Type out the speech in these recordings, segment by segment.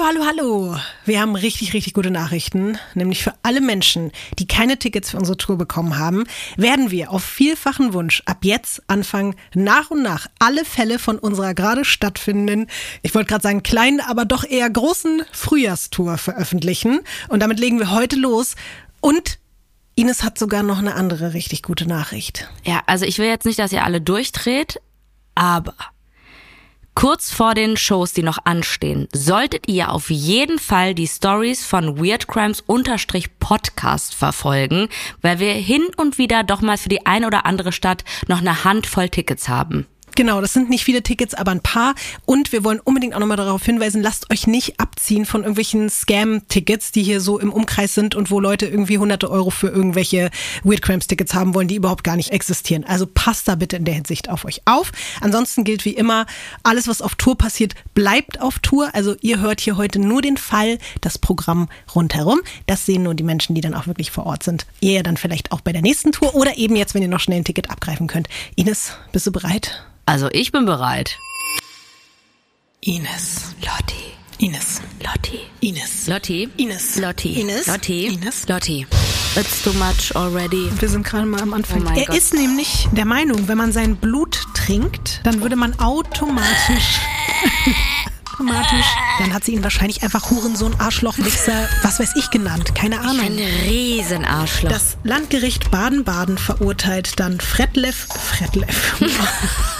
Hallo, hallo, hallo. Wir haben richtig, richtig gute Nachrichten. Nämlich für alle Menschen, die keine Tickets für unsere Tour bekommen haben, werden wir auf vielfachen Wunsch ab jetzt anfangen, nach und nach alle Fälle von unserer gerade stattfindenden, ich wollte gerade sagen kleinen, aber doch eher großen Frühjahrstour veröffentlichen. Und damit legen wir heute los. Und Ines hat sogar noch eine andere richtig gute Nachricht. Ja, also ich will jetzt nicht, dass ihr alle durchdreht, aber Kurz vor den Shows, die noch anstehen, solltet ihr auf jeden Fall die Stories von Weird Crimes Podcast verfolgen, weil wir hin und wieder doch mal für die ein oder andere Stadt noch eine Handvoll Tickets haben. Genau, das sind nicht viele Tickets, aber ein paar. Und wir wollen unbedingt auch nochmal darauf hinweisen, lasst euch nicht abziehen von irgendwelchen Scam-Tickets, die hier so im Umkreis sind und wo Leute irgendwie hunderte Euro für irgendwelche Weird Crimes-Tickets haben wollen, die überhaupt gar nicht existieren. Also passt da bitte in der Hinsicht auf euch auf. Ansonsten gilt wie immer, alles, was auf Tour passiert, bleibt auf Tour. Also ihr hört hier heute nur den Fall, das Programm rundherum. Das sehen nur die Menschen, die dann auch wirklich vor Ort sind. Ihr dann vielleicht auch bei der nächsten Tour oder eben jetzt, wenn ihr noch schnell ein Ticket abgreifen könnt. Ines, bist du bereit? Also ich bin bereit. Ines. Lotti. Ines. Lotti. Ines. Lotti. Ines. Lotti. Ines. Lotti. Ines. Lotti. It's too much already. Wir sind gerade mal am Anfang. Oh er Gott. ist nämlich der Meinung, wenn man sein Blut trinkt, dann würde man automatisch. automatisch. Dann hat sie ihn wahrscheinlich einfach Hurensohn, Arschloch, Wichser, was weiß ich genannt. Keine Ahnung. Ein Riesenarschloch. Das Landgericht Baden-Baden verurteilt dann Fredlev. Fredlev.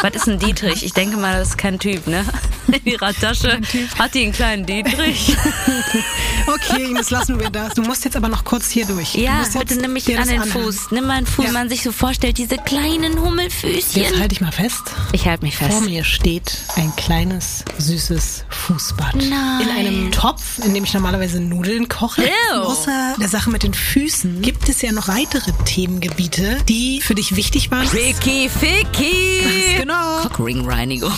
Was ist ein Dietrich? Ich denke mal, das ist kein Typ, ne? In ihrer Tasche hat die einen kleinen Dietrich. Okay, Ines, lassen wir das. Du musst jetzt aber noch kurz hier durch. Du Ja, bitte nimm mich an den anhören. Fuß. Nimm meinen Fuß, Ja. man sich so vorstellt, diese kleinen Hummelfüßchen. Jetzt halte ich mal fest. Ich halte mich fest. Vor mir steht ein kleines, süßes Fußbad. Nein. In einem Topf, in dem ich normalerweise Nudeln koche. Ew. Außer der Sache mit den Füßen gibt es ja noch weitere Themengebiete, die für dich wichtig waren. Ficky, Ficky. Genau. Cockringreinigung.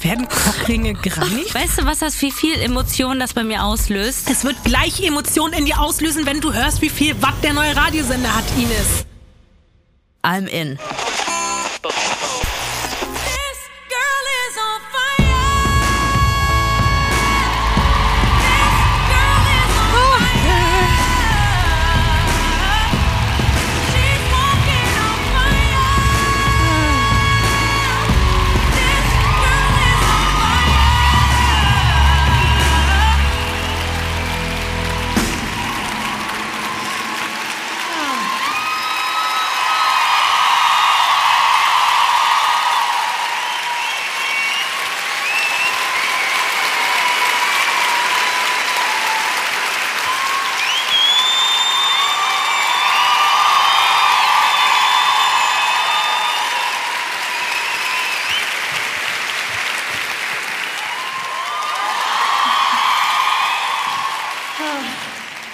Werden Cockringe gereinigt? Weißt du, was das wie viel Emotionen das bei mir auslöst? Es wird gleich Emotionen in dir auslösen, wenn du hörst, wie viel Watt der neue Radiosender hat, Ines. I'm in.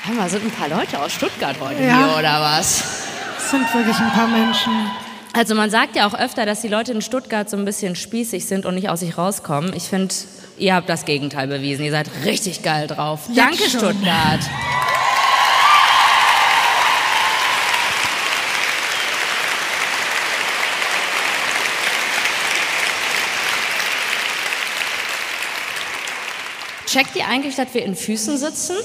Hör mal, sind ein paar Leute aus Stuttgart heute Ja. hier, oder was? Es sind wirklich ein paar Menschen. Also man sagt ja auch öfter, dass die Leute in Stuttgart so ein bisschen spießig sind und nicht aus sich rauskommen. Ich finde, ihr habt das Gegenteil bewiesen. Ihr seid richtig geil drauf. Jetzt Danke, schon. Stuttgart. Checkt ihr eigentlich, dass wir in Füßen sitzen?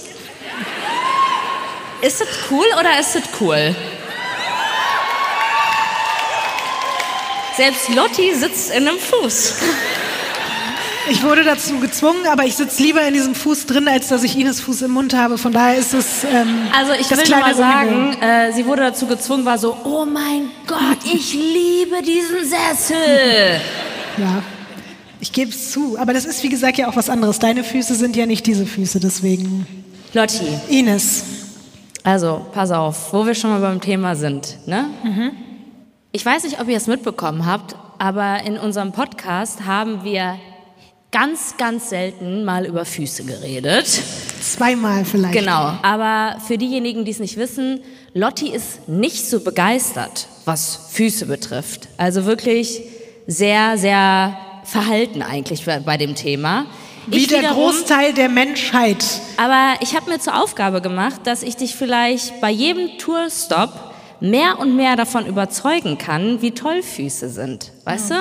Ist das cool oder ist das cool? Selbst Lotti sitzt in einem Fuß. Ich wurde dazu gezwungen, aber ich sitze lieber in diesem Fuß drin, als dass ich Ines Fuß im Mund habe. Von daher ist es. Ähm, Also ich das will mal sagen, äh, sie wurde dazu gezwungen, war so, oh mein Gott, ich liebe diesen Sessel. Ja. Ich gebe es zu. Aber das ist, wie gesagt, ja auch was anderes. Deine Füße sind ja nicht diese Füße, deswegen. Lotti, Ines. Also pass auf, wo wir schon mal beim Thema sind, ne? Ich weiß nicht, ob ihr es mitbekommen habt, aber in unserem Podcast haben wir ganz, ganz selten mal über Füße geredet. Zweimal vielleicht. Genau, aber für diejenigen, die es nicht wissen, Lotti ist nicht so begeistert, was Füße betrifft. Also wirklich sehr, sehr verhalten eigentlich bei, bei dem Thema. Wie der wiederum- Großteil der Menschheit. aber ich habe mir zur Aufgabe gemacht, dass ich dich vielleicht bei jedem Tourstop mehr und mehr davon überzeugen kann, wie toll Füße sind. Weißt du?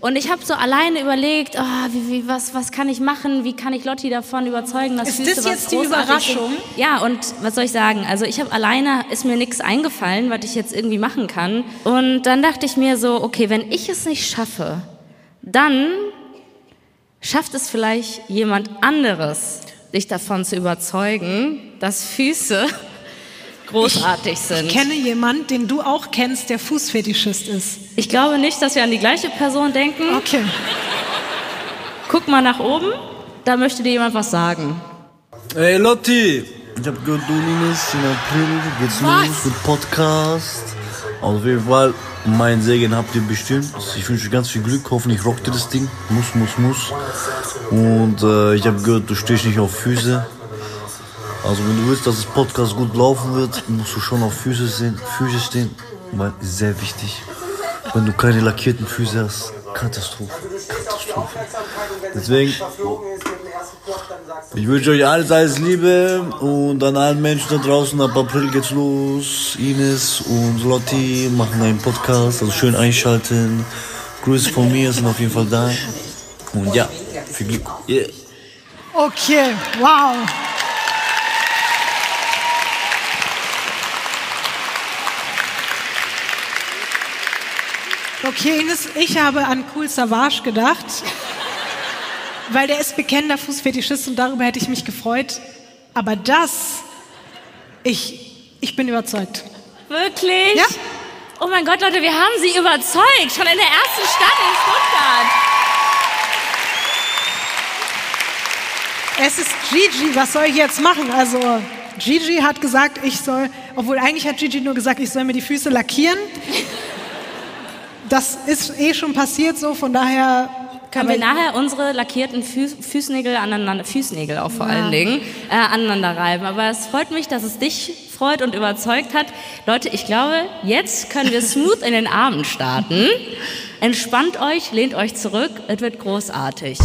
Und ich habe so alleine überlegt, oh, wie, wie, was, was kann ich machen? Wie kann ich Lotti davon überzeugen, dass Ist Füße das jetzt die Überraschung? sind? Ja, und was soll ich sagen? Also ich habe alleine, ist mir nichts eingefallen, was ich jetzt irgendwie machen kann. Und dann dachte ich mir so, okay, wenn ich es nicht schaffe, dann schafft es vielleicht jemand anderes, dich davon zu überzeugen, dass Füße großartig sind. Ich kenne jemanden, den du auch kennst, der Fußfetischist ist. Ich glaube nicht, dass wir an die gleiche Person denken. Okay. Guck mal nach oben, da möchte dir jemand was sagen. Ey Lotti! Ich hab gehört, du Ines, in April geht's Was? los mit Podcast. Auf jeden Fall, mein Segen habt ihr bestimmt. Ich wünsche ganz viel Glück, hoffentlich rockt ihr das Ding. Muss, muss, muss. Und äh, ich habe gehört, du stehst nicht auf Füße. Also wenn du willst, dass das Podcast gut laufen wird, musst du schon auf Füße stehen, Füße stehen. Weil sehr wichtig. Wenn du keine lackierten Füße hast, Katastrophe. Katastrophe. Deswegen, ich wünsche euch alles, alles Liebe und an allen Menschen da draußen. Ab April geht's los. Ines und Lotti machen einen Podcast, also schön einschalten. Grüße von mir sind auf jeden Fall da. Und ja, viel Glück. Yeah. Okay, wow. Okay, Ines, ich habe an Cool Savage gedacht, weil der ist bekennender Fußfetischist und darüber hätte ich mich gefreut. Aber das, ich, ich bin überzeugt. Wirklich? Ja. Oh mein Gott, Leute, wir haben sie überzeugt. Schon in der ersten Stadt in Stuttgart. Es ist Gigi, was soll ich jetzt machen? Also, Gigi hat gesagt, ich soll, obwohl eigentlich hat Gigi nur gesagt, ich soll mir die Füße lackieren. Das ist eh schon passiert so, von daher Können wir nachher unsere lackierten Fuß, Fußnägel aneinander, Fußnägel auch vor allen Dingen, äh, aneinander reiben. Aber es freut mich, dass es dich freut und überzeugt hat. Leute, ich glaube, jetzt können wir smooth in den Abend starten. Entspannt euch, lehnt euch zurück, es wird großartig.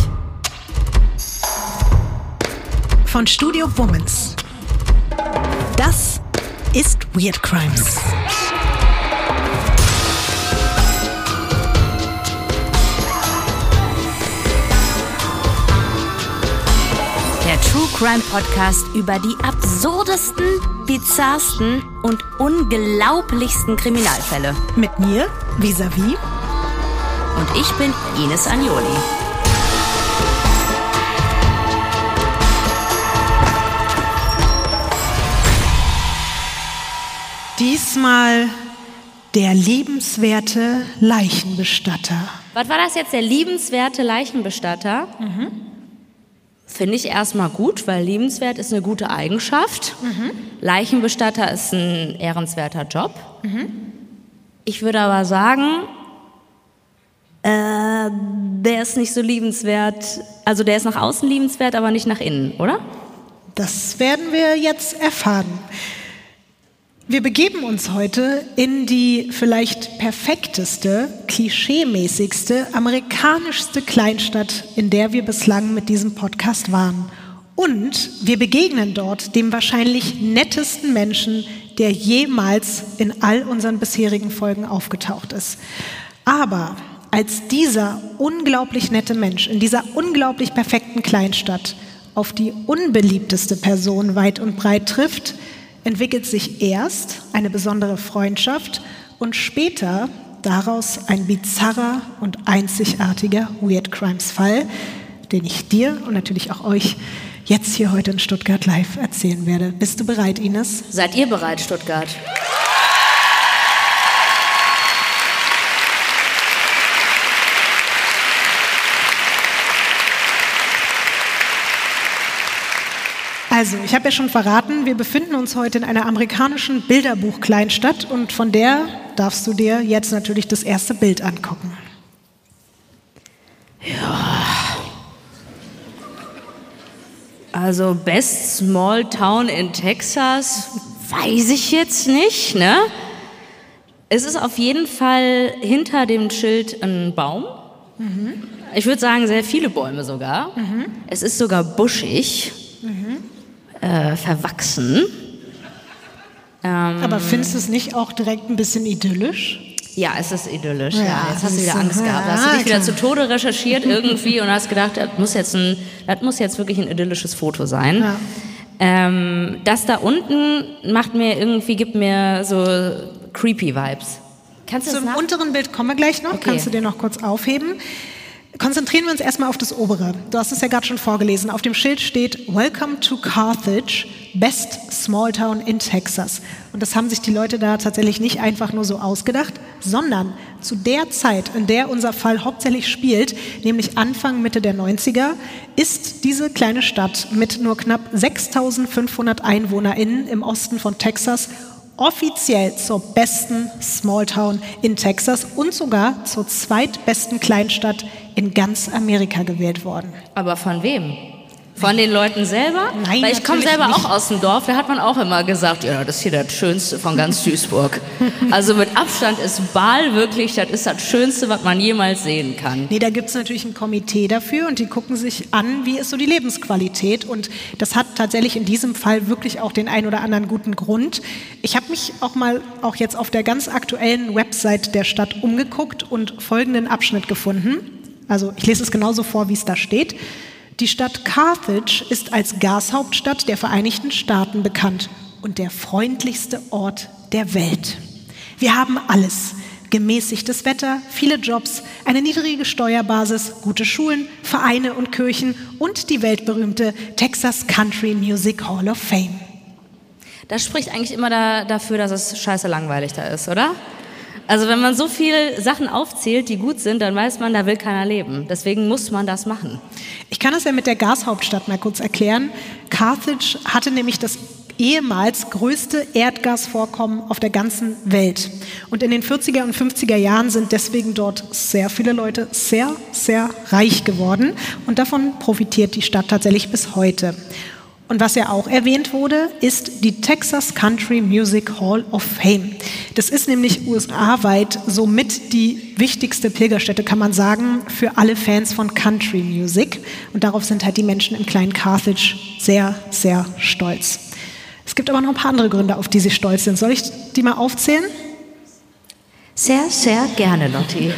von Studio Womans. Das ist Weird Crimes. True Crime Podcast über die absurdesten, bizarrsten und unglaublichsten Kriminalfälle. Mit mir, vis-à-vis. Und ich bin Ines Agnoli. Diesmal der liebenswerte Leichenbestatter. Was war das jetzt, der liebenswerte Leichenbestatter? Finde ich erstmal gut, weil liebenswert ist eine gute Eigenschaft. Leichenbestatter ist ein ehrenswerter Job. Ich würde aber sagen, äh, der ist nicht so liebenswert. Also der ist nach außen liebenswert, aber nicht nach innen, oder? Das werden wir jetzt erfahren. Wir begeben uns heute in die vielleicht perfekteste, klischeemäßigste, amerikanischste Kleinstadt, in der wir bislang mit diesem Podcast waren. Und wir begegnen dort dem wahrscheinlich nettesten Menschen, der jemals in all unseren bisherigen Folgen aufgetaucht ist. Aber als dieser unglaublich nette Mensch in dieser unglaublich perfekten Kleinstadt auf die unbeliebteste Person weit und breit trifft, entwickelt sich erst eine besondere Freundschaft und später daraus ein bizarrer und einzigartiger Weird Crimes Fall, den ich dir und natürlich auch euch jetzt hier heute in Stuttgart live erzählen werde. Bist du bereit, Ines? Seid ihr bereit, Stuttgart? Also, ich habe ja schon verraten, wir befinden uns heute in einer amerikanischen Bilderbuch-Kleinstadt und von der darfst du dir jetzt natürlich das erste Bild angucken. Also Best Small Town in Texas, weiß ich jetzt nicht, ne? Es ist auf jeden Fall hinter dem Schild ein Baum. Ich würde sagen, sehr viele Bäume sogar. Es ist sogar buschig, äh, verwachsen. Aber findest du es nicht auch direkt ein bisschen idyllisch? Ja, es ist idyllisch. Ja, Ja, jetzt hast du wieder. Angst gehabt. Hast du dich wieder zu Tode recherchiert irgendwie und hast gedacht, das muss jetzt, ein, das muss jetzt wirklich ein idyllisches Foto sein. Ja. Ähm, das da unten macht mir irgendwie, gibt mir so creepy Vibes. Kannst du Zum unteren Bild kommen wir gleich noch. Okay. Kannst du dir noch kurz aufheben? Konzentrieren wir uns erstmal auf das obere. Du hast es ja gerade schon vorgelesen. Auf dem Schild steht Welcome to Carthage, best small town in Texas. Und das haben sich die Leute da tatsächlich nicht einfach nur so ausgedacht, sondern zu der Zeit, in der unser Fall hauptsächlich spielt, nämlich Anfang Mitte der 90er, ist diese kleine Stadt mit nur knapp 6500 EinwohnerInnen im Osten von Texas offiziell zur besten Smalltown in Texas und sogar zur zweitbesten Kleinstadt in ganz Amerika gewählt worden. Aber von wem? Von den Leuten selber? Nein, Weil ich komme selber nicht. auch aus dem Dorf, da hat man auch immer gesagt, ja, das ist hier das Schönste von ganz Duisburg. also mit Abstand ist Baal wirklich, das ist das Schönste, was man jemals sehen kann. Nee, da gibt es natürlich ein Komitee dafür und die gucken sich an, wie ist so die Lebensqualität. Und das hat tatsächlich in diesem Fall wirklich auch den ein oder anderen guten Grund. Ich habe mich auch mal auch jetzt auf der ganz aktuellen Website der Stadt umgeguckt und folgenden Abschnitt gefunden. Also ich lese es genauso vor, wie es da steht. Die Stadt Carthage ist als Gashauptstadt der Vereinigten Staaten bekannt und der freundlichste Ort der Welt. Wir haben alles. Gemäßigtes Wetter, viele Jobs, eine niedrige Steuerbasis, gute Schulen, Vereine und Kirchen und die weltberühmte Texas Country Music Hall of Fame. Das spricht eigentlich immer da, dafür, dass es scheiße langweilig da ist, oder? Also wenn man so viele Sachen aufzählt, die gut sind, dann weiß man, da will keiner leben. Deswegen muss man das machen. Ich kann das ja mit der Gashauptstadt mal kurz erklären. Carthage hatte nämlich das ehemals größte Erdgasvorkommen auf der ganzen Welt. Und in den 40er und 50er Jahren sind deswegen dort sehr viele Leute sehr, sehr reich geworden. Und davon profitiert die Stadt tatsächlich bis heute. Und was ja auch erwähnt wurde, ist die Texas Country Music Hall of Fame. Das ist nämlich USA-weit somit die wichtigste Pilgerstätte, kann man sagen, für alle Fans von Country Music. Und darauf sind halt die Menschen im kleinen Carthage sehr, sehr stolz. Es gibt aber noch ein paar andere Gründe, auf die sie stolz sind. Soll ich die mal aufzählen? Sehr, sehr gerne, Lotti.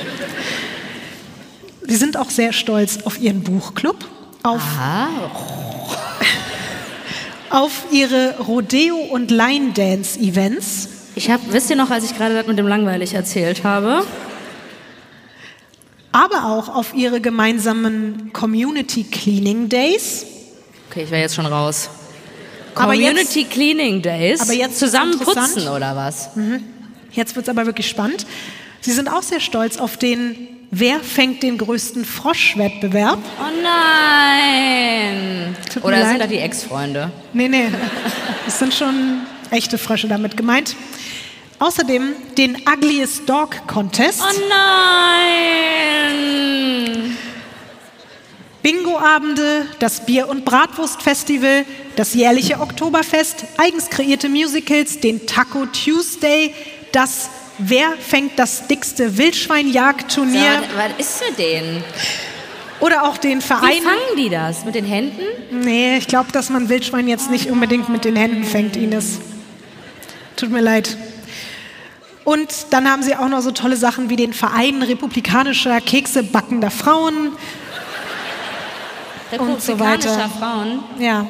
Sie sind auch sehr stolz auf ihren Buchclub, auf Aha. Auf ihre Rodeo- und Line-Dance-Events, Ich hab, wisst ihr noch, als ich gerade das mit dem langweilig erzählt habe? aber auch auf ihre gemeinsamen Community Cleaning Days. Okay, ich wäre jetzt schon raus. Community Cleaning Days. aber jetzt zusammen putzen oder was? Jetzt wird es aber wirklich spannend. Sie sind auch sehr stolz auf den Wer fängt den größten Frosch-Wettbewerb? Oh nein! Tut Oder sind leid. da die Ex-Freunde? Nee, nee, es sind schon echte Frösche damit gemeint. Außerdem den Ugliest Dog Contest, Oh nein! Bingo-Abende, das Bier- und Bratwurst-Festival, das jährliche Oktoberfest, eigens kreierte Musicals, den Taco Tuesday, das Wer fängt das dickste Wildschweinjagdturnier mal, was ist für den? oder auch den Wie Verein. fangen die das? Mit den Händen? Nee, ich glaube, dass man Wildschwein jetzt nicht unbedingt mit den Händen fängt, Ines. Tut mir leid. Und dann haben sie auch noch so tolle Sachen wie den Verein republikanischer Kekse backender Frauen. Und so weiter. Republikanischer Frauen. Ja,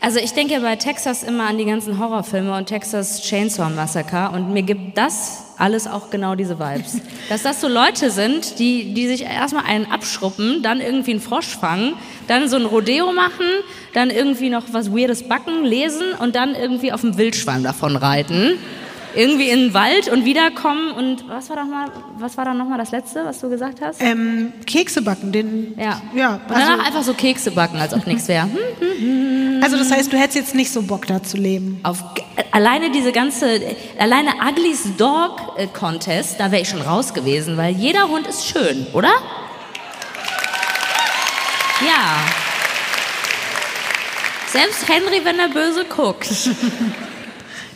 Also ich denke bei Texas immer an die ganzen Horrorfilme und Texas Chainsaw Massacre und mir gibt das alles auch genau diese Vibes. Dass das so Leute sind, die, die sich erstmal einen abschruppen, dann irgendwie einen Frosch fangen, dann so ein Rodeo machen, dann irgendwie noch was Weirdes backen, lesen und dann irgendwie auf dem Wildschwein davon reiten. Irgendwie in den Wald und wiederkommen und was war doch mal, was war dann nochmal das letzte, was du gesagt hast? ähm, Kekse backen, den. Ja. Ja, und danach also, einfach so Kekse backen, als ob nichts wäre. Hm? also das heißt, du hättest jetzt nicht so Bock da zu leben. Auf, alleine diese ganze, alleine Ugly's Dog äh, Contest, da wäre ich schon raus gewesen, weil jeder Hund ist schön, oder? Ja. Selbst Henry, wenn er böse guckt.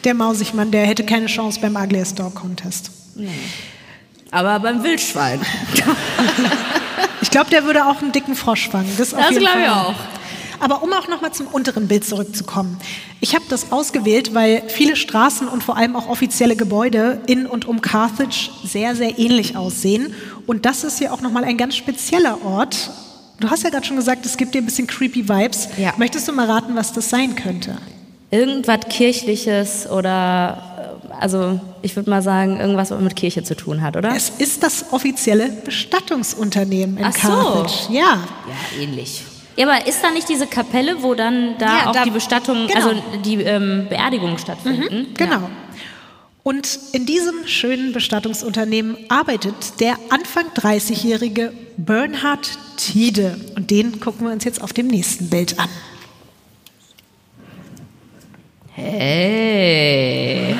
Der Mausigmann, der hätte keine Chance beim Ugliest Dog Contest. Aber beim Wildschwein. Ich glaube, der würde auch einen dicken Frosch fangen. Das, Das glaube ich auch. Aber um auch nochmal zum unteren Bild zurückzukommen. Ich habe das ausgewählt, weil viele Straßen und vor allem auch offizielle Gebäude in und um Carthage sehr, sehr ähnlich aussehen. Und das ist hier auch nochmal ein ganz spezieller Ort. Du hast ja gerade schon gesagt, es gibt dir ein bisschen creepy Vibes. Ja. Möchtest du mal raten, was das sein könnte? Irgendwas Kirchliches oder, äh, also ich würde mal sagen, irgendwas, was mit Kirche zu tun hat, oder? Es ist das offizielle Bestattungsunternehmen in Ach so. Carthage. Ja. Ja, ähnlich. Ja, aber ist da nicht diese Kapelle, wo dann da Ja, auch da- die Bestattung, genau. also die ähm, Beerdigungen stattfinden? Genau. Und in diesem schönen Bestattungsunternehmen arbeitet der Anfang 30-jährige Bernhard Tiede. Und den gucken wir uns jetzt auf dem nächsten Bild an. Hey.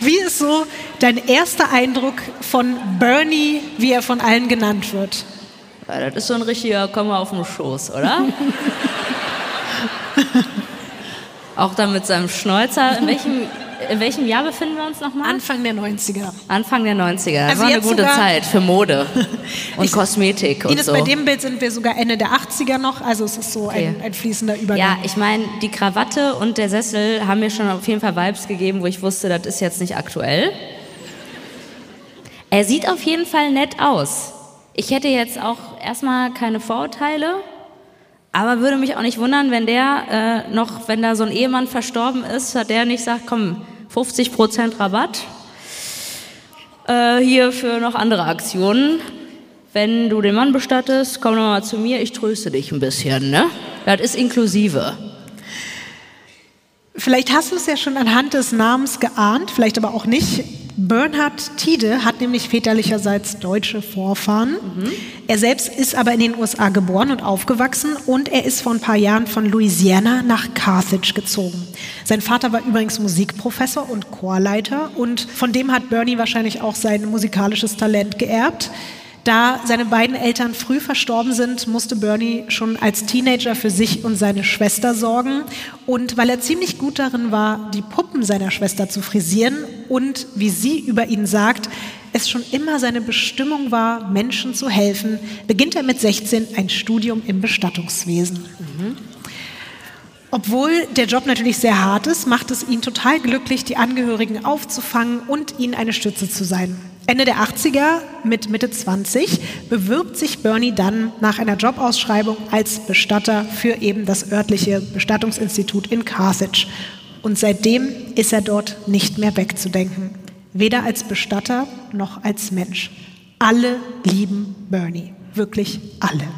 Wie ist so dein erster Eindruck von Bernie, wie er von allen genannt wird? Ja, das ist so ein richtiger Komm mal auf den Schoß, oder? auch dann mit seinem Schnäuzer. In welchem, in welchem Jahr befinden wir uns nochmal? Anfang der 90er. Anfang der 90er. Das Also war eine gute Zeit für Mode und Ich- Kosmetik und Ines, so. bei dem Bild sind wir sogar Ende der 80er noch, also es ist so ein, Okay. ein fließender Übergang. Ja, ich meine, die Krawatte und der Sessel haben mir schon auf jeden Fall Vibes gegeben, wo ich wusste, das ist jetzt nicht aktuell. Er sieht auf jeden Fall nett aus. Ich hätte jetzt auch erstmal keine Vorurteile, aber würde mich auch nicht wundern, wenn der äh, noch, wenn da so ein Ehemann verstorben ist, hat der nicht sagt, komm, 50% Rabatt äh, hier für noch andere Aktionen. Wenn du den Mann bestattest, komm doch mal zu mir, ich tröste dich ein bisschen, ne? Das ist inklusive. Vielleicht hast du es ja schon anhand des Namens geahnt, vielleicht aber auch nicht. Bernhard Tiede hat nämlich väterlicherseits deutsche Vorfahren. Er selbst ist aber in den USA geboren und aufgewachsen und er ist vor ein paar Jahren von Louisiana nach Carthage gezogen. Sein Vater war übrigens Musikprofessor und Chorleiter und von dem hat Bernie wahrscheinlich auch sein musikalisches Talent geerbt. Da seine beiden Eltern früh verstorben sind, musste Bernie schon als Teenager für sich und seine Schwester sorgen. Und weil er ziemlich gut darin war, die Puppen seiner Schwester zu frisieren und, wie sie über ihn sagt, es schon immer seine Bestimmung war, Menschen zu helfen, beginnt er mit 16 ein Studium im Bestattungswesen. Obwohl der Job natürlich sehr hart ist, macht es ihn total glücklich, die Angehörigen aufzufangen und ihnen eine Stütze zu sein. Ende der 80er, mit Mitte 20, bewirbt sich Bernie dann nach einer Jobausschreibung als Bestatter für eben das örtliche Bestattungsinstitut in Carthage. Und seitdem ist er dort nicht mehr wegzudenken. Weder als Bestatter noch als Mensch. Alle lieben Bernie. Wirklich alle.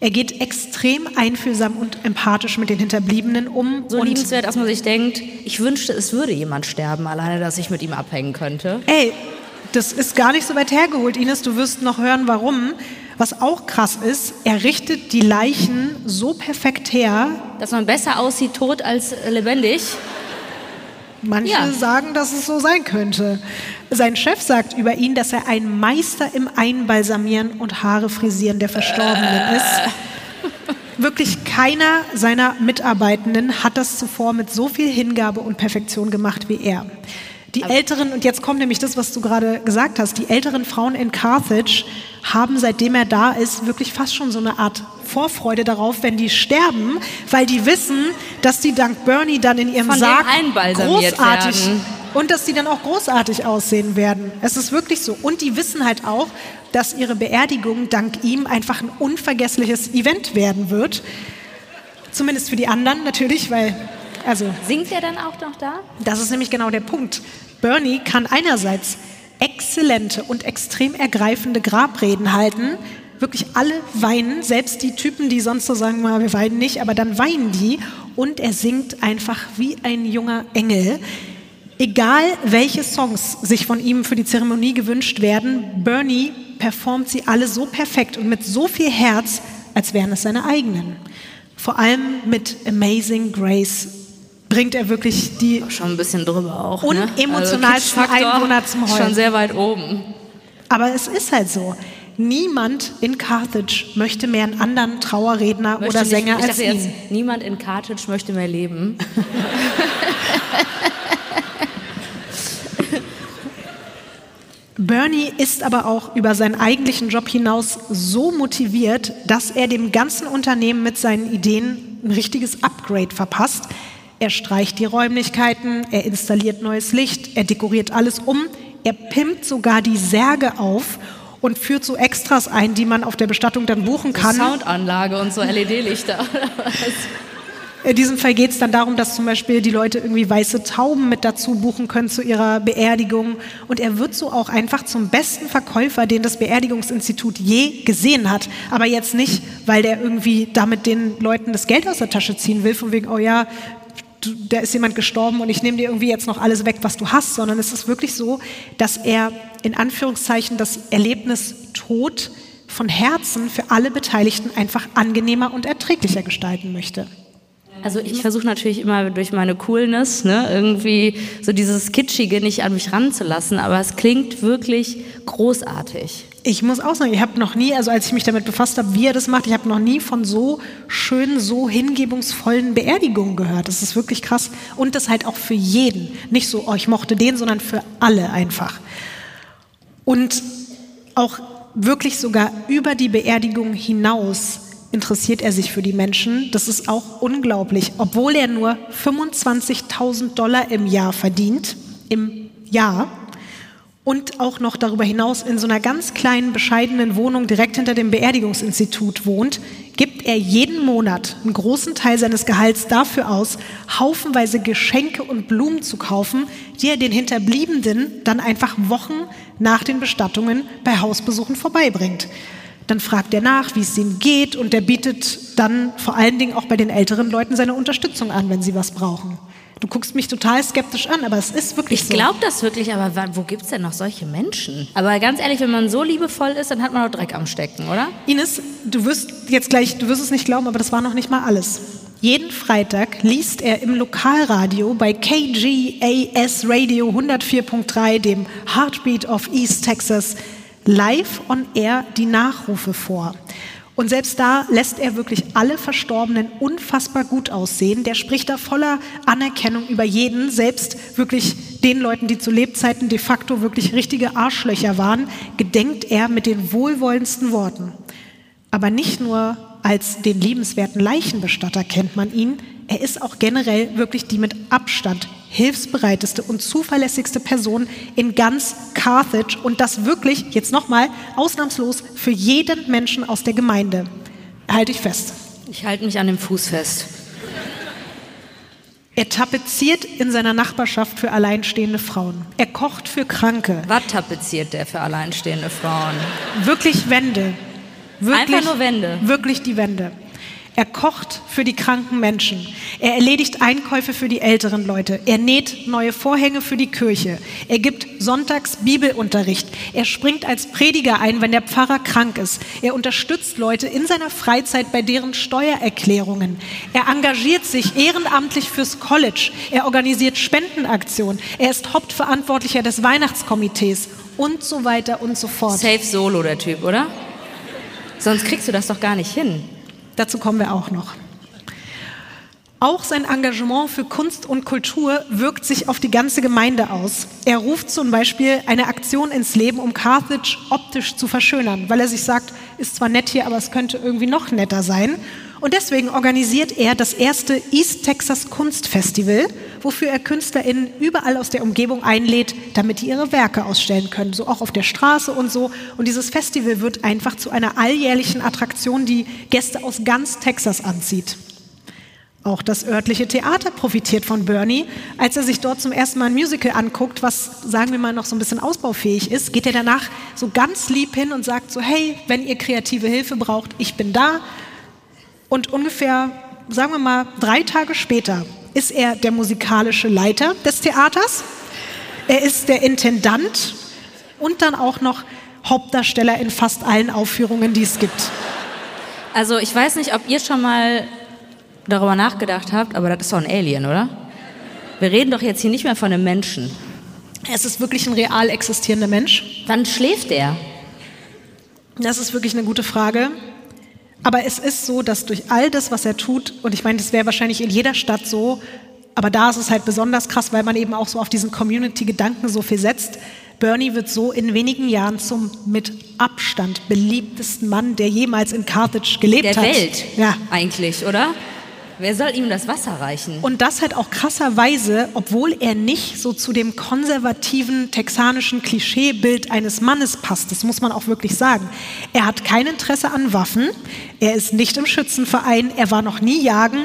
Er geht extrem einfühlsam und empathisch mit den Hinterbliebenen um. So liebenswert, dass man sich denkt, ich wünschte, es würde jemand sterben, alleine, dass ich mit ihm abhängen könnte. Ey, das ist gar nicht so weit hergeholt, Ines. Du wirst noch hören, warum. Was auch krass ist, er richtet die Leichen so perfekt her. Dass man besser aussieht tot als äh, lebendig. Manche Ja. sagen, dass es so sein könnte. Sein Chef sagt über ihn, dass er ein Meister im Einbalsamieren und Haare frisieren der Verstorbenen ist. Wirklich keiner seiner Mitarbeitenden hat das zuvor mit so viel Hingabe und Perfektion gemacht wie er. Die älteren, und jetzt kommt nämlich das, was du gerade gesagt hast, die älteren Frauen in Carthage haben, seitdem er da ist, wirklich fast schon so eine Art Vorfreude darauf, wenn die sterben, weil die wissen, dass die dank Bernie dann in ihrem Sarg großartig werden. und dass die dann auch großartig aussehen werden. Es ist wirklich so. Und die wissen halt auch, dass ihre Beerdigung dank ihm einfach ein unvergessliches Event werden wird. Zumindest für die anderen natürlich, weil, also, Singt er dann auch noch da? das ist nämlich genau der Punkt. Bernie kann einerseits exzellente und extrem ergreifende Grabreden halten. Wirklich alle weinen, selbst die Typen, die sonst so sagen, mal, wir weinen nicht, aber dann weinen die. Und er singt einfach wie ein junger Engel. Egal welche Songs sich von ihm für die Zeremonie gewünscht werden, Bernie performt sie alle so perfekt und mit so viel Herz, als wären es seine eigenen. Vor allem mit Amazing Grace bringt er wirklich die Schon ein bisschen drüber auch. Und ne? emotionalsten Kitschfaktor Einwohner zum Heulen. Schon sehr weit oben. Aber es ist halt so. Niemand in Carthage möchte mehr einen anderen Trauerredner Möchte oder nicht- Sänger als ihn. jetzt, niemand in Carthage möchte mehr leben. Bernie ist aber auch über seinen eigentlichen Job hinaus so motiviert, dass er dem ganzen Unternehmen mit seinen Ideen ein richtiges Upgrade verpasst. Er streicht die Räumlichkeiten, er installiert neues Licht, er dekoriert alles um, er pimmt sogar die Särge auf und führt so Extras ein, die man auf der Bestattung dann buchen kann. Soundanlage und so LED-Lichter. In diesem Fall geht es dann darum, dass zum Beispiel die Leute irgendwie weiße Tauben mit dazu buchen können zu ihrer Beerdigung. Und er wird so auch einfach zum besten Verkäufer, den das Beerdigungsinstitut je gesehen hat. Aber jetzt nicht, weil der irgendwie damit den Leuten das Geld aus der Tasche ziehen will, von wegen, oh ja, da ist jemand gestorben und ich nehme dir irgendwie jetzt noch alles weg, was du hast, sondern es ist wirklich so, dass er in Anführungszeichen das Erlebnis Tod von Herzen für alle Beteiligten einfach angenehmer und erträglicher gestalten möchte. Also ich versuche natürlich immer durch meine Coolness ne, irgendwie so dieses Kitschige nicht an mich ranzulassen, aber es klingt wirklich großartig. Ich muss auch sagen, ich habe noch nie, also als ich mich damit befasst habe, wie er das macht, ich habe noch nie von so schönen, so hingebungsvollen Beerdigungen gehört. Das ist wirklich krass. Und das halt auch für jeden. Nicht so, oh, ich mochte den, sondern für alle einfach. Und auch wirklich sogar über die Beerdigung hinaus interessiert er sich für die Menschen. Das ist auch unglaublich. Obwohl er nur 25.000 Dollar im Jahr verdient, im Jahr, und auch noch darüber hinaus in so einer ganz kleinen, bescheidenen Wohnung direkt hinter dem Beerdigungsinstitut wohnt, gibt er jeden Monat einen großen Teil seines Gehalts dafür aus, haufenweise Geschenke und Blumen zu kaufen, die er den Hinterbliebenen dann einfach Wochen nach den Bestattungen bei Hausbesuchen vorbeibringt. Dann fragt er nach, wie es ihnen geht und er bietet dann vor allen Dingen auch bei den älteren Leuten seine Unterstützung an, wenn sie was brauchen. Du guckst mich total skeptisch an, aber es ist wirklich ich so. Ich glaube das wirklich, aber wo gibt es denn noch solche Menschen? Aber ganz ehrlich, wenn man so liebevoll ist, dann hat man auch Dreck am Stecken, oder? Ines, du wirst jetzt gleich, du wirst es nicht glauben, aber das war noch nicht mal alles. Jeden Freitag liest er im Lokalradio bei KGAS Radio 104.3, dem Heartbeat of East Texas, live on air die Nachrufe vor. Und selbst da lässt er wirklich alle Verstorbenen unfassbar gut aussehen. Der spricht da voller Anerkennung über jeden, selbst wirklich den Leuten, die zu Lebzeiten de facto wirklich richtige Arschlöcher waren, gedenkt er mit den wohlwollendsten Worten. Aber nicht nur als den liebenswerten Leichenbestatter kennt man ihn, er ist auch generell wirklich die mit Abstand hilfsbereiteste und zuverlässigste Person in ganz Carthage und das wirklich, jetzt nochmal, ausnahmslos für jeden Menschen aus der Gemeinde. Halte ich fest. Ich halte mich an dem Fuß fest. Er tapeziert in seiner Nachbarschaft für alleinstehende Frauen. Er kocht für Kranke. Was tapeziert der für alleinstehende Frauen? Wirklich Wände. Wirklich, Einfach nur Wände. Wirklich die Wände. Er kocht für die kranken Menschen. Er erledigt Einkäufe für die älteren Leute. Er näht neue Vorhänge für die Kirche. Er gibt sonntags Bibelunterricht. Er springt als Prediger ein, wenn der Pfarrer krank ist. Er unterstützt Leute in seiner Freizeit bei deren Steuererklärungen. Er engagiert sich ehrenamtlich fürs College. Er organisiert Spendenaktionen. Er ist Hauptverantwortlicher des Weihnachtskomitees und so weiter und so fort. Safe Solo, der Typ, oder? Sonst kriegst du das doch gar nicht hin. Dazu kommen wir auch noch. Auch sein Engagement für Kunst und Kultur wirkt sich auf die ganze Gemeinde aus. Er ruft zum Beispiel eine Aktion ins Leben, um Carthage optisch zu verschönern, weil er sich sagt, ist zwar nett hier, aber es könnte irgendwie noch netter sein. Und deswegen organisiert er das erste East Texas Kunstfestival, wofür er KünstlerInnen überall aus der Umgebung einlädt, damit die ihre Werke ausstellen können, so auch auf der Straße und so. Und dieses Festival wird einfach zu einer alljährlichen Attraktion, die Gäste aus ganz Texas anzieht. Auch das örtliche Theater profitiert von Bernie. Als er sich dort zum ersten Mal ein Musical anguckt, was, sagen wir mal, noch so ein bisschen ausbaufähig ist, geht er danach so ganz lieb hin und sagt so, hey, wenn ihr kreative Hilfe braucht, ich bin da. Und ungefähr, sagen wir mal, drei Tage später ist er der musikalische Leiter des Theaters. Er ist der Intendant und dann auch noch Hauptdarsteller in fast allen Aufführungen, die es gibt. Also ich weiß nicht, ob ihr schon mal darüber nachgedacht habt, aber das ist doch ein Alien, oder? Wir reden doch jetzt hier nicht mehr von einem Menschen. Es ist wirklich ein real existierender Mensch. Wann schläft er? Das ist wirklich eine gute Frage. Aber es ist so, dass durch all das, was er tut, und ich meine, das wäre wahrscheinlich in jeder Stadt so, aber da ist es halt besonders krass, weil man eben auch so auf diesen Community-Gedanken so viel setzt, Bernie wird so in wenigen Jahren zum mit Abstand beliebtesten Mann, der jemals in Carthage gelebt Der hat. Welt. Ja. Eigentlich, oder? Wer soll ihm das Wasser reichen? Und das halt auch krasserweise, obwohl er nicht so zu dem konservativen texanischen Klischeebild eines Mannes passt. Das muss man auch wirklich sagen. Er hat kein Interesse an Waffen. Er ist nicht im Schützenverein. Er war noch nie jagen.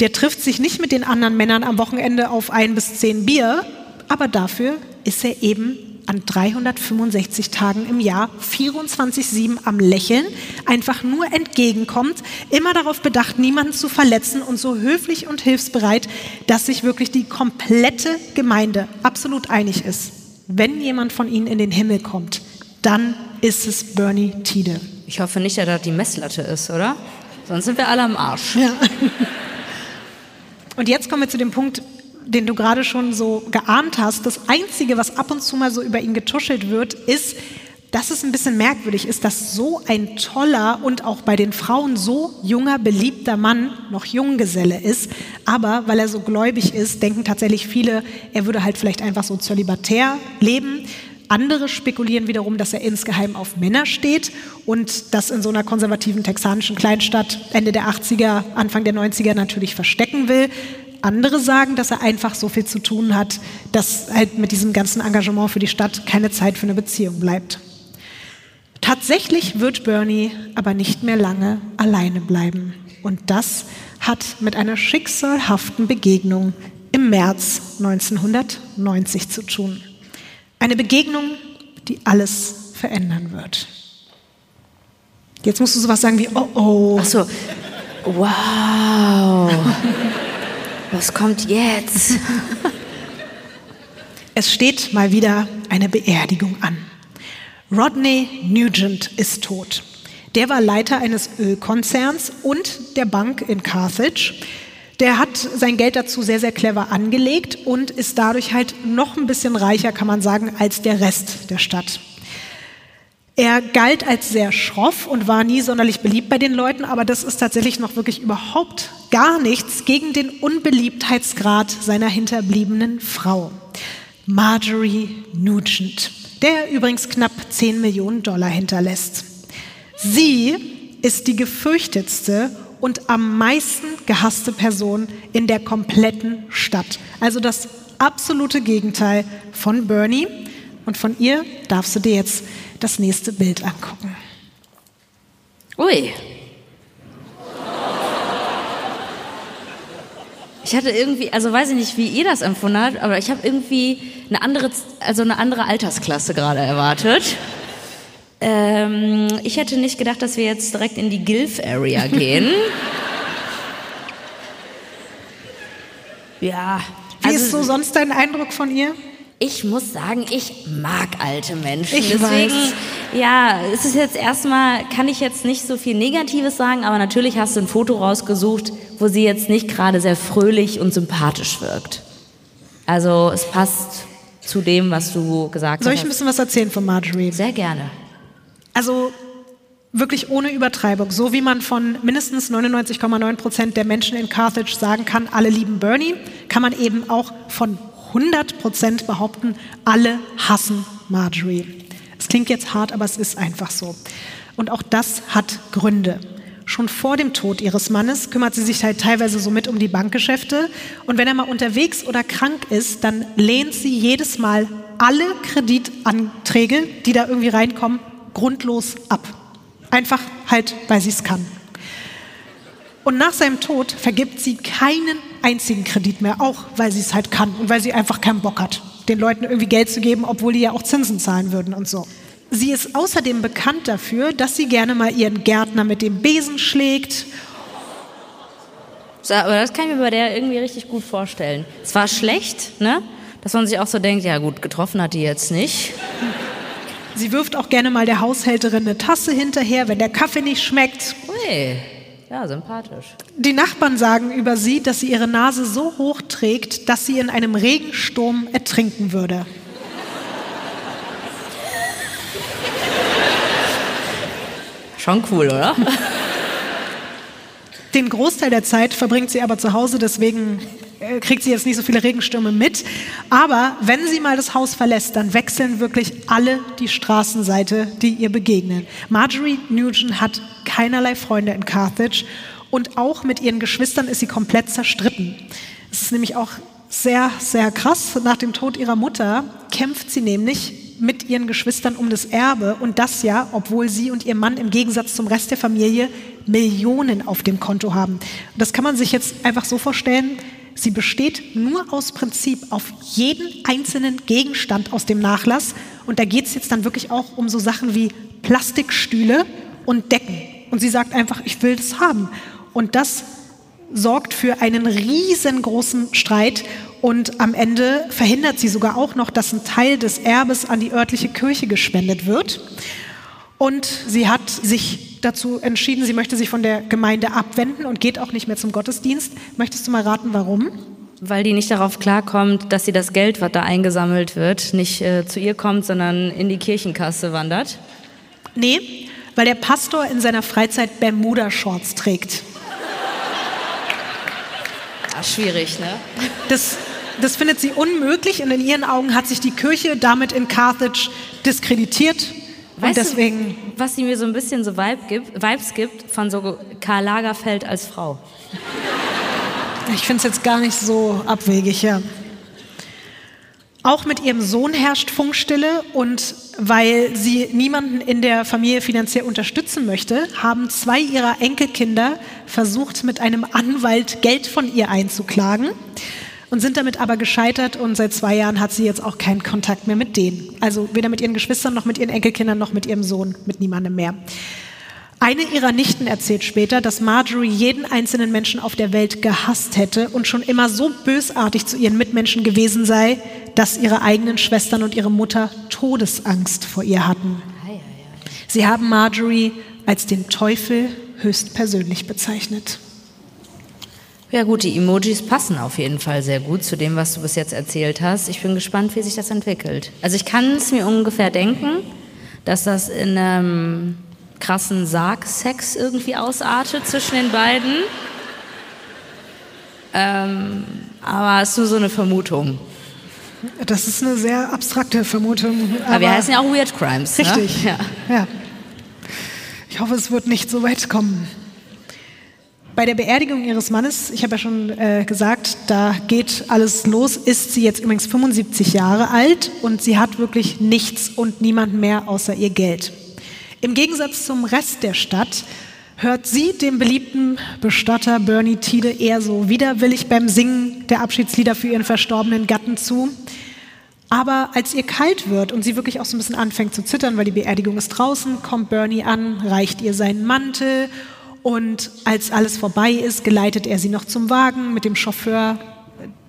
Der trifft sich nicht mit den anderen Männern am Wochenende auf ein bis zehn Bier. Aber dafür ist er eben an 365 Tagen im Jahr 24-7 am Lächeln, einfach nur entgegenkommt, immer darauf bedacht, niemanden zu verletzen und so höflich und hilfsbereit, dass sich wirklich die komplette Gemeinde absolut einig ist. Wenn jemand von ihnen in den Himmel kommt, dann ist es Bernie Tiede. Ich hoffe nicht, dass das die Messlatte ist, oder? Sonst sind wir alle am Arsch. Ja. Und jetzt kommen wir zu dem Punkt, den du gerade schon so geahnt hast. Das Einzige, was ab und zu mal so über ihn getuschelt wird, ist, dass es ein bisschen merkwürdig ist, dass so ein toller und auch bei den Frauen so junger, beliebter Mann noch Junggeselle ist. Aber weil er so gläubig ist, denken tatsächlich viele, er würde halt vielleicht einfach so zölibatär leben. Andere spekulieren wiederum, dass er insgeheim auf Männer steht und das in so einer konservativen texanischen Kleinstadt Ende der 80er, Anfang der 90er natürlich verstecken will. Andere sagen, dass er einfach so viel zu tun hat, dass halt mit diesem ganzen Engagement für die Stadt keine Zeit für eine Beziehung bleibt. Tatsächlich wird Bernie aber nicht mehr lange alleine bleiben. Und das hat mit einer schicksalhaften Begegnung im März 1990 zu tun. Eine Begegnung, die alles verändern wird. Jetzt musst du sowas sagen wie, oh oh. Ach so. Wow. Was kommt jetzt? Es steht mal wieder eine Beerdigung an. Rodney Nugent ist tot. Der war Leiter eines Ölkonzerns und der Bank in Carthage. Der hat sein Geld dazu sehr, sehr clever angelegt und ist dadurch halt noch ein bisschen reicher, kann man sagen, als der Rest der Stadt. Er galt als sehr schroff und war nie sonderlich beliebt bei den Leuten, aber das ist tatsächlich noch wirklich überhaupt gar nichts gegen den Unbeliebtheitsgrad seiner hinterbliebenen Frau, Marjorie Nugent, der übrigens knapp 10 Millionen Dollar hinterlässt. Sie ist die gefürchtetste und am meisten gehasste Person in der kompletten Stadt. Also das absolute Gegenteil von Bernie. Und von ihr darfst du dir jetzt das nächste Bild angucken. Ui. Ich hatte irgendwie, also weiß ich nicht, wie ihr das empfunden habt, aber ich habe irgendwie eine andere, also eine andere Altersklasse gerade erwartet. Ähm, ich hätte nicht gedacht, dass wir jetzt direkt in die Gilf-Area gehen. ja. Wie also, ist so sonst dein Eindruck von ihr? Ich muss sagen, ich mag alte Menschen. Ich Deswegen, weiß. ja, es ist jetzt erstmal, kann ich jetzt nicht so viel Negatives sagen, aber natürlich hast du ein Foto rausgesucht, wo sie jetzt nicht gerade sehr fröhlich und sympathisch wirkt. Also es passt zu dem, was du gesagt Soll ich hast. ein bisschen was erzählen von Marjorie? Sehr gerne. Also wirklich ohne Übertreibung, so wie man von mindestens 99,9 Prozent der Menschen in Carthage sagen kann, alle lieben Bernie, kann man eben auch von 100 Prozent behaupten, alle hassen Marjorie. Es klingt jetzt hart, aber es ist einfach so. Und auch das hat Gründe. Schon vor dem Tod ihres Mannes kümmert sie sich halt teilweise so mit um die Bankgeschäfte. Und wenn er mal unterwegs oder krank ist, dann lehnt sie jedes Mal alle Kreditanträge, die da irgendwie reinkommen, grundlos ab. Einfach halt, weil sie es kann. Und nach seinem Tod vergibt sie keinen einzigen Kredit mehr, auch weil sie es halt kann und weil sie einfach keinen Bock hat, den Leuten irgendwie Geld zu geben, obwohl die ja auch Zinsen zahlen würden und so. Sie ist außerdem bekannt dafür, dass sie gerne mal ihren Gärtner mit dem Besen schlägt. So, aber das kann ich mir bei der irgendwie richtig gut vorstellen. Es war schlecht, ne? Dass man sich auch so denkt, ja gut, getroffen hat die jetzt nicht. Sie wirft auch gerne mal der Haushälterin eine Tasse hinterher, wenn der Kaffee nicht schmeckt. Ui, ja, sympathisch. Die Nachbarn sagen über sie, dass sie ihre Nase so hoch trägt, dass sie in einem Regensturm ertrinken würde. Schon cool, oder? Den Großteil der Zeit verbringt sie aber zu Hause, deswegen kriegt sie jetzt nicht so viele Regenstürme mit. Aber wenn sie mal das Haus verlässt, dann wechseln wirklich alle die Straßenseite, die ihr begegnen. Marjorie Nugent hat keinerlei Freunde in Carthage und auch mit ihren Geschwistern ist sie komplett zerstritten. Es ist nämlich auch sehr, sehr krass. Nach dem Tod ihrer Mutter kämpft sie nämlich mit ihren Geschwistern um das Erbe und das ja, obwohl sie und ihr Mann im Gegensatz zum Rest der Familie Millionen auf dem Konto haben. Das kann man sich jetzt einfach so vorstellen. Sie besteht nur aus Prinzip auf jeden einzelnen Gegenstand aus dem Nachlass. Und da geht es jetzt dann wirklich auch um so Sachen wie Plastikstühle und Decken. Und sie sagt einfach, ich will das haben. Und das sorgt für einen riesengroßen Streit und am Ende verhindert sie sogar auch noch, dass ein Teil des Erbes an die örtliche Kirche gespendet wird. Und sie hat sich dazu entschieden, sie möchte sich von der Gemeinde abwenden und geht auch nicht mehr zum Gottesdienst. Möchtest du mal raten, warum? Weil die nicht darauf klarkommt, dass sie das Geld, was da eingesammelt wird, nicht äh, zu ihr kommt, sondern in die Kirchenkasse wandert. Nee, weil der Pastor in seiner Freizeit Bermuda-Shorts trägt. Ja, schwierig, ne? Das, das findet sie unmöglich und in ihren Augen hat sich die Kirche damit in Carthage diskreditiert. Weißt und deswegen. du, was sie mir so ein bisschen so Vibe gibt, Vibes gibt von so Karl Lagerfeld als Frau? Ich finde es jetzt gar nicht so abwegig, ja. Auch mit ihrem Sohn herrscht Funkstille und weil sie niemanden in der Familie finanziell unterstützen möchte, haben zwei ihrer Enkelkinder versucht, mit einem Anwalt Geld von ihr einzuklagen und sind damit aber gescheitert und seit zwei Jahren hat sie jetzt auch keinen Kontakt mehr mit denen. Also weder mit ihren Geschwistern noch mit ihren Enkelkindern noch mit ihrem Sohn, mit niemandem mehr. Eine ihrer Nichten erzählt später, dass Marjorie jeden einzelnen Menschen auf der Welt gehasst hätte und schon immer so bösartig zu ihren Mitmenschen gewesen sei, dass ihre eigenen Schwestern und ihre Mutter Todesangst vor ihr hatten. Sie haben Marjorie als den Teufel höchstpersönlich bezeichnet. Ja gut, die Emojis passen auf jeden Fall sehr gut zu dem, was du bis jetzt erzählt hast. Ich bin gespannt, wie sich das entwickelt. Also ich kann es mir ungefähr denken, dass das in einem krassen Sargsex irgendwie ausartet zwischen den beiden. Ähm, aber es ist nur so eine Vermutung. Das ist eine sehr abstrakte Vermutung. Aber, aber wir heißen ja auch Weird Crimes. Richtig. Ne? Ja. ja. Ich hoffe, es wird nicht so weit kommen. Bei der Beerdigung ihres Mannes, ich habe ja schon äh, gesagt, da geht alles los, ist sie jetzt übrigens 75 Jahre alt und sie hat wirklich nichts und niemand mehr außer ihr Geld. Im Gegensatz zum Rest der Stadt hört sie dem beliebten Bestatter Bernie Tiede eher so widerwillig beim Singen der Abschiedslieder für ihren verstorbenen Gatten zu. Aber als ihr kalt wird und sie wirklich auch so ein bisschen anfängt zu zittern, weil die Beerdigung ist draußen, kommt Bernie an, reicht ihr seinen Mantel und als alles vorbei ist, geleitet er sie noch zum Wagen mit dem Chauffeur,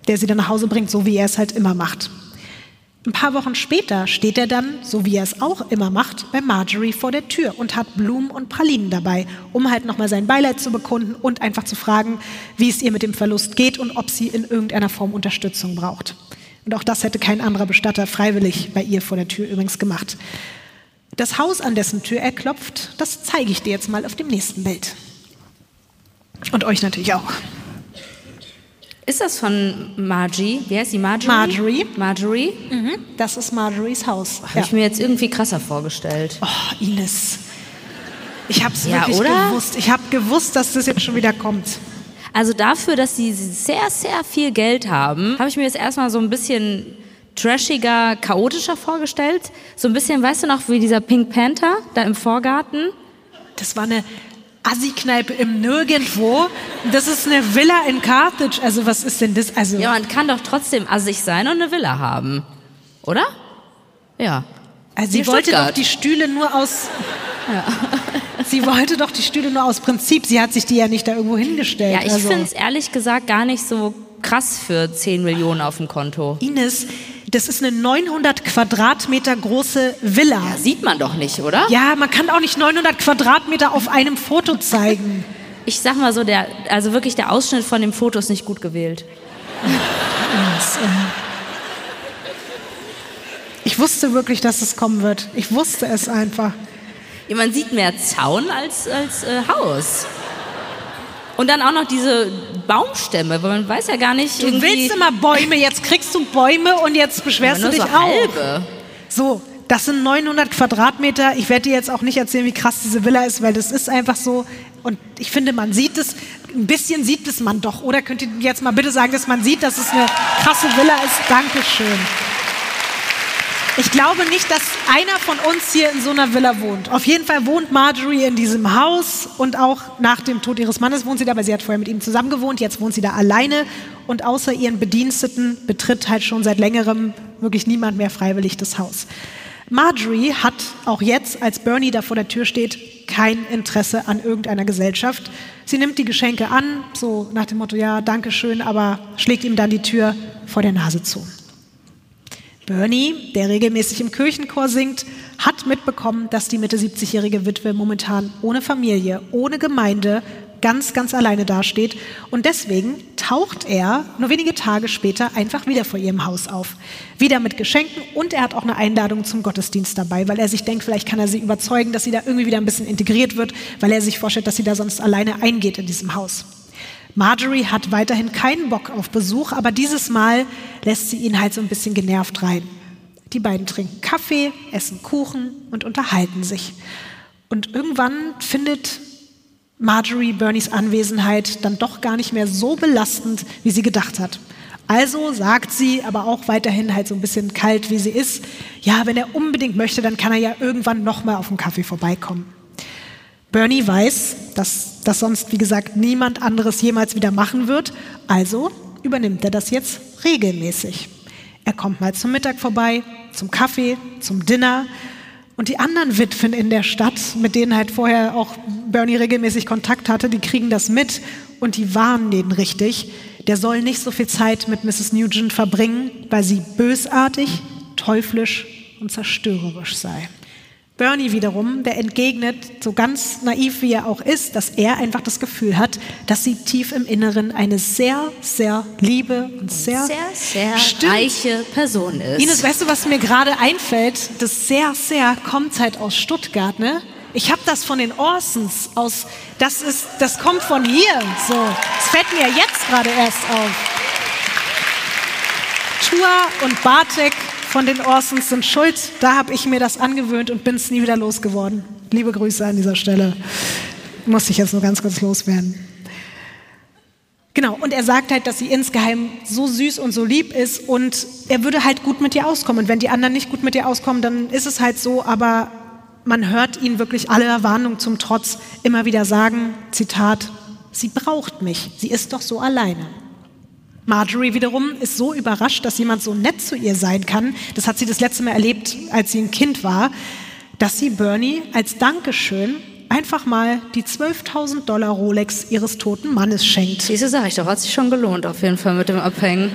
der sie dann nach Hause bringt, so wie er es halt immer macht. Ein paar Wochen später steht er dann, so wie er es auch immer macht, bei Marjorie vor der Tür und hat Blumen und Pralinen dabei, um halt nochmal sein Beileid zu bekunden und einfach zu fragen, wie es ihr mit dem Verlust geht und ob sie in irgendeiner Form Unterstützung braucht. Und auch das hätte kein anderer Bestatter freiwillig bei ihr vor der Tür übrigens gemacht. Das Haus, an dessen Tür er klopft, das zeige ich dir jetzt mal auf dem nächsten Bild. Und euch natürlich auch. Ist das von Margie? Wie heißt die Marjorie? Marjorie. Marjorie? Mhm. Das ist Marjories Haus. Habe ja. ich mir jetzt irgendwie krasser vorgestellt. Oh, Ines. Ich habe es ja, wirklich oder? gewusst. Ich habe gewusst, dass das jetzt schon wieder kommt. Also dafür, dass sie sehr, sehr viel Geld haben, habe ich mir jetzt erstmal so ein bisschen trashiger, chaotischer vorgestellt. So ein bisschen, weißt du noch, wie dieser Pink Panther da im Vorgarten? Das war eine Assi-Kneipe im Nirgendwo. Das ist eine Villa in Carthage. Also was ist denn das? Also ja, man kann doch trotzdem assig sein und eine Villa haben, oder? Ja. Also sie wollte doch die Stühle nur aus. Ja. sie wollte doch die Stühle nur aus Prinzip. Sie hat sich die ja nicht da irgendwo hingestellt. Ja, ich also. finde es ehrlich gesagt gar nicht so krass für 10 Millionen auf dem Konto. Ines, das ist eine 900 Quadratmeter große Villa. Ja, sieht man doch nicht, oder? Ja, man kann auch nicht 900 Quadratmeter auf einem Foto zeigen. Ich sag mal so, der, also wirklich der Ausschnitt von dem Foto ist nicht gut gewählt. Ich wusste wirklich, dass es kommen wird. Ich wusste es einfach. Ja, man sieht mehr Zaun als, als äh, Haus. Und dann auch noch diese Baumstämme, weil man weiß ja gar nicht. Du willst immer Bäume, jetzt kriegst du Bäume und jetzt beschwerst du dich so auch. halbe. So, das sind 900 Quadratmeter. Ich werde dir jetzt auch nicht erzählen, wie krass diese Villa ist, weil das ist einfach so. Und ich finde, man sieht es, ein bisschen sieht es man doch. Oder könnt ihr jetzt mal bitte sagen, dass man sieht, dass es eine krasse Villa ist? Dankeschön. Ich glaube nicht, dass einer von uns hier in so einer Villa wohnt. Auf jeden Fall wohnt Marjorie in diesem Haus und auch nach dem Tod ihres Mannes wohnt sie da, weil sie hat vorher mit ihm zusammen gewohnt. Jetzt wohnt sie da alleine und außer ihren Bediensteten betritt halt schon seit längerem wirklich niemand mehr freiwillig das Haus. Marjorie hat auch jetzt, als Bernie da vor der Tür steht, kein Interesse an irgendeiner Gesellschaft. Sie nimmt die Geschenke an, so nach dem Motto, ja, danke schön, aber schlägt ihm dann die Tür vor der Nase zu. Bernie, der regelmäßig im Kirchenchor singt, hat mitbekommen, dass die Mitte 70-jährige Witwe momentan ohne Familie, ohne Gemeinde, ganz, ganz alleine dasteht. Und deswegen taucht er nur wenige Tage später einfach wieder vor ihrem Haus auf. Wieder mit Geschenken und er hat auch eine Einladung zum Gottesdienst dabei, weil er sich denkt, vielleicht kann er sie überzeugen, dass sie da irgendwie wieder ein bisschen integriert wird, weil er sich vorstellt, dass sie da sonst alleine eingeht in diesem Haus. Marjorie hat weiterhin keinen Bock auf Besuch, aber dieses Mal lässt sie ihn halt so ein bisschen genervt rein. Die beiden trinken Kaffee, essen Kuchen und unterhalten sich. Und irgendwann findet Marjorie Bernies Anwesenheit dann doch gar nicht mehr so belastend, wie sie gedacht hat. Also sagt sie, aber auch weiterhin halt so ein bisschen kalt, wie sie ist, ja, wenn er unbedingt möchte, dann kann er ja irgendwann nochmal auf den Kaffee vorbeikommen. Bernie weiß, dass das sonst, wie gesagt, niemand anderes jemals wieder machen wird, also übernimmt er das jetzt regelmäßig. Er kommt mal zum Mittag vorbei, zum Kaffee, zum Dinner. Und die anderen Witwen in der Stadt, mit denen halt vorher auch Bernie regelmäßig Kontakt hatte, die kriegen das mit und die warnen den richtig. Der soll nicht so viel Zeit mit Mrs. Nugent verbringen, weil sie bösartig, teuflisch und zerstörerisch sei. Bernie wiederum, der entgegnet, so ganz naiv wie er auch ist, dass er einfach das Gefühl hat, dass sie tief im Inneren eine sehr, sehr liebe und sehr, Sehr, sehr reiche Person ist. Ines, weißt du, was mir gerade einfällt? Das sehr, sehr kommt halt aus Stuttgart, ne? Ich habe das von den Orsons aus, das ist, das kommt von hier, so. Das fällt mir jetzt gerade erst auf. Tua und Bartek von den Orsons sind schuld. Da habe ich mir das angewöhnt und bin es nie wieder losgeworden. Liebe Grüße an dieser Stelle. Musste ich jetzt nur ganz kurz loswerden. Genau, und er sagt halt, dass sie insgeheim so süß und so lieb ist und er würde halt gut mit ihr auskommen. Und wenn die anderen nicht gut mit ihr auskommen, dann ist es halt so, aber man hört ihn wirklich aller Warnung zum Trotz immer wieder sagen, Zitat, sie braucht mich, sie ist doch so alleine. Marjorie wiederum ist so überrascht, dass jemand so nett zu ihr sein kann. Das hat sie das letzte Mal erlebt, als sie ein Kind war, dass sie Bernie als Dankeschön einfach mal die 12.000 Dollar Rolex ihres toten Mannes schenkt. Diese sag ich doch, hat sich schon gelohnt auf jeden Fall mit dem Abhängen.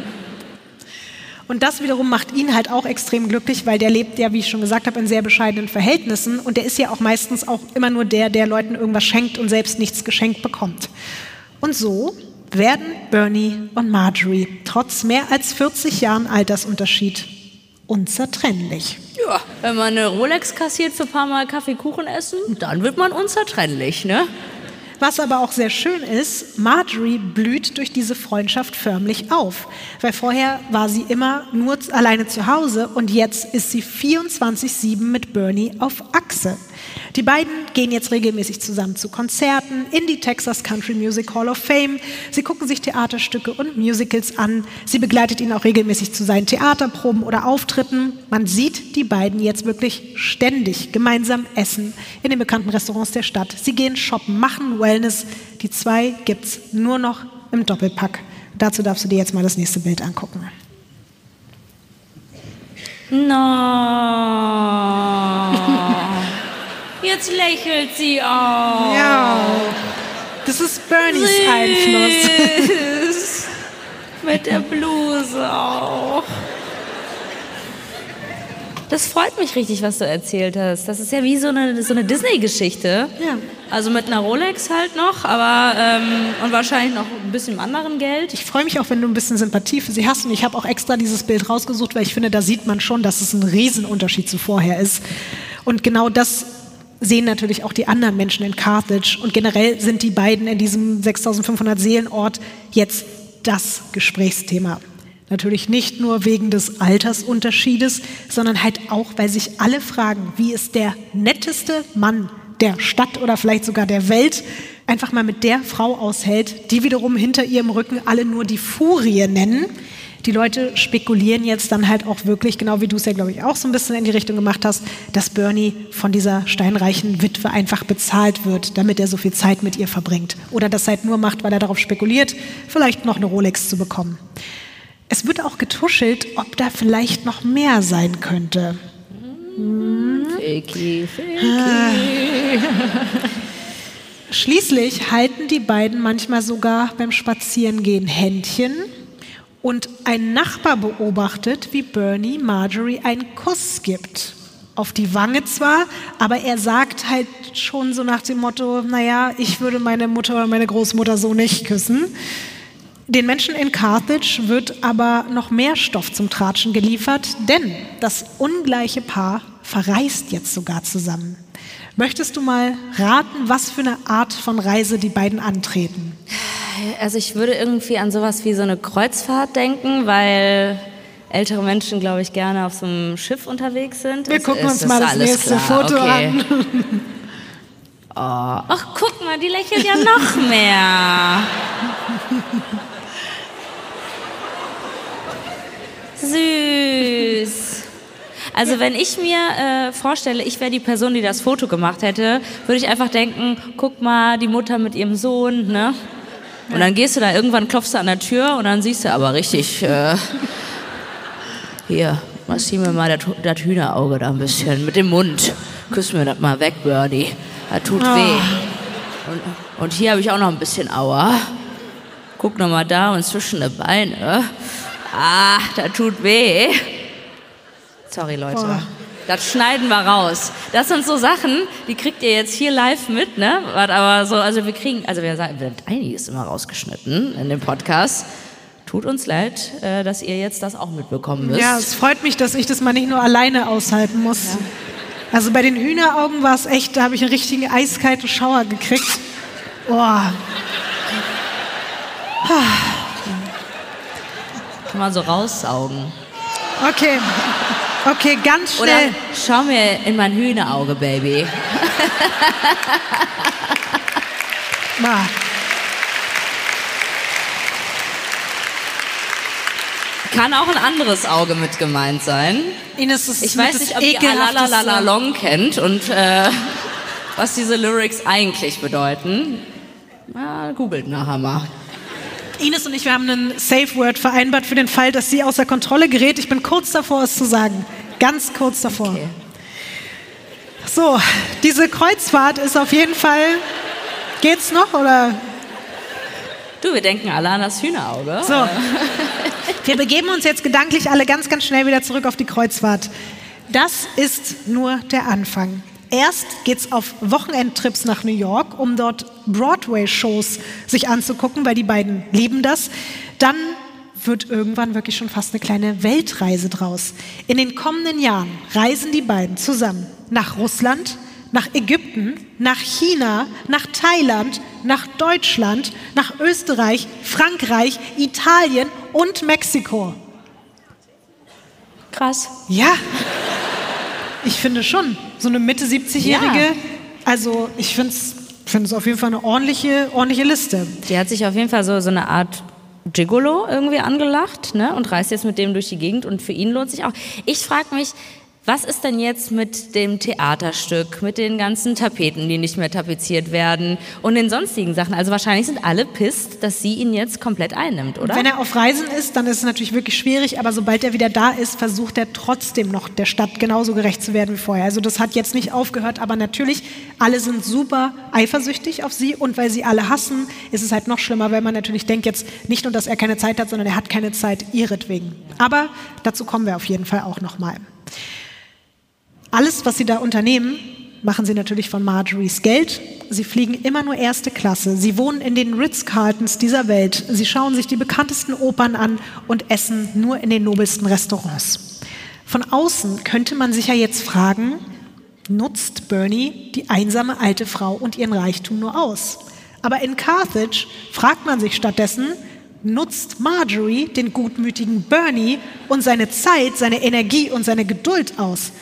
Und das wiederum macht ihn halt auch extrem glücklich, weil der lebt ja, wie ich schon gesagt habe, in sehr bescheidenen Verhältnissen und der ist ja auch meistens auch immer nur der, der Leuten irgendwas schenkt und selbst nichts geschenkt bekommt. Und so werden Bernie und Marjorie trotz mehr als 40 Jahren Altersunterschied unzertrennlich. Ja, wenn man eine Rolex kassiert für ein paar Mal Kaffee, Kuchen essen, dann wird man unzertrennlich, ne? Was aber auch sehr schön ist, Marjorie blüht durch diese Freundschaft förmlich auf. Weil vorher war sie immer nur alleine zu Hause und jetzt ist sie 24-7 mit Bernie auf Achse. Die beiden gehen jetzt regelmäßig zusammen zu Konzerten in die Texas Country Music Hall of Fame. Sie gucken sich Theaterstücke und Musicals an. Sie begleitet ihn auch regelmäßig zu seinen Theaterproben oder Auftritten. Man sieht die beiden jetzt wirklich ständig gemeinsam essen in den bekannten Restaurants der Stadt. Sie gehen shoppen, machen Wellness. Die zwei gibt's nur noch im Doppelpack. Dazu darfst du dir jetzt mal das nächste Bild angucken. No. Jetzt lächelt sie auch. Ja, das ist Bernies Einfluss. Süß. Mit der Bluse auch. Das freut mich richtig, was du erzählt hast. Das ist ja wie so eine, so eine Disney-Geschichte. Ja. Also mit einer Rolex halt noch, aber ähm, und wahrscheinlich noch ein bisschen anderen Geld. Ich freue mich auch, wenn du ein bisschen Sympathie für sie hast. Und ich habe auch extra dieses Bild rausgesucht, weil ich finde, da sieht man schon, dass es ein Riesenunterschied zu vorher ist. Und genau das sehen natürlich auch die anderen Menschen in Carthage. Und generell sind die beiden in diesem 6500 Seelenort jetzt das Gesprächsthema. Natürlich nicht nur wegen des Altersunterschiedes, sondern halt auch, weil sich alle fragen, wie ist der netteste Mann der Stadt oder vielleicht sogar der Welt einfach mal mit der Frau aushält, die wiederum hinter ihrem Rücken alle nur die Furie nennen. Die Leute spekulieren jetzt dann halt auch wirklich, genau wie du es ja, glaube ich, auch so ein bisschen in die Richtung gemacht hast, dass Bernie von dieser steinreichen Witwe einfach bezahlt wird, damit er so viel Zeit mit ihr verbringt. Oder das halt nur macht, weil er darauf spekuliert, vielleicht noch eine Rolex zu bekommen. Es wird auch getuschelt, ob da vielleicht noch mehr sein könnte. Hm. Ficky, ficky. Schließlich halten die beiden manchmal sogar beim Spazierengehen Händchen und ein Nachbar beobachtet, wie Bernie Marjorie einen Kuss gibt. Auf die Wange zwar, aber er sagt halt schon so nach dem Motto, naja, ich würde meine Mutter oder meine Großmutter so nicht küssen. Den Menschen in Carthage wird aber noch mehr Stoff zum Tratschen geliefert, denn das ungleiche Paar verreist jetzt sogar zusammen. Möchtest du mal raten, was für eine Art von Reise die beiden antreten? Also ich würde irgendwie an sowas wie so eine Kreuzfahrt denken, weil ältere Menschen, glaube ich, gerne auf so einem Schiff unterwegs sind. Wir gucken uns mal das nächste klar. Foto okay. an. Oh, ach, guck mal, die lächelt ja noch mehr. Süß. Also wenn ich mir äh, vorstelle, ich wäre die Person, die das Foto gemacht hätte, würde ich einfach denken, guck mal, die Mutter mit ihrem Sohn, ne? Und dann gehst du da irgendwann, klopfst du an der Tür und dann siehst du aber richtig, äh, hier, massier mir mal das Hühnerauge da ein bisschen mit dem Mund. Küss mir das mal weg, Birdie. Das tut oh. weh. Und, und hier habe ich auch noch ein bisschen Aua. Guck noch mal da und zwischen die Beine. Ah, das tut weh. Sorry, Leute. Boah. Das schneiden wir raus. Das sind so Sachen, die kriegt ihr jetzt hier live mit, ne? Aber so, also wir kriegen, also wir sagen, wir haben einiges immer rausgeschnitten in dem Podcast. Tut uns leid, äh, dass ihr jetzt das auch mitbekommen müsst. Ja, es freut mich, dass ich das mal nicht nur alleine aushalten muss. Ja. Also bei den Hühneraugen war es echt, da habe ich einen richtigen eiskalten Schauer gekriegt. Boah. Kann man so raussaugen. Okay. Okay, ganz schnell. Oder schau mir in mein Hühnerauge, Baby. Kann auch ein anderes Auge mit gemeint sein. Ines, ist ich weiß nicht, ob ihr Alalalala Long kennt und äh, was diese Lyrics eigentlich bedeuten. Na, googelt nachher mal. Ines und ich, wir haben einen Safe Word vereinbart für den Fall, dass sie außer Kontrolle gerät. Ich bin kurz davor, es zu sagen. Ganz kurz davor. Okay. So, diese Kreuzfahrt ist auf jeden Fall. Geht's noch oder? Du, wir denken alle an das Hühnerauge. So. Wir begeben uns jetzt gedanklich alle ganz, ganz schnell wieder zurück auf die Kreuzfahrt. Das ist nur der Anfang. Erst geht's auf Wochenendtrips nach New York, um dort Broadway-Shows sich anzugucken, weil die beiden lieben das. Dann wird irgendwann wirklich schon fast eine kleine Weltreise draus. In den kommenden Jahren reisen die beiden zusammen nach Russland, nach Ägypten, nach China, nach Thailand, nach Deutschland, nach Österreich, Frankreich, Italien und Mexiko. Krass. Ja, ich finde schon. So eine Mitte 70-Jährige, ja. also ich finde es finde es auf jeden Fall eine ordentliche, ordentliche Liste. Die hat sich auf jeden Fall so, so eine Art Gigolo irgendwie angelacht ne? und reist jetzt mit dem durch die Gegend und für ihn lohnt sich auch. Ich frage mich, was ist denn jetzt mit dem Theaterstück, mit den ganzen Tapeten, die nicht mehr tapeziert werden und den sonstigen Sachen? Also wahrscheinlich sind alle pisst, dass sie ihn jetzt komplett einnimmt, oder? wenn er auf Reisen ist, dann ist es natürlich wirklich schwierig, aber sobald er wieder da ist, versucht er trotzdem noch der Stadt genauso gerecht zu werden wie vorher. Also das hat jetzt nicht aufgehört, aber natürlich, alle sind super eifersüchtig auf sie und weil sie alle hassen, ist es halt noch schlimmer, weil man natürlich denkt jetzt nicht nur, dass er keine Zeit hat, sondern er hat keine Zeit ihretwegen. Aber dazu kommen wir auf jeden Fall auch nochmal. Alles, was sie da unternehmen, machen sie natürlich von Marjories Geld. Sie fliegen immer nur erste Klasse. Sie wohnen in den Ritz-Carltons dieser Welt. Sie schauen sich die bekanntesten Opern an und essen nur in den nobelsten Restaurants. Von außen könnte man sich ja jetzt fragen, nutzt Bernie die einsame alte Frau und ihren Reichtum nur aus. Aber in Carthage fragt man sich stattdessen, nutzt Marjorie den gutmütigen Bernie und seine Zeit, seine Energie und seine Geduld aus?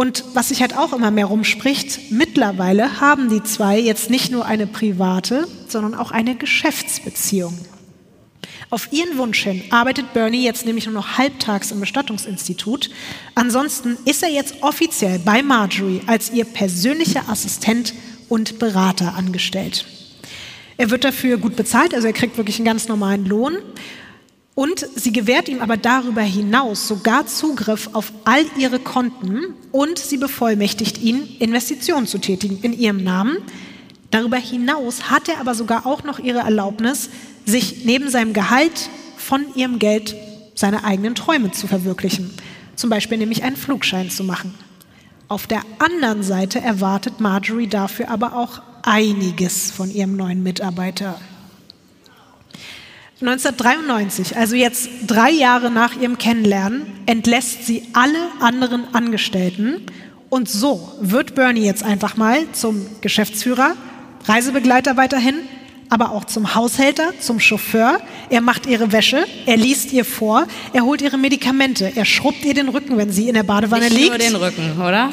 Und was sich halt auch immer mehr rumspricht, mittlerweile haben die zwei jetzt nicht nur eine private, sondern auch eine Geschäftsbeziehung. Auf ihren Wunsch hin arbeitet Bernie jetzt nämlich nur noch halbtags im Bestattungsinstitut. Ansonsten ist er jetzt offiziell bei Marjorie als ihr persönlicher Assistent und Berater angestellt. Er wird dafür gut bezahlt, also er kriegt wirklich einen ganz normalen Lohn. Und sie gewährt ihm aber darüber hinaus sogar Zugriff auf all ihre Konten und sie bevollmächtigt ihn, Investitionen zu tätigen in ihrem Namen. Darüber hinaus hat er aber sogar auch noch ihre Erlaubnis, sich neben seinem Gehalt von ihrem Geld seine eigenen Träume zu verwirklichen. Zum Beispiel nämlich einen Flugschein zu machen. Auf der anderen Seite erwartet Marjorie dafür aber auch einiges von ihrem neuen Mitarbeiter. 1993, also jetzt drei Jahre nach ihrem Kennenlernen, entlässt sie alle anderen Angestellten und so wird Bernie jetzt einfach mal zum Geschäftsführer, Reisebegleiter weiterhin, aber auch zum Haushälter, zum Chauffeur. Er macht ihre Wäsche, er liest ihr vor, er holt ihre Medikamente, er schrubbt ihr den Rücken, wenn sie in der Badewanne Nicht liegt. nur den Rücken, oder?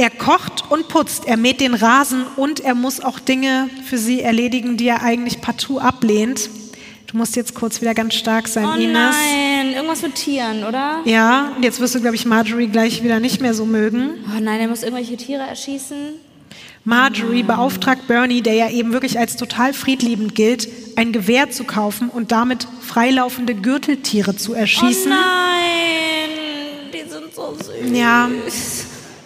Er kocht und putzt, er mäht den Rasen und er muss auch Dinge für sie erledigen, die er eigentlich partout ablehnt. Du musst jetzt kurz wieder ganz stark sein, Oh Ines. nein, irgendwas mit Tieren, oder? Ja, und jetzt wirst du, glaube ich, Marjorie gleich wieder nicht mehr so mögen. Oh nein, er muss irgendwelche Tiere erschießen. Marjorie beauftragt Bernie, der ja eben wirklich als total friedliebend gilt, ein Gewehr zu kaufen und damit freilaufende Gürteltiere zu erschießen. Oh nein, die sind so süß. Ja,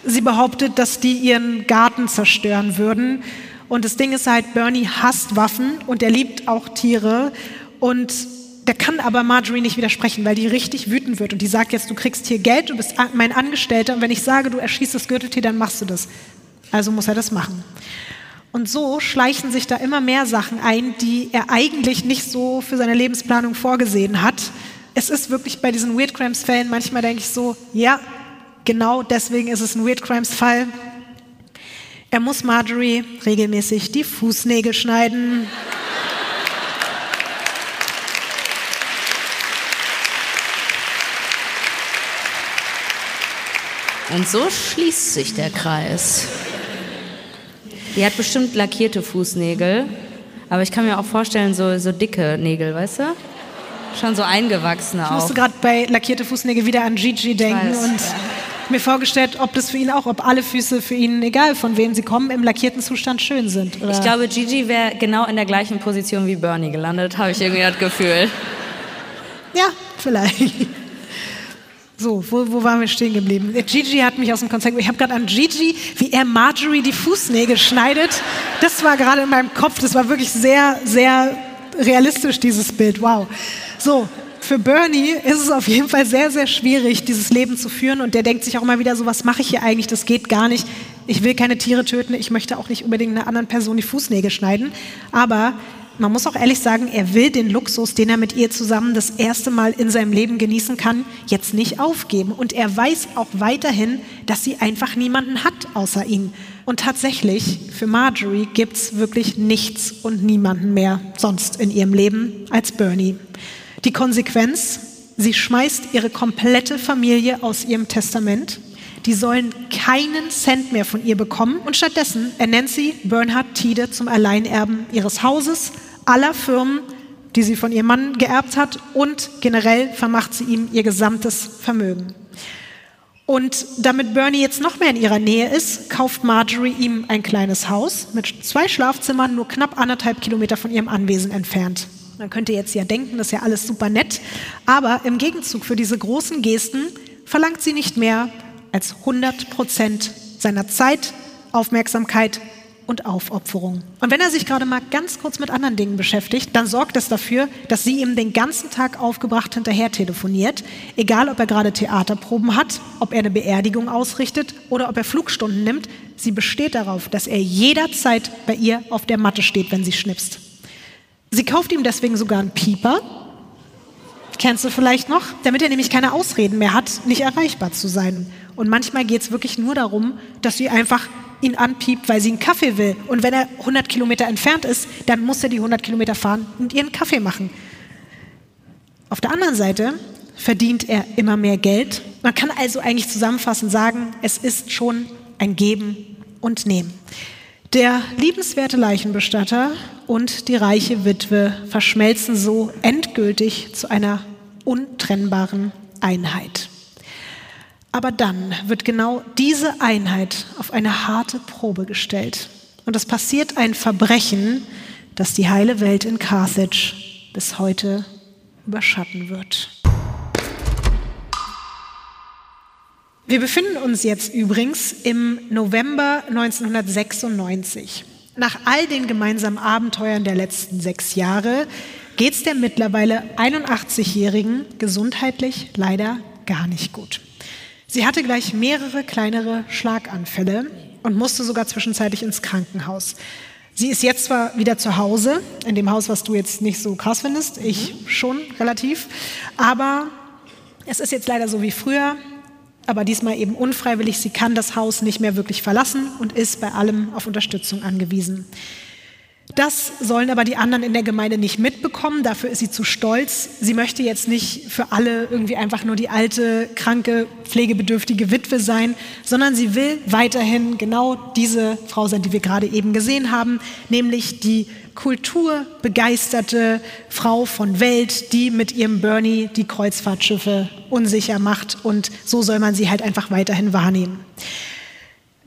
sie behauptet, dass die ihren Garten zerstören würden. Und das Ding ist halt, Bernie hasst Waffen und er liebt auch Tiere. Und der kann aber Marjorie nicht widersprechen, weil die richtig wütend wird. Und die sagt jetzt, du kriegst hier Geld, du bist mein Angestellter. Und wenn ich sage, du erschießt das Gürteltier, dann machst du das. Also muss er das machen. Und so schleichen sich da immer mehr Sachen ein, die er eigentlich nicht so für seine Lebensplanung vorgesehen hat. Es ist wirklich bei diesen Weird Crimes Fällen, manchmal denke ich so, ja, genau deswegen ist es ein Weird Crimes Fall. Er muss Marjorie regelmäßig die Fußnägel schneiden. Und so schließt sich der Kreis. Die hat bestimmt lackierte Fußnägel, aber ich kann mir auch vorstellen, so, so dicke Nägel, weißt du? Schon so eingewachsene Ich auch. musste gerade bei lackierte Fußnägel wieder an Gigi denken und mir vorgestellt, ob das für ihn auch, ob alle Füße für ihn, egal von wem sie kommen, im lackierten Zustand schön sind. Oder? Ich glaube, Gigi wäre genau in der gleichen Position wie Bernie gelandet, habe ich irgendwie das Gefühl. Ja, vielleicht. So, wo, wo waren wir stehen geblieben? Gigi hat mich aus dem Konzept. Ich habe gerade an Gigi, wie er Marjorie die Fußnägel schneidet. Das war gerade in meinem Kopf. Das war wirklich sehr, sehr realistisch, dieses Bild. Wow. So, für Bernie ist es auf jeden Fall sehr, sehr schwierig, dieses Leben zu führen. Und der denkt sich auch immer wieder so, was mache ich hier eigentlich? Das geht gar nicht. Ich will keine Tiere töten. Ich möchte auch nicht unbedingt einer anderen Person die Fußnägel schneiden. Aber man muss auch ehrlich sagen, er will den Luxus, den er mit ihr zusammen das erste Mal in seinem Leben genießen kann, jetzt nicht aufgeben. Und er weiß auch weiterhin, dass sie einfach niemanden hat außer ihn. Und tatsächlich, für Marjorie gibt es wirklich nichts und niemanden mehr sonst in ihrem Leben als Bernie. Die Konsequenz, sie schmeißt ihre komplette Familie aus ihrem Testament. Die sollen keinen Cent mehr von ihr bekommen und stattdessen ernennt sie Bernhard Tiede zum Alleinerben ihres Hauses, aller Firmen, die sie von ihrem Mann geerbt hat und generell vermacht sie ihm ihr gesamtes Vermögen. Und damit Bernie jetzt noch mehr in ihrer Nähe ist, kauft Marjorie ihm ein kleines Haus mit zwei Schlafzimmern, nur knapp anderthalb Kilometer von ihrem Anwesen entfernt. Man könnte jetzt ja denken, das ist ja alles super nett, aber im Gegenzug für diese großen Gesten verlangt sie nicht mehr als 100 Prozent seiner Zeit, Aufmerksamkeit und Aufopferung. Und wenn er sich gerade mal ganz kurz mit anderen Dingen beschäftigt, dann sorgt es dafür, dass sie ihm den ganzen Tag aufgebracht hinterher telefoniert, egal ob er gerade Theaterproben hat, ob er eine Beerdigung ausrichtet oder ob er Flugstunden nimmt. Sie besteht darauf, dass er jederzeit bei ihr auf der Matte steht, wenn sie schnipst. Sie kauft ihm deswegen sogar einen Pieper. kennst du vielleicht noch, damit er nämlich keine Ausreden mehr hat, nicht erreichbar zu sein. Und manchmal geht es wirklich nur darum, dass sie einfach ihn anpiept, weil sie einen Kaffee will. Und wenn er 100 Kilometer entfernt ist, dann muss er die 100 Kilometer fahren und ihren Kaffee machen. Auf der anderen Seite verdient er immer mehr Geld. Man kann also eigentlich zusammenfassend sagen, es ist schon ein Geben und Nehmen. Der liebenswerte Leichenbestatter und die reiche Witwe verschmelzen so endgültig zu einer untrennbaren Einheit. Aber dann wird genau diese Einheit auf eine harte Probe gestellt. Und es passiert ein Verbrechen, das die heile Welt in Carthage bis heute überschatten wird. Wir befinden uns jetzt übrigens im November 1996. Nach all den gemeinsamen Abenteuern der letzten sechs Jahre geht es der mittlerweile 81-Jährigen gesundheitlich leider gar nicht gut. Sie hatte gleich mehrere kleinere Schlaganfälle und musste sogar zwischenzeitlich ins Krankenhaus. Sie ist jetzt zwar wieder zu Hause, in dem Haus, was du jetzt nicht so krass findest, ich schon relativ, aber es ist jetzt leider so wie früher, aber diesmal eben unfreiwillig. Sie kann das Haus nicht mehr wirklich verlassen und ist bei allem auf Unterstützung angewiesen. Das sollen aber die anderen in der Gemeinde nicht mitbekommen. Dafür ist sie zu stolz. Sie möchte jetzt nicht für alle irgendwie einfach nur die alte, kranke, pflegebedürftige Witwe sein, sondern sie will weiterhin genau diese Frau sein, die wir gerade eben gesehen haben, nämlich die kulturbegeisterte Frau von Welt, die mit ihrem Bernie die Kreuzfahrtschiffe unsicher macht. Und so soll man sie halt einfach weiterhin wahrnehmen.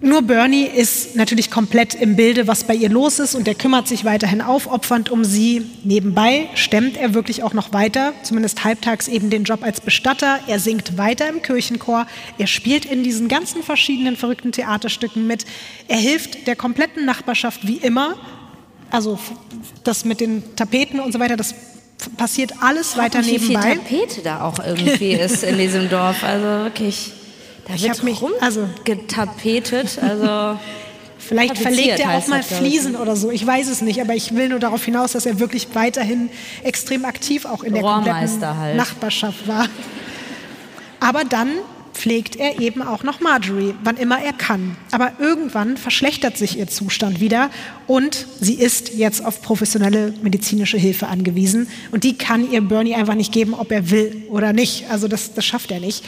Nur Bernie ist natürlich komplett im Bilde, was bei ihr los ist und er kümmert sich weiterhin aufopfernd um sie. Nebenbei stemmt er wirklich auch noch weiter, zumindest halbtags eben den Job als Bestatter. Er singt weiter im Kirchenchor, er spielt in diesen ganzen verschiedenen verrückten Theaterstücken mit. Er hilft der kompletten Nachbarschaft wie immer. Also das mit den Tapeten und so weiter, das passiert alles weiter nebenbei. Wie viel Tapete da auch irgendwie ist in diesem Dorf, also wirklich. Da Ich wird mich- also- getapetet, also Vielleicht verlegt er auch mal. Fliesen oder so. Ich weiß es nicht, aber ich will nur darauf hinaus, dass er wirklich weiterhin extrem aktiv auch in der kompletten halt. Nachbarschaft war. Aber dann pflegt er eben auch noch Marjorie, wann immer er kann. Aber irgendwann verschlechtert sich ihr Zustand wieder und sie ist jetzt auf professionelle medizinische Hilfe angewiesen. Und die kann ihr Bernie einfach nicht geben, ob er will oder nicht. Also das, das schafft er nicht.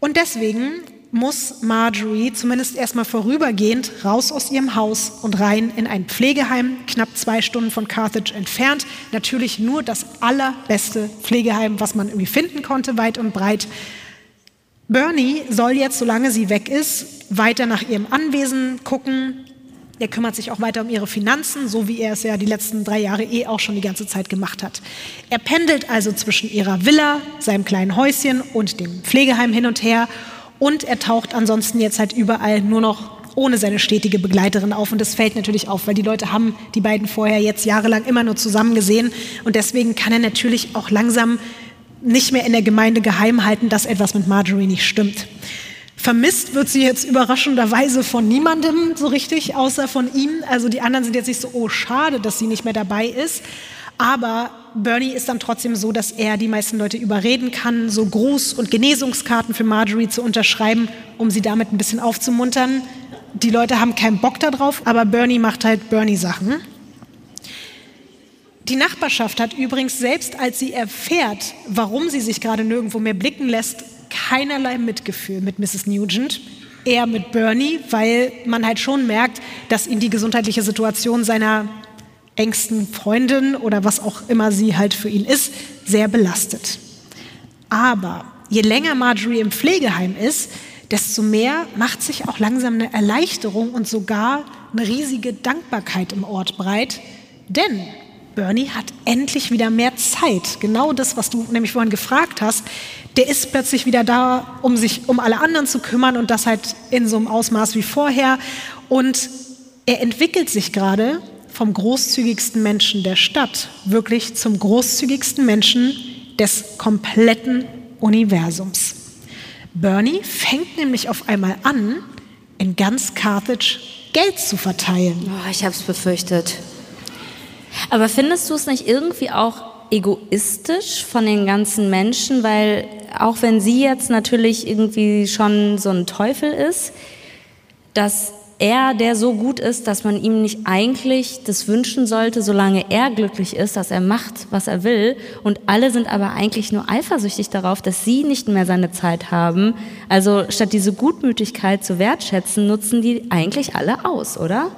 Und deswegen muss Marjorie zumindest erstmal vorübergehend raus aus ihrem Haus und rein in ein Pflegeheim, knapp zwei Stunden von Carthage entfernt. Natürlich nur das allerbeste Pflegeheim, was man irgendwie finden konnte, weit und breit. Bernie soll jetzt, solange sie weg ist, weiter nach ihrem Anwesen gucken. Er kümmert sich auch weiter um ihre Finanzen, so wie er es ja die letzten drei Jahre eh auch schon die ganze Zeit gemacht hat. Er pendelt also zwischen ihrer Villa, seinem kleinen Häuschen und dem Pflegeheim hin und her. Und er taucht ansonsten jetzt halt überall nur noch ohne seine stetige Begleiterin auf. Und das fällt natürlich auf, weil die Leute haben die beiden vorher jetzt jahrelang immer nur zusammen gesehen. Und deswegen kann er natürlich auch langsam nicht mehr in der Gemeinde geheim halten, dass etwas mit Marjorie nicht stimmt. Vermisst wird sie jetzt überraschenderweise von niemandem so richtig, außer von ihm. Also die anderen sind jetzt nicht so, oh schade, dass sie nicht mehr dabei ist. Aber Bernie ist dann trotzdem so, dass er die meisten Leute überreden kann, so Gruß- und Genesungskarten für Marjorie zu unterschreiben, um sie damit ein bisschen aufzumuntern. Die Leute haben keinen Bock darauf, aber Bernie macht halt Bernie-Sachen. Die Nachbarschaft hat übrigens, selbst als sie erfährt, warum sie sich gerade nirgendwo mehr blicken lässt, keinerlei Mitgefühl mit Mrs. Nugent. Eher mit Bernie, weil man halt schon merkt, dass ihn die gesundheitliche Situation seiner engsten Freundin oder was auch immer sie halt für ihn ist, sehr belastet. Aber je länger Marjorie im Pflegeheim ist, desto mehr macht sich auch langsam eine Erleichterung und sogar eine riesige Dankbarkeit im Ort breit. Denn Bernie hat endlich wieder mehr Zeit. Genau das, was du nämlich vorhin gefragt hast. Der ist plötzlich wieder da, um sich um alle anderen zu kümmern und das halt in so einem Ausmaß wie vorher. Und er entwickelt sich gerade vom großzügigsten Menschen der Stadt wirklich zum großzügigsten Menschen des kompletten Universums. Bernie fängt nämlich auf einmal an, in ganz Carthage Geld zu verteilen. Oh, ich habe es befürchtet. Aber findest du es nicht irgendwie auch egoistisch von den ganzen Menschen, weil auch wenn sie jetzt natürlich irgendwie schon so ein Teufel ist, dass er, der so gut ist, dass man ihm nicht eigentlich das wünschen sollte, solange er glücklich ist, dass er macht, was er will. Und alle sind aber eigentlich nur eifersüchtig darauf, dass sie nicht mehr seine Zeit haben. Also statt diese Gutmütigkeit zu wertschätzen, nutzen die eigentlich alle aus, oder?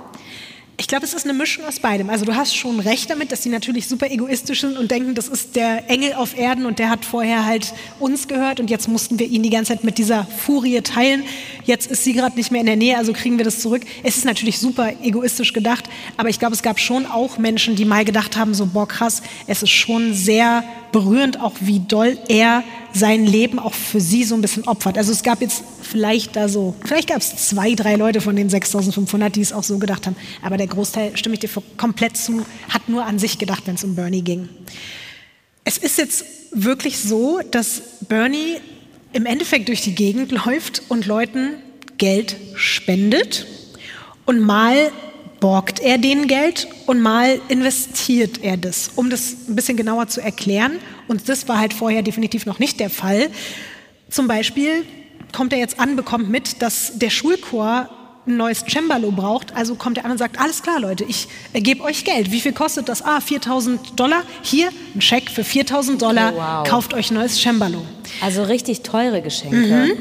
Ich glaube, es ist eine Mischung aus beidem. Also du hast schon recht damit, dass sie natürlich super egoistisch sind und denken, das ist der Engel auf Erden und der hat vorher halt uns gehört und jetzt mussten wir ihn die ganze Zeit mit dieser Furie teilen. Jetzt ist sie gerade nicht mehr in der Nähe, also kriegen wir das zurück. Es ist natürlich super egoistisch gedacht, aber ich glaube, es gab schon auch Menschen, die mal gedacht haben, so boah krass, es ist schon sehr berührend, auch wie doll er sein Leben auch für sie so ein bisschen opfert. Also es gab jetzt vielleicht da so, vielleicht gab es zwei, drei Leute von den 6500, die es auch so gedacht haben. Aber der Großteil, stimme ich dir komplett zu, hat nur an sich gedacht, wenn es um Bernie ging. Es ist jetzt wirklich so, dass Bernie im Endeffekt durch die Gegend läuft und Leuten Geld spendet und mal borgt er denen Geld und mal investiert er das, um das ein bisschen genauer zu erklären. Und das war halt vorher definitiv noch nicht der Fall. Zum Beispiel kommt er jetzt an, bekommt mit, dass der Schulchor ein neues Cembalo braucht. Also kommt er an und sagt, alles klar, Leute, ich gebe euch Geld. Wie viel kostet das? Ah, 4000 Dollar. Hier, ein Scheck für 4000 Dollar. Oh, wow. Kauft euch ein neues Cembalo. Also richtig teure Geschenke.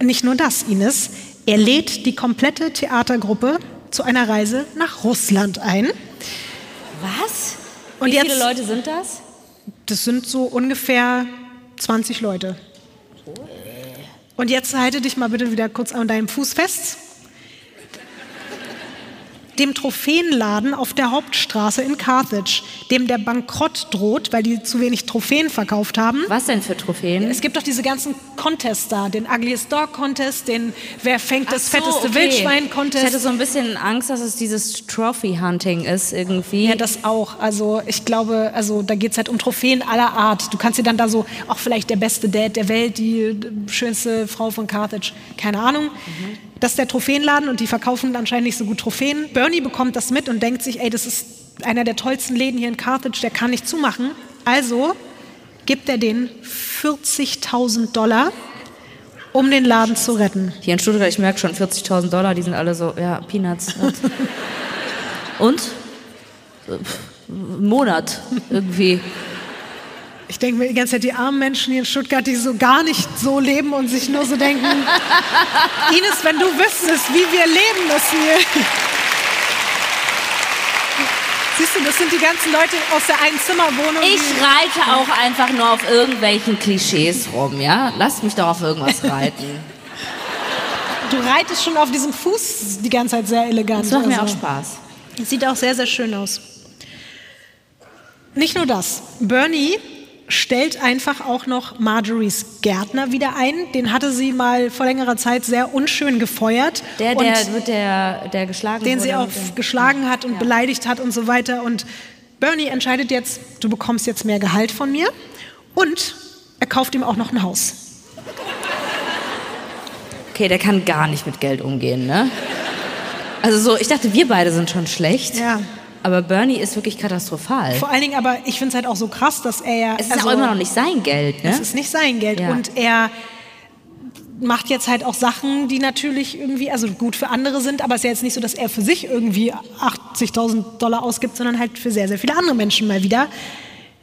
Mhm. Nicht nur das, Ines. Er lädt die komplette Theatergruppe zu einer Reise nach Russland ein. Was? Und Wie jetzt, viele Leute sind das? Das sind so ungefähr 20 Leute. Und jetzt halte dich mal bitte wieder kurz an deinem Fuß fest dem Trophäenladen auf der Hauptstraße in Carthage, dem der Bankrott droht, weil die zu wenig Trophäen verkauft haben. Was denn für Trophäen? Es gibt doch diese ganzen Contests da, den Ugliest Dog Contest, den Wer fängt das so, fetteste okay. Wildschwein Contest. Ich hatte so ein bisschen Angst, dass es dieses Trophy Hunting ist irgendwie. Ja, das auch. Also ich glaube, also da geht es halt um Trophäen aller Art. Du kannst dir dann da so, auch vielleicht der beste Dad der Welt, die schönste Frau von Carthage, keine Ahnung. Mhm. Das ist der Trophäenladen und die verkaufen anscheinend nicht so gut Trophäen. Bernie bekommt das mit und denkt sich, ey, das ist einer der tollsten Läden hier in Carthage, der kann nicht zumachen. Also gibt er denen 40.000 Dollar, um den Laden zu retten. Hier in Stuttgart, ich merke schon, 40.000 Dollar, die sind alle so, ja, Peanuts. und? Monat irgendwie. Ich denke mir die ganze Zeit, die armen Menschen hier in Stuttgart, die so gar nicht so leben und sich nur so denken, Ines, wenn du wüsstest, wie wir leben müssen hier. Siehst du, das sind die ganzen Leute aus der Einzimmerwohnung. Ich reite auch einfach nur auf irgendwelchen Klischees rum, ja? Lass mich doch auf irgendwas reiten. Du reitest schon auf diesem Fuß die ganze Zeit sehr elegant. Das macht mir also. auch Spaß. Sieht auch sehr, sehr schön aus. Nicht nur das. Bernie stellt einfach auch noch Marjories Gärtner wieder ein. Den hatte sie mal vor längerer Zeit sehr unschön gefeuert. Der, der, wird der, der geschlagen Den sie auch geschlagen hat und ja. beleidigt hat und so weiter. Und Bernie entscheidet jetzt, du bekommst jetzt mehr Gehalt von mir. Und er kauft ihm auch noch ein Haus. Okay, der kann gar nicht mit Geld umgehen, ne? Also so, ich dachte, wir beide sind schon schlecht. Ja. Aber Bernie ist wirklich katastrophal. Vor allen Dingen, aber ich finde es halt auch so krass, dass er ja. Es ist also, auch immer noch nicht sein Geld, ne? Es ist nicht sein Geld. Ja. Und er macht jetzt halt auch Sachen, die natürlich irgendwie, also gut für andere sind, aber es ist ja jetzt nicht so, dass er für sich irgendwie 80.000 Dollar ausgibt, sondern halt für sehr, sehr viele andere Menschen mal wieder.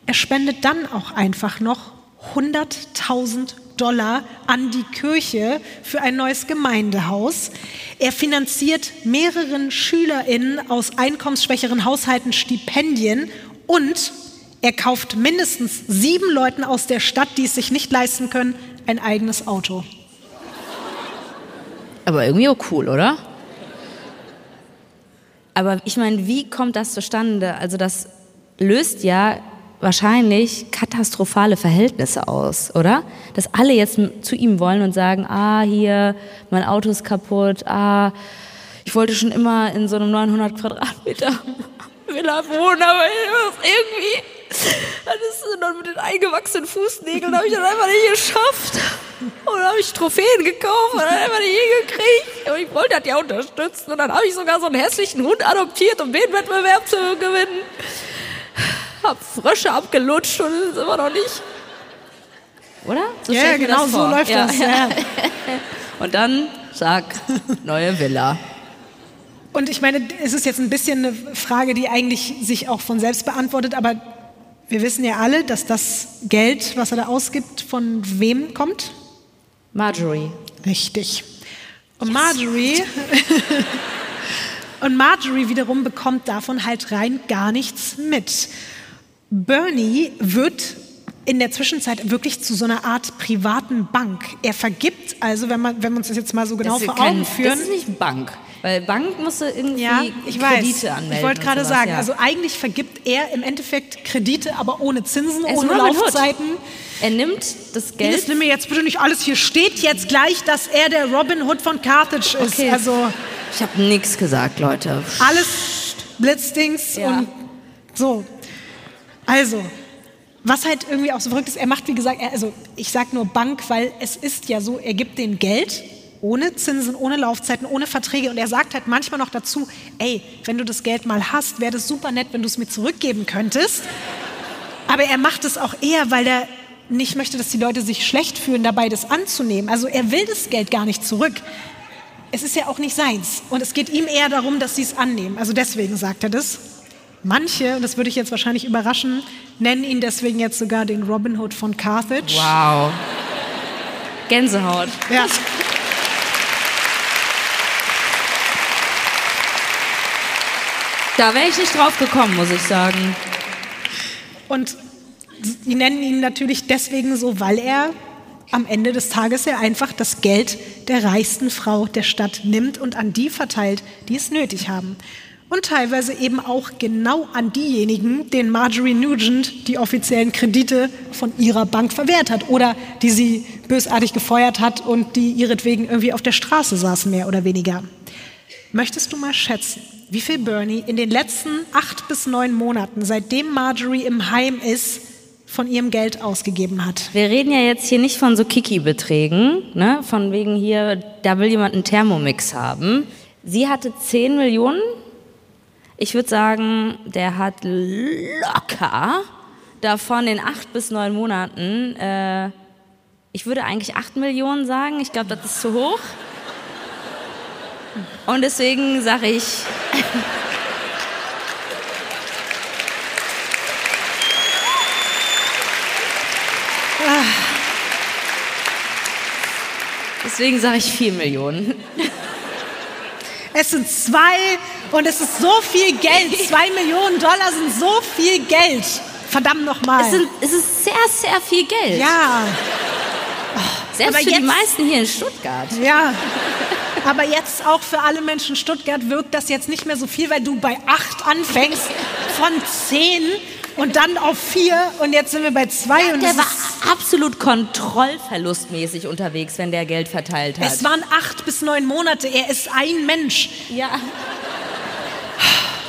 Er spendet dann auch einfach noch 100.000 Dollar an die Kirche für ein neues Gemeindehaus. Er finanziert mehreren SchülerInnen aus einkommensschwächeren Haushalten Stipendien und er kauft mindestens sieben Leuten aus der Stadt, die es sich nicht leisten können, ein eigenes Auto. Aber irgendwie auch cool, oder? Aber ich meine, wie kommt das zustande? Also das löst ja wahrscheinlich katastrophale Verhältnisse aus, oder? Dass alle jetzt zu ihm wollen und sagen, ah, hier, mein Auto ist kaputt, ah, ich wollte schon immer in so einem 900 Quadratmeter Villa wohnen, aber irgendwie, das ist noch mit den eingewachsenen Fußnägeln, habe ich das einfach nicht geschafft. Und dann habe ich Trophäen gekauft und dann einfach nicht hingekriegt. Und ich wollte das ja unterstützen und dann habe ich sogar so einen hässlichen Hund adoptiert, um den Wettbewerb zu gewinnen. Hab Frösche abgelutscht und ist immer noch nicht. Oder? So Ja, genau so läuft das, ja. Und dann, sag, neue Villa. Und ich meine, es ist jetzt ein bisschen eine Frage, die eigentlich sich auch von selbst beantwortet, aber wir wissen ja alle, dass das Geld, was er da ausgibt, von wem kommt? Marjorie. Richtig. Und Marjorie und Marjorie wiederum bekommt davon halt rein gar nichts mit. Bernie wird in der Zwischenzeit wirklich zu so einer Art privaten Bank. Er vergibt also, wenn man wenn wir uns das jetzt mal so genau das, vor Augen führen. das ist nicht Bank. Weil Bank musst du irgendwie Ja, ich Kredite weiß. anmelden. Ich wollte gerade sowas, sagen, ja. also eigentlich vergibt er im Endeffekt Kredite, aber ohne Zinsen, ist ohne. Laufzeiten. Er nimmt das Geld. Ines, nimm mir jetzt bitte nicht alles. Hier steht jetzt gleich, dass er der Robin Hood von Carthage ist. Okay. Also Ich habe nichts gesagt, Leute. alles Blitzdings Ja. und so. Also, was halt irgendwie auch so verrückt ist, er macht, wie gesagt, er, also ich sag nur Bank, weil es ist ja so, er gibt den Geld ohne Zinsen, ohne Laufzeiten, ohne Verträge und er sagt halt manchmal noch dazu, ey, wenn du das Geld mal hast, wäre das super nett, wenn du es mir zurückgeben könntest. Aber er macht es auch eher, weil er nicht möchte, dass die Leute sich schlecht fühlen, dabei das anzunehmen. Also er will das Geld gar nicht zurück. Es ist ja auch nicht seins. Und es geht ihm eher darum, dass sie es annehmen. Also deswegen sagt er das. Manche, und das würde ich jetzt wahrscheinlich überraschen, nennen ihn deswegen jetzt sogar den Robin Hood von Carthage. Wow. Gänsehaut. Ja. Da wäre ich nicht drauf gekommen, muss ich sagen. Und die nennen ihn natürlich deswegen so, weil er am Ende des Tages ja einfach das Geld der reichsten Frau der Stadt nimmt und an die verteilt, die es nötig haben. Und teilweise eben auch genau an diejenigen, denen Marjorie Nugent die offiziellen Kredite von ihrer Bank verwehrt hat oder die sie bösartig gefeuert hat und die ihretwegen irgendwie auf der Straße saßen, mehr oder weniger. Möchtest du mal schätzen, wie viel Bernie in den letzten acht bis neun Monaten, seitdem Marjorie im Heim ist, von ihrem Geld ausgegeben hat? Wir reden ja jetzt hier nicht von so Kiki-Beträgen, ne? von wegen hier, da will jemand einen Thermomix haben. Sie hatte 10 Millionen. Ich würde sagen, der hat locker davon in acht bis neun Monaten, äh, ich würde eigentlich 8 Millionen sagen. Ich glaube, das ist zu hoch. Und deswegen sage ich, deswegen sage ich 4 Millionen. Es sind zwei und es ist so viel Geld. Zwei Millionen Dollar sind so viel Geld. Verdammt nochmal. Es, sind, es ist sehr, sehr viel Geld. Ja, Selbst aber für die jetzt- meisten hier in Stuttgart. ja. Aber jetzt auch für alle Menschen in Stuttgart wirkt das jetzt nicht mehr so viel, weil du bei acht anfängst von zehn und dann auf vier und jetzt sind wir bei zwei und Der war absolut kontrollverlustmäßig unterwegs, wenn der Geld verteilt hat. Es waren acht bis neun Monate. Er ist ein Mensch. ja.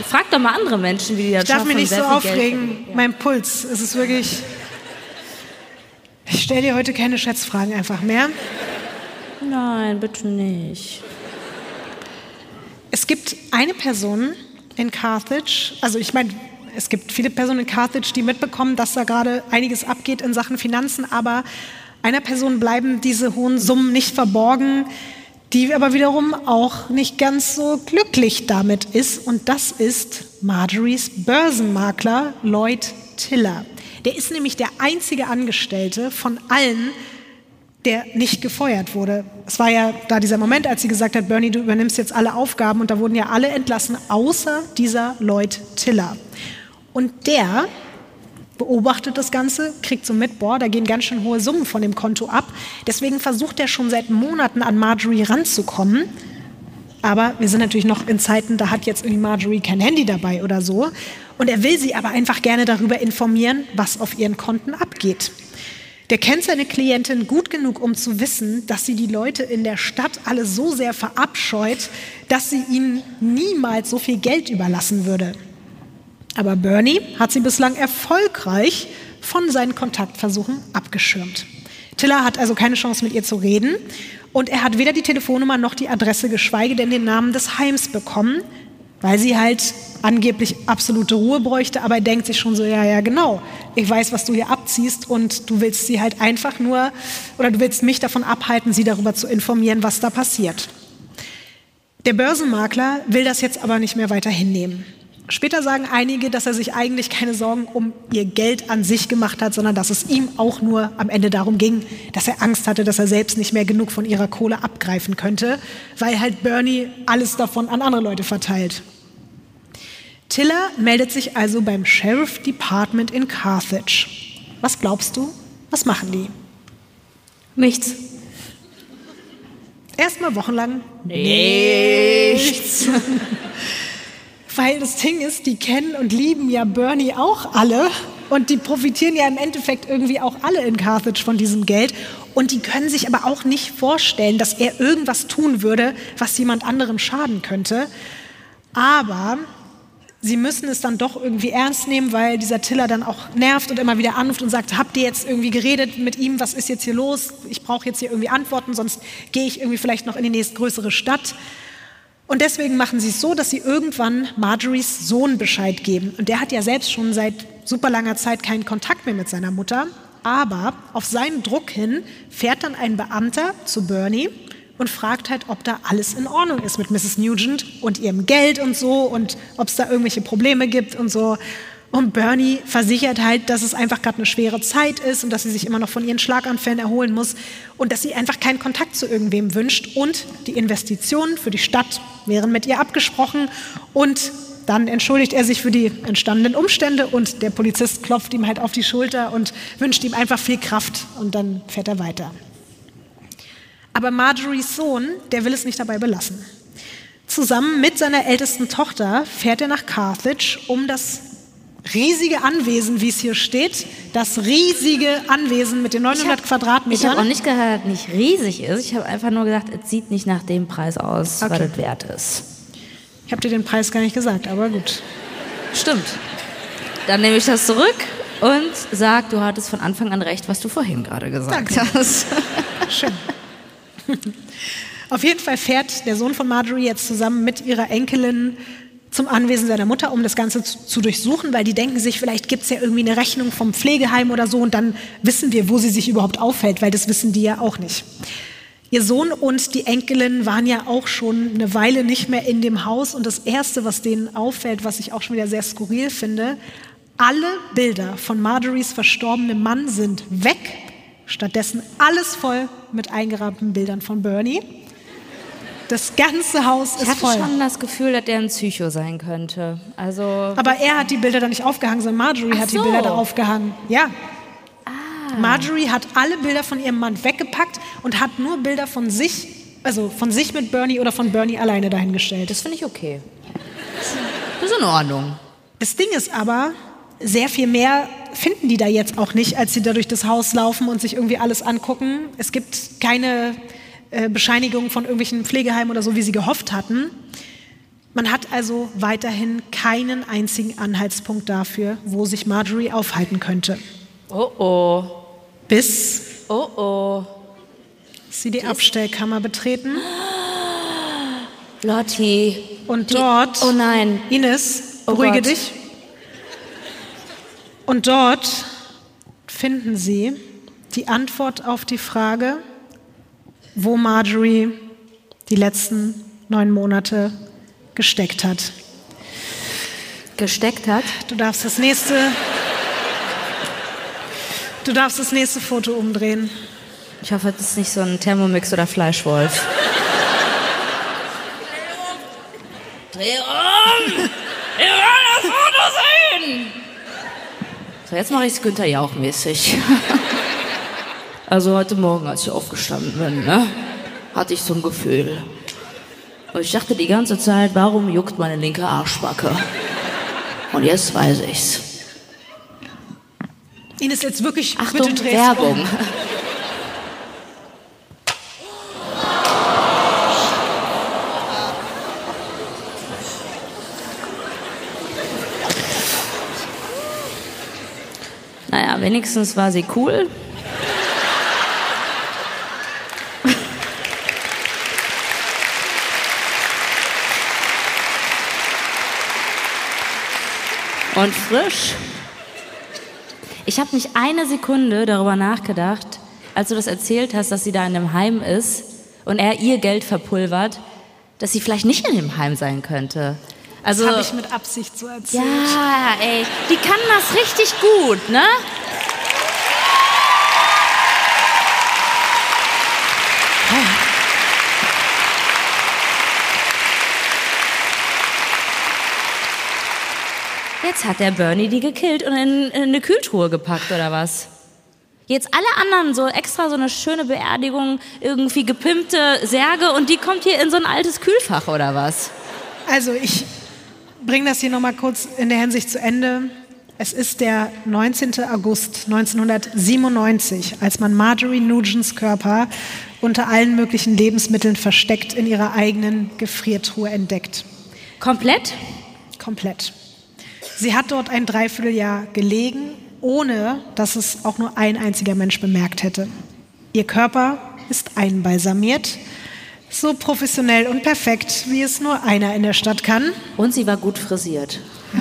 Frag doch mal andere Menschen, wie die das Ich darf schaffen, mich nicht so aufregen. Geld Mein Puls. Es ist wirklich. Ich stelle dir heute keine Schätzfragen einfach mehr. Nein, bitte nicht. Es gibt eine Person in Carthage, also ich meine, es gibt viele Personen in Carthage, die mitbekommen, dass da gerade einiges abgeht in Sachen Finanzen, aber einer Person bleiben diese hohen Summen nicht verborgen, die aber wiederum auch nicht ganz so glücklich damit ist. Und das ist Marjories Börsenmakler Lloyd Tiller. Der ist nämlich der einzige Angestellte von allen, der nicht gefeuert wurde. Es war ja da dieser Moment, als sie gesagt hat, Bernie, du übernimmst jetzt alle Aufgaben und da wurden ja alle entlassen, außer dieser Lloyd Tiller. Und der beobachtet das Ganze, kriegt so mit, boah, da gehen ganz schön hohe Summen von dem Konto ab. Deswegen versucht er schon seit Monaten an Marjorie ranzukommen. Aber wir sind natürlich noch in Zeiten, da hat jetzt irgendwie Marjorie kein Handy dabei oder so. Und er will sie aber einfach gerne darüber informieren, was auf ihren Konten abgeht. Der kennt seine Klientin gut genug, um zu wissen, dass sie die Leute in der Stadt alle so sehr verabscheut, dass sie ihnen niemals so viel Geld überlassen würde. Aber Bernie hat sie bislang erfolgreich von seinen Kontaktversuchen abgeschirmt. Tiller hat also keine Chance, mit ihr zu reden. Und er hat weder die Telefonnummer noch die Adresse, geschweige denn den Namen des Heims bekommen. weil sie halt angeblich absolute Ruhe bräuchte, aber er denkt sich schon so, ja, ja, genau, ich weiß, was du hier abziehst und du willst sie halt einfach nur, oder du willst mich davon abhalten, sie darüber zu informieren, was da passiert. Der Börsenmakler will das jetzt aber nicht mehr weiter hinnehmen. Später sagen einige, dass er sich eigentlich keine Sorgen um ihr Geld an sich gemacht hat, sondern dass es ihm auch nur am Ende darum ging, dass er Angst hatte, dass er selbst nicht mehr genug von ihrer Kohle abgreifen könnte, weil halt Bernie alles davon an andere Leute verteilt. Tiller meldet sich also beim Sheriff Department in Carthage. Was glaubst du? Was machen die? Nichts. Erstmal wochenlang Nichts. Weil das Ding ist, die kennen und lieben ja Bernie auch alle. Und die profitieren ja im Endeffekt irgendwie auch alle in Carthage von diesem Geld. Und die können sich aber auch nicht vorstellen, dass er irgendwas tun würde, was jemand anderem schaden könnte. Aber sie müssen es dann doch irgendwie ernst nehmen, weil dieser Tiller dann auch nervt und immer wieder anruft und sagt, habt ihr jetzt irgendwie geredet mit ihm, was ist jetzt hier los? Ich brauche jetzt hier irgendwie Antworten, sonst gehe ich irgendwie vielleicht noch in die nächstgrößere Stadt. Und deswegen machen sie es so, dass sie irgendwann Marjories Sohn Bescheid geben. Und der hat ja selbst schon seit super langer Zeit keinen Kontakt mehr mit seiner Mutter. Aber auf seinen Druck hin fährt dann ein Beamter zu Bernie und fragt halt, ob da alles in Ordnung ist mit Mrs. Nugent und ihrem Geld und so und ob es da irgendwelche Probleme gibt und so. Und Bernie versichert halt, dass es einfach gerade eine schwere Zeit ist und dass sie sich immer noch von ihren Schlaganfällen erholen muss und dass sie einfach keinen Kontakt zu irgendwem wünscht. Und die Investitionen für die Stadt wären mit ihr abgesprochen. Und dann entschuldigt er sich für die entstandenen Umstände und der Polizist klopft ihm halt auf die Schulter und wünscht ihm einfach viel Kraft und dann fährt er weiter. Aber Marjories Sohn, der will es nicht dabei belassen. Zusammen mit seiner ältesten Tochter fährt er nach Carthage, um das riesige Anwesen, wie es hier steht, das riesige Anwesen mit den 900 Ich Quadratmetern. habe auch nicht gesagt, dass es nicht riesig ist. Ich habe einfach nur gesagt, es sieht nicht nach dem Preis aus, was Okay. es wert ist. Ich habe dir den Preis gar nicht gesagt, aber gut. Stimmt. Dann nehme ich das zurück und sag, du hattest von Anfang an recht, was du vorhin gerade gesagt Danke. hast. Schön. Auf jeden Fall fährt der Sohn von Marjorie jetzt zusammen mit ihrer Enkelin zum Anwesen seiner Mutter, um das Ganze zu, zu durchsuchen, weil die denken sich, vielleicht gibt es ja irgendwie eine Rechnung vom Pflegeheim oder so und dann wissen wir, wo sie sich überhaupt aufhält, weil das wissen die ja auch nicht. Ihr Sohn und die Enkelin waren ja auch schon eine Weile nicht mehr in dem Haus und das Erste, was denen auffällt, was ich auch schon wieder sehr skurril finde, alle Bilder von Marjories verstorbenem Mann sind weg, stattdessen alles voll mit eingerahmten Bildern von Bernie. Das ganze Haus Ich ist hatte voll. schon das Gefühl, dass der ein Psycho sein könnte. Also, Aber er hat die Bilder da nicht aufgehangen, sondern Marjorie Ach hat die so. Ah. Bilder da aufgehangen. Ja. Marjorie hat alle Bilder von ihrem Mann weggepackt und hat nur Bilder von sich, also von sich mit Bernie oder von Bernie alleine dahingestellt. das finde ich okay. Das ist in Ordnung. Das Ding ist aber, sehr viel mehr finden die da jetzt auch nicht, als sie da durch das Haus laufen und sich irgendwie alles angucken. Es gibt keine äh, Bescheinigung von irgendwelchen Pflegeheimen oder so, wie sie gehofft hatten. Man hat also weiterhin keinen einzigen Anhaltspunkt dafür, wo sich Marjorie aufhalten könnte. Oh oh. Bis Oh oh. sie die Abstellkammer betreten Lotti. und Die- dort, Oh nein. Ines, Oh beruhige Gott. dich. Und dort finden Sie die Antwort auf die Frage, wo Marjorie die letzten neun Monate gesteckt hat. Gesteckt hat. Du darfst das nächste, du darfst das nächste Foto umdrehen. Ich hoffe, das ist nicht so ein Thermomix oder Fleischwolf. Dreh um! Wir wollen das Foto sehen! So, jetzt mache ich es Günther Jauch mäßig. Also heute Morgen, als ich aufgestanden bin, ne, hatte ich so ein Gefühl. Und ich dachte die ganze Zeit, warum juckt meine linke Arschbacke? Und jetzt weiß ich's. Ines, jetzt wirklich, Achtung, bitte drehst Werbung. um. Naja, wenigstens war sie cool. Und frisch. Ich habe nicht eine Sekunde darüber nachgedacht, als du das erzählt hast, dass sie da in einem Heim ist und er ihr Geld verpulvert, dass sie vielleicht nicht in dem Heim sein könnte. Also, das habe ich mit Absicht so erzählt. Ja, ey, die kann das richtig gut, ne? Jetzt hat der Bernie die gekillt und in, in eine Kühltruhe gepackt oder was? Jetzt alle anderen so extra so eine schöne Beerdigung, irgendwie gepimpte Särge und die kommt hier in so ein altes Kühlfach oder was? Also ich bringe das hier nochmal kurz in der Hinsicht zu Ende. Es ist der 19. August 1997, als man Marjorie Nugents Körper unter allen möglichen Lebensmitteln versteckt in ihrer eigenen Gefriertruhe entdeckt. Komplett? Komplett. Sie hat dort ein Dreivierteljahr gelegen, ohne dass es auch nur ein einziger Mensch bemerkt hätte. Ihr Körper ist einbalsamiert, so professionell und perfekt, wie es nur einer in der Stadt kann. Und sie war gut frisiert.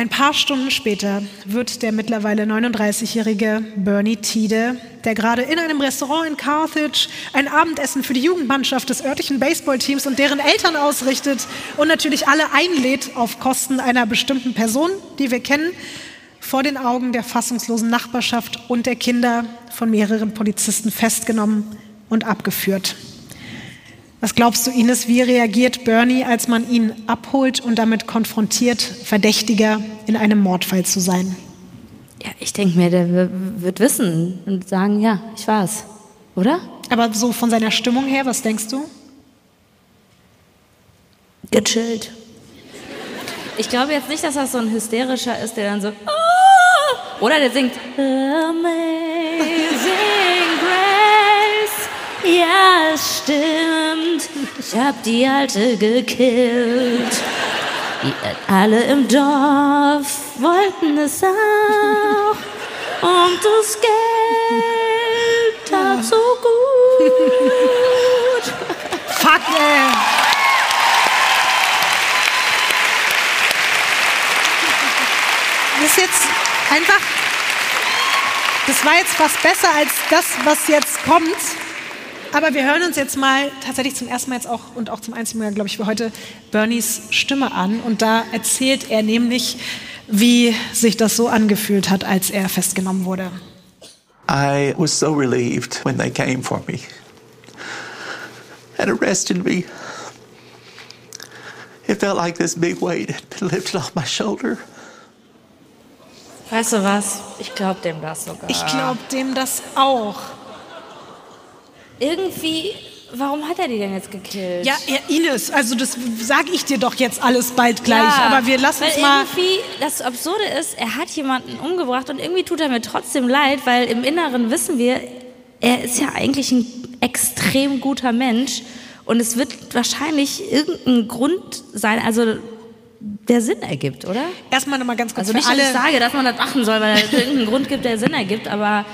Ein paar Stunden später wird der mittlerweile 39-jährige Bernie Tiede, der gerade in einem Restaurant in Carthage ein Abendessen für die Jugendmannschaft des örtlichen Baseballteams und deren Eltern ausrichtet und natürlich alle einlädt auf Kosten einer bestimmten Person, die wir kennen, vor den Augen der fassungslosen Nachbarschaft und der Kinder von mehreren Polizisten festgenommen und abgeführt. Was glaubst du, Ines, wie reagiert Bernie, als man ihn abholt und damit konfrontiert, Verdächtiger in einem Mordfall zu sein? Ja, ich denke mir, der wird wissen und sagen, ja, ich war's. Oder? Aber so von seiner Stimmung her, was denkst du? Gechillt. Ich glaube jetzt nicht, dass das so ein hysterischer ist, der dann so, oh! oder der singt Amazing. Ja, es stimmt. Ich hab die Alte gekillt. Die alle im Dorf wollten es auch. Und das Geld tat so gut. Fuck, ey. Das ist jetzt einfach. Das war jetzt fast besser als das, was jetzt kommt. Aber wir hören uns jetzt mal tatsächlich zum ersten Mal jetzt auch und auch zum einzigen Mal, glaube ich, für heute Bernies Stimme an. Und da erzählt er nämlich, wie sich das so angefühlt hat, als er festgenommen wurde. I was so relieved when they came for me and arrested me. It felt like this big weight had been lifted off my shoulder. Weißt du was? Ich glaube dem das sogar. Ich glaube dem das auch. Irgendwie, warum hat er die denn jetzt gekillt? Ja, ja, Ines, also das sage ich dir doch jetzt alles bald gleich, Ja, aber wir lassen es mal. Irgendwie, das Absurde ist, er hat jemanden umgebracht und irgendwie tut er mir trotzdem leid, weil im Inneren wissen wir, er ist ja eigentlich ein extrem guter Mensch und es wird wahrscheinlich irgendein Grund sein, also der Sinn ergibt, oder? Erstmal nochmal ganz kurz Also nicht, dass alle. ich sage, dass man das machen soll, weil es irgendeinen Grund gibt, der Sinn ergibt, aber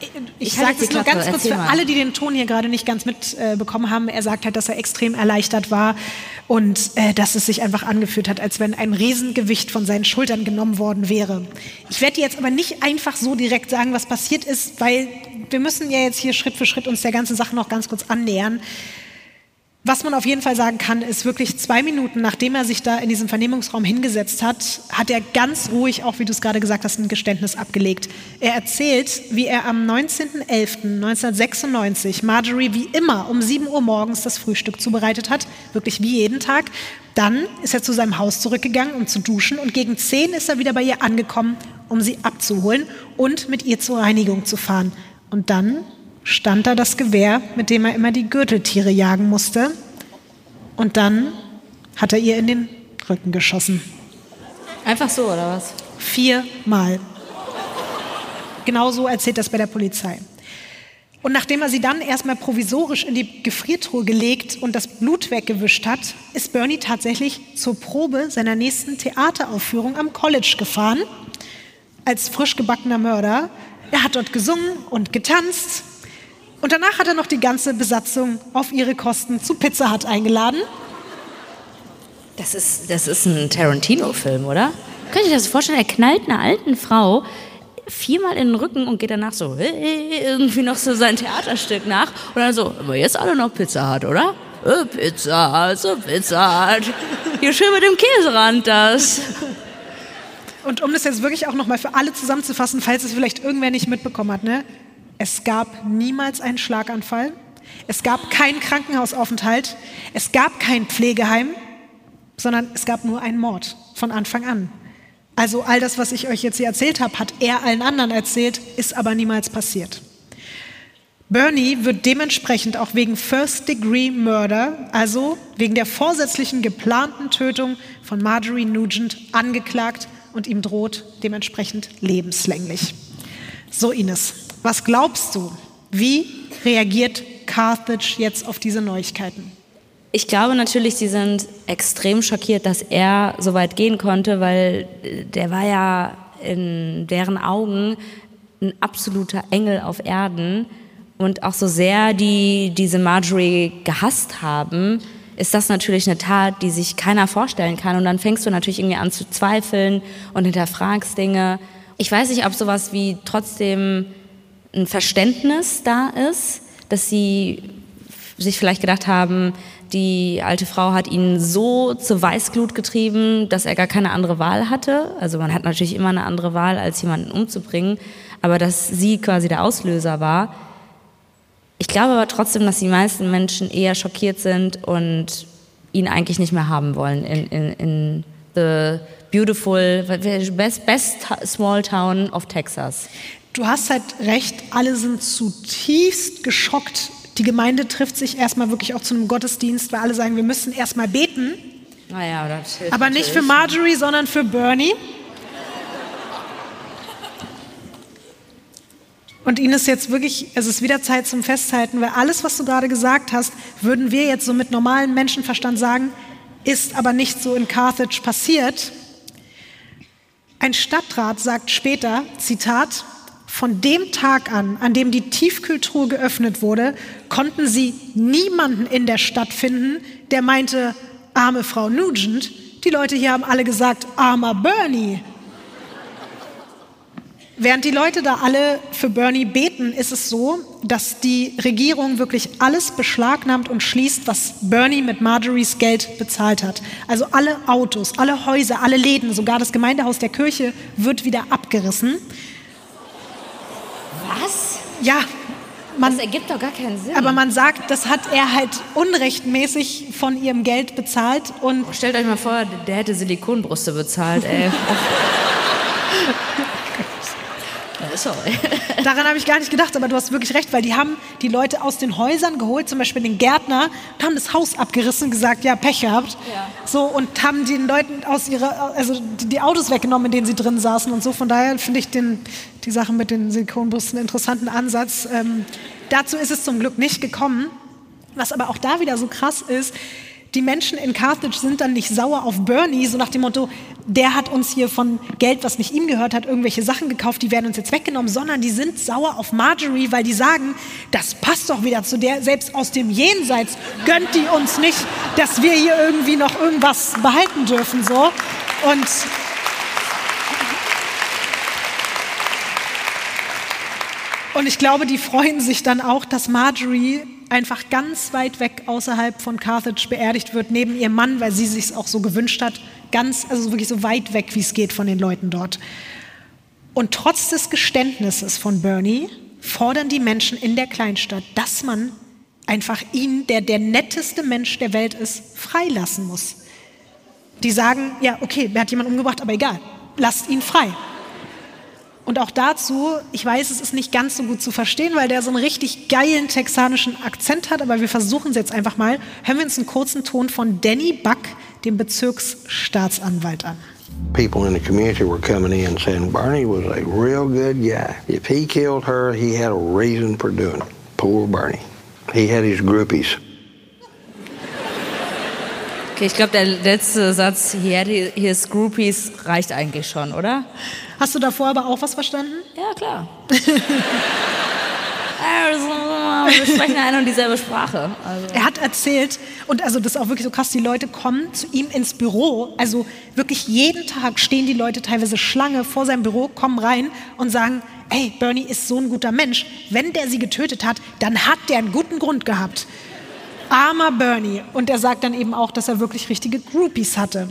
Ich Ich sage halte es die nur ganz kurz für alle, die den Ton hier gerade nicht ganz mitbekommen haben. Er sagt halt, dass er extrem erleichtert war und äh, dass es sich einfach angefühlt hat, als wenn ein Riesengewicht von seinen Schultern genommen worden wäre. Ich werde jetzt aber nicht einfach so direkt sagen, was passiert ist, weil wir müssen ja jetzt hier Schritt für Schritt uns der ganzen Sache noch ganz kurz annähern. Was man auf jeden Fall sagen kann, ist wirklich zwei Minuten, nachdem er sich da in diesem Vernehmungsraum hingesetzt hat, hat er ganz ruhig, auch wie du es gerade gesagt hast, ein Geständnis abgelegt. Er erzählt, wie er am 19.11.1996 Marjorie wie immer um 7 Uhr morgens das Frühstück zubereitet hat, wirklich wie jeden Tag. Dann ist er zu seinem Haus zurückgegangen, um zu duschen und gegen 10 ist er wieder bei ihr angekommen, um sie abzuholen und mit ihr zur Reinigung zu fahren. Und dann stand da das Gewehr, mit dem er immer die Gürteltiere jagen musste. Und dann hat er ihr in den Rücken geschossen. einfach so, oder was? Viermal. Genau so erzählt das bei der Polizei. Und nachdem er sie dann erstmal provisorisch in die Gefriertruhe gelegt und das Blut weggewischt hat, ist Bernie tatsächlich zur Probe seiner nächsten Theateraufführung am College gefahren. Als frisch gebackener Mörder. Er hat dort gesungen und getanzt. Und danach hat er noch die ganze Besatzung auf ihre Kosten zu Pizza Hut eingeladen. Das ist, das ist ein Tarantino-Film, oder? Könnt ihr euch das vorstellen? Er knallt einer alten Frau viermal in den Rücken und geht danach so irgendwie noch so sein Theaterstück nach und dann so, aber jetzt alle noch Pizza hat, oder? Äh, Pizza, so Pizza hat. Hier schön mit dem Käserand das. Und um das jetzt wirklich auch nochmal für alle zusammenzufassen, falls es vielleicht irgendwer nicht mitbekommen hat, ne? Es gab niemals einen Schlaganfall. Es gab keinen Krankenhausaufenthalt. Es gab kein Pflegeheim, sondern es gab nur einen Mord von Anfang an. Also all das, was ich euch jetzt hier erzählt habe, hat er allen anderen erzählt, ist aber niemals passiert. Bernie wird dementsprechend auch wegen First Degree Murder, also wegen der vorsätzlichen geplanten Tötung von Marjorie Nugent, angeklagt und ihm droht dementsprechend lebenslänglich. So Ines, was glaubst du, wie reagiert Carthage jetzt auf diese Neuigkeiten? Ich glaube natürlich, sie sind extrem schockiert, dass er so weit gehen konnte, weil der war ja in deren Augen ein absoluter Engel auf Erden. Und auch so sehr die diese Marjorie gehasst haben, ist das natürlich eine Tat, die sich keiner vorstellen kann. Und dann fängst du natürlich irgendwie an zu zweifeln und hinterfragst Dinge. Ich weiß nicht, ob sowas wie trotzdem ein Verständnis da ist, dass sie sich vielleicht gedacht haben, die alte Frau hat ihn so zur Weißglut getrieben, dass er gar keine andere Wahl hatte. Also man hat natürlich immer eine andere Wahl, als jemanden umzubringen. Aber dass sie quasi der Auslöser war. Ich glaube aber trotzdem, dass die meisten Menschen eher schockiert sind und ihn eigentlich nicht mehr haben wollen in, in, in the beautiful, best, best small town of Texas. Du hast halt recht, alle sind zutiefst geschockt die Gemeinde trifft sich erstmal wirklich auch zu einem Gottesdienst, weil alle sagen, wir müssen erstmal beten. Naja, das hilft Aber nicht für Marjorie, sondern für Bernie. Und Ihnen ist jetzt wirklich, es ist wieder Zeit zum Festhalten, weil alles, was du gerade gesagt hast, würden wir jetzt so mit normalem Menschenverstand sagen, ist aber nicht so in Carthage passiert. Ein Stadtrat sagt später, Zitat, von dem Tag an, an dem die Tiefkühltruhe geöffnet wurde, konnten sie niemanden in der Stadt finden, der meinte, arme Frau Nugent. Die Leute hier haben alle gesagt, armer Bernie. Während die Leute da alle für Bernie beten, ist es so, dass die Regierung wirklich alles beschlagnahmt und schließt, was Bernie mit Marjories Geld bezahlt hat. Also alle Autos, alle Häuser, alle Läden, sogar das Gemeindehaus der Kirche wird wieder abgerissen. Was? Ja. Man, das ergibt doch gar keinen Sinn. Aber man sagt, das hat er halt unrechtmäßig von ihrem Geld bezahlt und. Stellt euch mal vor, der hätte Silikonbrüste bezahlt, ey. Sorry. Daran habe ich gar nicht gedacht, aber du hast wirklich recht, weil die haben die Leute aus den Häusern geholt, zum Beispiel den Gärtner, und haben das Haus abgerissen und gesagt, ja, Pech gehabt. Ja. So, und haben den Leuten aus ihrer, also die Autos weggenommen, in denen sie drin saßen und so. Von daher finde ich den, die Sache mit den Silikonbrüsten einen interessanten Ansatz. Ähm, dazu ist es zum Glück nicht gekommen. Was aber auch da wieder so krass ist, die Menschen in Carthage sind dann nicht sauer auf Bernie, so nach dem Motto, der hat uns hier von Geld, was nicht ihm gehört hat, irgendwelche Sachen gekauft, die werden uns jetzt weggenommen, sondern die sind sauer auf Marjorie, weil die sagen, das passt doch wieder zu der, selbst aus dem Jenseits gönnt die uns nicht, dass wir hier irgendwie noch irgendwas behalten dürfen, so. Und Und ich glaube, die freuen sich dann auch, dass Marjorie einfach ganz weit weg außerhalb von Carthage beerdigt wird, neben ihrem Mann, weil sie sich auch so gewünscht hat, ganz, also wirklich so weit weg, wie es geht von den Leuten dort. Und trotz des Geständnisses von Bernie fordern die Menschen in der Kleinstadt, dass man einfach ihn, der der netteste Mensch der Welt ist, freilassen muss. Die sagen, ja, okay, er hat jemanden umgebracht, aber egal, lasst ihn frei. Und auch dazu, ich weiß, es ist nicht ganz so gut zu verstehen, weil der so einen richtig geilen texanischen Akzent hat, aber wir versuchen es jetzt einfach mal. Hören wir uns einen kurzen Ton von Danny Buck, dem Bezirksstaatsanwalt, an. People in the community were coming in saying Barney was a real good guy. If he killed her, he had a reason for doing it. Poor Barney. He had his groupies. Okay, ich glaube, der letzte Satz, had his groupies, reicht eigentlich schon, oder? Hast du davor aber auch was verstanden? Ja, klar. wir sprechen eine und dieselbe Sprache. Also. Er hat erzählt, und also das ist auch wirklich so krass, die Leute kommen zu ihm ins Büro, also wirklich jeden Tag stehen die Leute teilweise Schlange vor seinem Büro, kommen rein und sagen, ey, Bernie ist so ein guter Mensch. Wenn der sie getötet hat, dann hat der einen guten Grund gehabt. Armer Bernie. Und er sagt dann eben auch, dass er wirklich richtige Groupies hatte.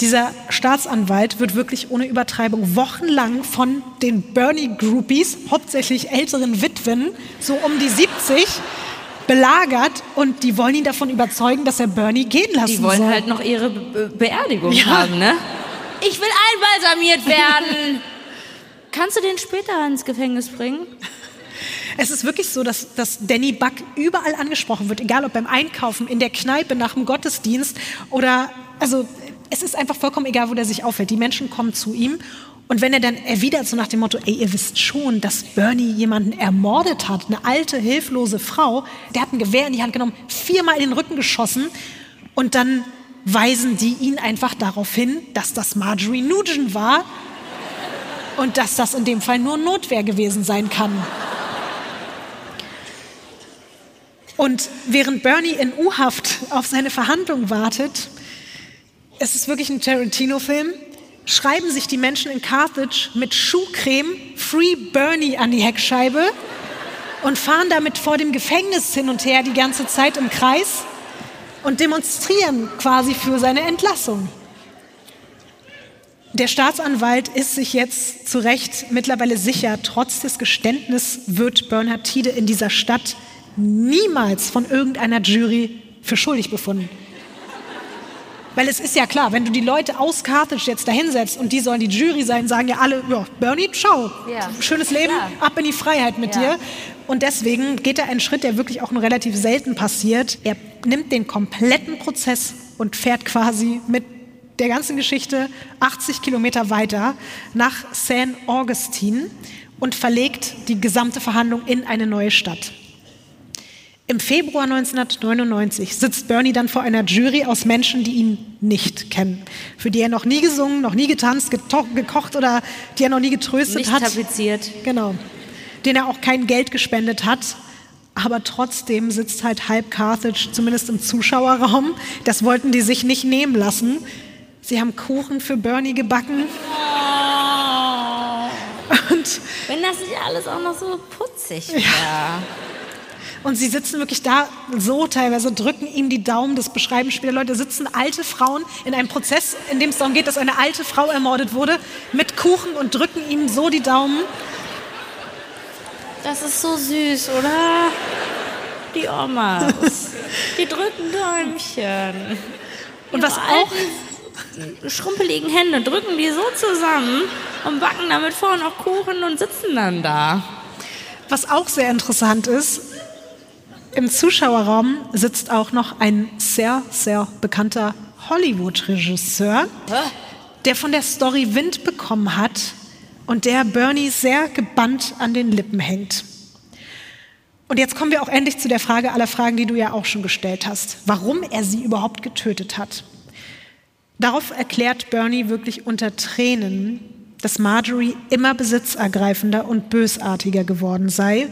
Dieser Staatsanwalt wird wirklich ohne Übertreibung wochenlang von den Bernie-Groupies, hauptsächlich älteren Witwen, so um die 70, belagert und die wollen ihn davon überzeugen, dass er Bernie gehen lassen Die wollen soll. halt noch ihre Be Beerdigung Ja. haben, ne? Ich will einbalsamiert werden. Kannst du den später ins Gefängnis bringen? Es ist wirklich so, dass, dass Danny Buck überall angesprochen wird, egal ob beim Einkaufen, in der Kneipe, nach dem Gottesdienst oder, also es ist einfach vollkommen egal, wo der sich aufhält. Die Menschen kommen zu ihm und wenn er dann erwidert, so nach dem Motto, ey, ihr wisst schon, dass Bernie jemanden ermordet hat, eine alte, hilflose Frau, der hat ein Gewehr in die Hand genommen, viermal in den Rücken geschossen und dann weisen die ihn einfach darauf hin, dass das Marjorie Nugent war und dass das in dem Fall nur Notwehr gewesen sein kann. Und während Bernie in U-Haft auf seine Verhandlung wartet, es ist wirklich ein Tarantino-Film, schreiben sich die Menschen in Carthage mit Schuhcreme Free Bernie an die Heckscheibe und fahren damit vor dem Gefängnis hin und her die ganze Zeit im Kreis und demonstrieren quasi für seine Entlassung. Der Staatsanwalt ist sich jetzt zu Recht mittlerweile sicher, trotz des Geständnisses wird Bernhard Tiede in dieser Stadt niemals von irgendeiner Jury für schuldig befunden. Weil es ist ja klar, wenn du die Leute aus Carthage jetzt dahinsetzt und die sollen die Jury sein, sagen ja alle, ja, Bernie, ciao, Ja, schönes Leben, klar. ab in die Freiheit mit Ja. dir. Und deswegen geht er einen Schritt, der wirklich auch nur relativ selten passiert. Er nimmt den kompletten Prozess und fährt quasi mit der ganzen Geschichte 80 Kilometer weiter nach St. Augustine und verlegt die gesamte Verhandlung in eine neue Stadt. Im Februar 1999 sitzt Bernie dann vor einer Jury aus Menschen, die ihn nicht kennen, für die er noch nie gesungen, noch nie getanzt, gekocht oder die er noch nie getröstet Nicht hat. tapeziert. Genau. Den er auch kein Geld gespendet hat. Aber trotzdem sitzt halt halb Carthage, zumindest im Zuschauerraum. Das wollten die sich nicht nehmen lassen. Sie haben Kuchen für Bernie gebacken. Und, Wenn das nicht alles auch noch so putzig wäre. Und sie sitzen wirklich da so teilweise, drücken ihm die Daumen. Das beschreiben später Leute. Sitzen alte Frauen in einem Prozess, in dem es darum geht, dass eine alte Frau ermordet wurde, mit Kuchen und drücken ihm so die Daumen. Das ist so süß, oder? Die Omas. Die drücken Däumchen. Und Ihre was auch schrumpeligen Hände drücken die so zusammen und backen damit vorne noch Kuchen und sitzen dann da. Was auch sehr interessant ist, im Zuschauerraum sitzt auch noch ein sehr, sehr bekannter Hollywood-Regisseur, der von der Story Wind bekommen hat und der Bernie sehr gebannt an den Lippen hängt. Und jetzt kommen wir auch endlich zu der Frage aller Fragen, die du ja auch schon gestellt hast, warum er sie überhaupt getötet hat. Darauf erklärt Bernie wirklich unter Tränen, dass Marjorie immer besitzergreifender und bösartiger geworden sei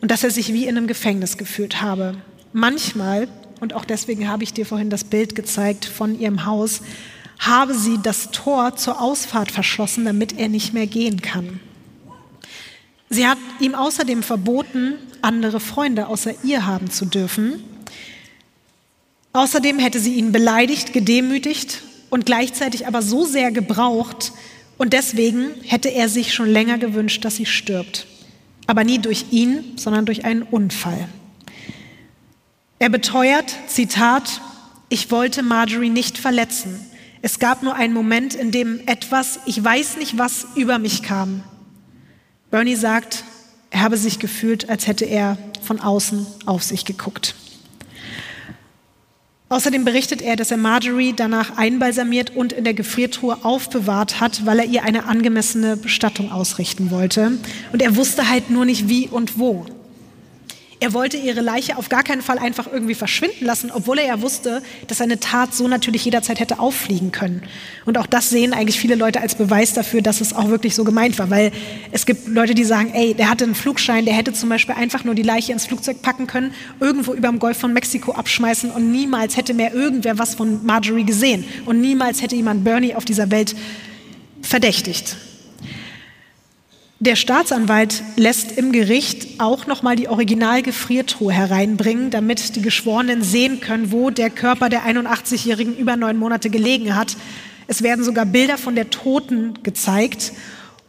und dass er sich wie in einem Gefängnis gefühlt habe. Manchmal, und auch deswegen habe ich dir vorhin das Bild gezeigt von ihrem Haus, habe sie das Tor zur Ausfahrt verschlossen, damit er nicht mehr gehen kann. Sie hat ihm außerdem verboten, andere Freunde außer ihr haben zu dürfen. Außerdem hätte sie ihn beleidigt, gedemütigt und gleichzeitig aber so sehr gebraucht und deswegen hätte er sich schon länger gewünscht, dass sie stirbt. Aber nie durch ihn, sondern durch einen Unfall. Er beteuert, Zitat, ich wollte Marjorie nicht verletzen. Es gab nur einen Moment, in dem etwas, ich weiß nicht was, über mich kam. Bernie sagt, er habe sich gefühlt, als hätte er von außen auf sich geguckt. Außerdem berichtet er, dass er Marjorie danach einbalsamiert und in der Gefriertruhe aufbewahrt hat, weil er ihr eine angemessene Bestattung ausrichten wollte. Und er wusste halt nur nicht wie und wo. Er wollte ihre Leiche auf gar keinen Fall einfach irgendwie verschwinden lassen, obwohl er ja wusste, dass seine Tat so natürlich jederzeit hätte auffliegen können. Und auch das sehen eigentlich viele Leute als Beweis dafür, dass es auch wirklich so gemeint war. Weil es gibt Leute, die sagen, ey, der hatte einen Flugschein, der hätte zum Beispiel einfach nur die Leiche ins Flugzeug packen können, irgendwo über dem Golf von Mexiko abschmeißen und niemals hätte mehr irgendwer was von Marjorie gesehen. Und niemals hätte jemand Bernie auf dieser Welt verdächtigt. Der Staatsanwalt lässt im Gericht auch nochmal die Originalgefriertruhe hereinbringen, damit die Geschworenen sehen können, wo der Körper der 81-Jährigen über neun Monate gelegen hat. Es werden sogar Bilder von der Toten gezeigt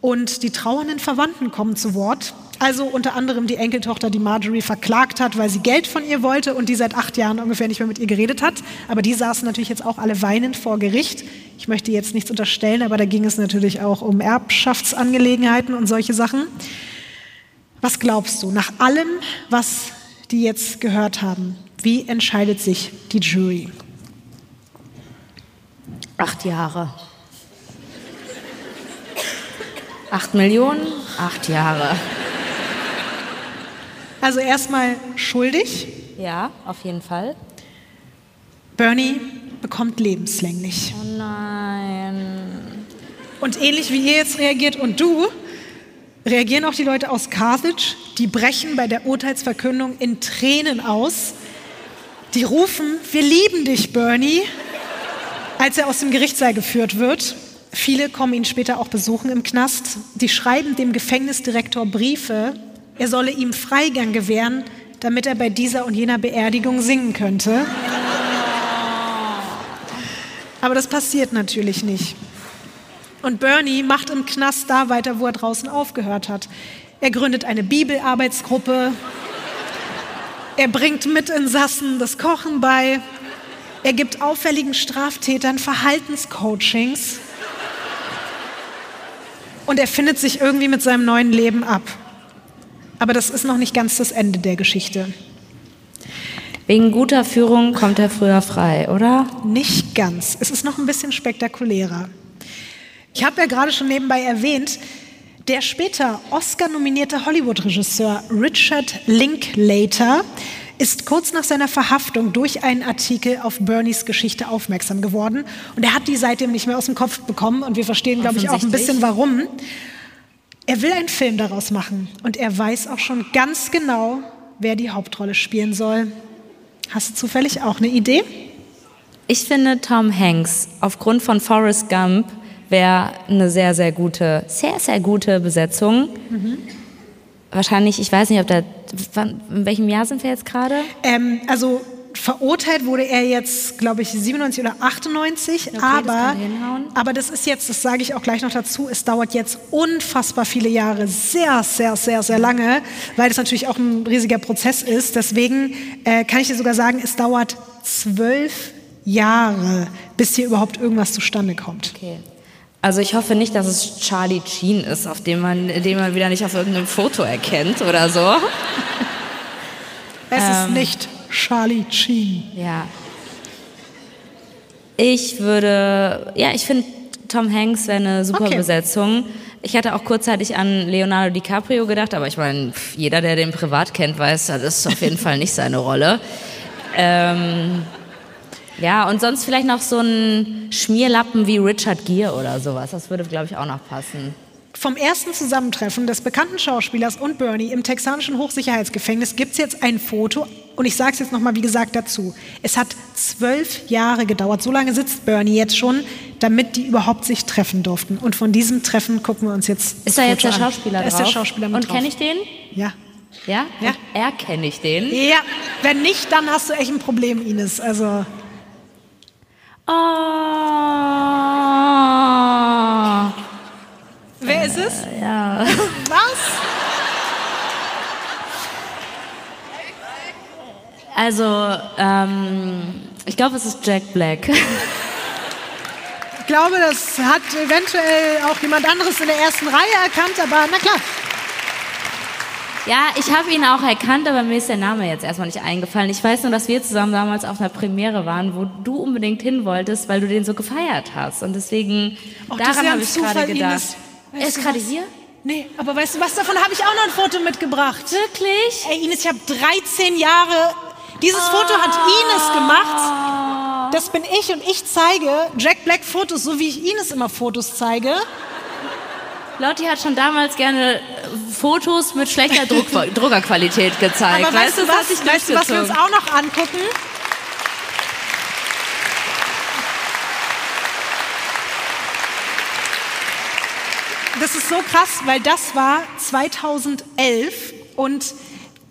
und die trauernden Verwandten kommen zu Wort. Also unter anderem die Enkeltochter, die Marjorie verklagt hat, weil sie Geld von ihr wollte und die seit acht Jahren ungefähr nicht mehr mit ihr geredet hat. Aber die saßen natürlich jetzt auch alle weinend vor Gericht. Ich möchte jetzt nichts unterstellen, aber da ging es natürlich auch um Erbschaftsangelegenheiten und solche Sachen. Was glaubst du, nach allem, was die jetzt gehört haben, wie entscheidet sich die Jury? Acht Jahre. Acht Millionen, acht Jahre. Also erstmal schuldig. Ja, auf jeden Fall. Bernie bekommt lebenslänglich. Oh nein. Und ähnlich wie ihr jetzt reagiert und du, reagieren auch die Leute aus Carthage. Die brechen bei der Urteilsverkündung in Tränen aus. Die rufen, wir lieben dich, Bernie, als er aus dem Gerichtssaal geführt wird. Viele kommen ihn später auch besuchen im Knast. Die schreiben dem Gefängnisdirektor Briefe, er solle ihm Freigang gewähren, damit er bei dieser und jener Beerdigung singen könnte. Aber das passiert natürlich nicht. Und Bernie macht im Knast da weiter, wo er draußen aufgehört hat. Er gründet eine Bibelarbeitsgruppe. Er bringt Mitinsassen das Kochen bei. Er gibt auffälligen Straftätern Verhaltenscoachings. Und er findet sich irgendwie mit seinem neuen Leben ab. Aber das ist noch nicht ganz das Ende der Geschichte. Wegen guter Führung kommt er früher frei, oder? Nicht ganz. Es ist noch ein bisschen spektakulärer. Ich habe ja gerade schon nebenbei erwähnt, der später Oscar-nominierte Hollywood-Regisseur Richard Linklater ist kurz nach seiner Verhaftung durch einen Artikel auf Bernies Geschichte aufmerksam geworden. Und er hat die seitdem nicht mehr aus dem Kopf bekommen. Und wir verstehen, glaube ich, auch ein bisschen warum. Er will einen Film daraus machen. Und er weiß auch schon ganz genau, wer die Hauptrolle spielen soll. Hast du zufällig auch eine Idee? Ich finde Tom Hanks aufgrund von Forrest Gump wäre eine sehr, sehr gute, sehr, sehr gute Besetzung. Mhm. Wahrscheinlich, ich weiß nicht, ob wann, in welchem Jahr sind wir jetzt gerade? Ähm, also verurteilt wurde er jetzt, glaube ich, 97 oder 98. Okay, aber, das aber das ist jetzt, das sage ich auch gleich noch dazu, es dauert jetzt unfassbar viele Jahre, sehr, sehr, sehr, sehr lange, weil das natürlich auch ein riesiger Prozess ist. Deswegen äh, kann ich dir sogar sagen, es dauert zwölf Jahre, bis hier überhaupt irgendwas zustande kommt. Okay. Also ich hoffe nicht, dass es Charlie Sheen ist, auf dem man, den man wieder nicht auf irgendeinem Foto erkennt oder so. Es ähm, ist nicht Charlie Sheen. Ja. Ich würde, ja, ich finde Tom Hanks wäre eine super okay. Besetzung. Ich hatte auch kurzzeitig an Leonardo DiCaprio gedacht, aber ich meine, jeder, der den privat kennt, weiß, das ist auf jeden Fall nicht seine Rolle. Ähm, ja, und sonst vielleicht noch so ein Schmierlappen wie Richard Gere oder sowas. Das würde, glaube ich, auch noch passen. Vom ersten Zusammentreffen des bekannten Schauspielers und Bernie im texanischen Hochsicherheitsgefängnis gibt es jetzt ein Foto. Und ich sage es jetzt nochmal, wie gesagt, dazu. Es hat zwölf Jahre gedauert. So lange sitzt Bernie jetzt schon, damit die überhaupt sich treffen durften. Und von diesem Treffen gucken wir uns jetzt. Ist da jetzt der Schauspieler an. drauf? Ist der Schauspieler mit Und kenne ich den? Ja. Ja? Ja. erkenne ich den? Ja. Wenn nicht, dann hast du echt ein Problem, Ines. Also. Oh. Wer ist es? Ja. Was? Also, ähm, ich glaube, es ist Jack Black. Ich glaube, das hat eventuell auch jemand anderes in der ersten Reihe erkannt, aber na klar. Ja, ich habe ihn auch erkannt, aber mir ist der Name jetzt erstmal nicht eingefallen. Ich weiß nur, dass wir zusammen damals auf einer Premiere waren, wo du unbedingt hin wolltest, weil du den so gefeiert hast. Und deswegen, Auch daran habe ich gerade gedacht. Er ist gerade hier? Nee, aber weißt du was, davon habe ich auch noch ein Foto mitgebracht. Wirklich? Ey, Ines, ich habe 13 Jahre. Dieses Foto hat Ines gemacht. Das bin ich und ich zeige Jack Black Fotos, so wie ich Ines immer Fotos zeige. Lotti hat schon damals gerne Fotos mit schlechter Druck Druckerqualität gezeigt. Aber weißt, du das hat was, sich weißt du, was wir uns auch noch angucken? Das ist so krass, weil das war 2011 und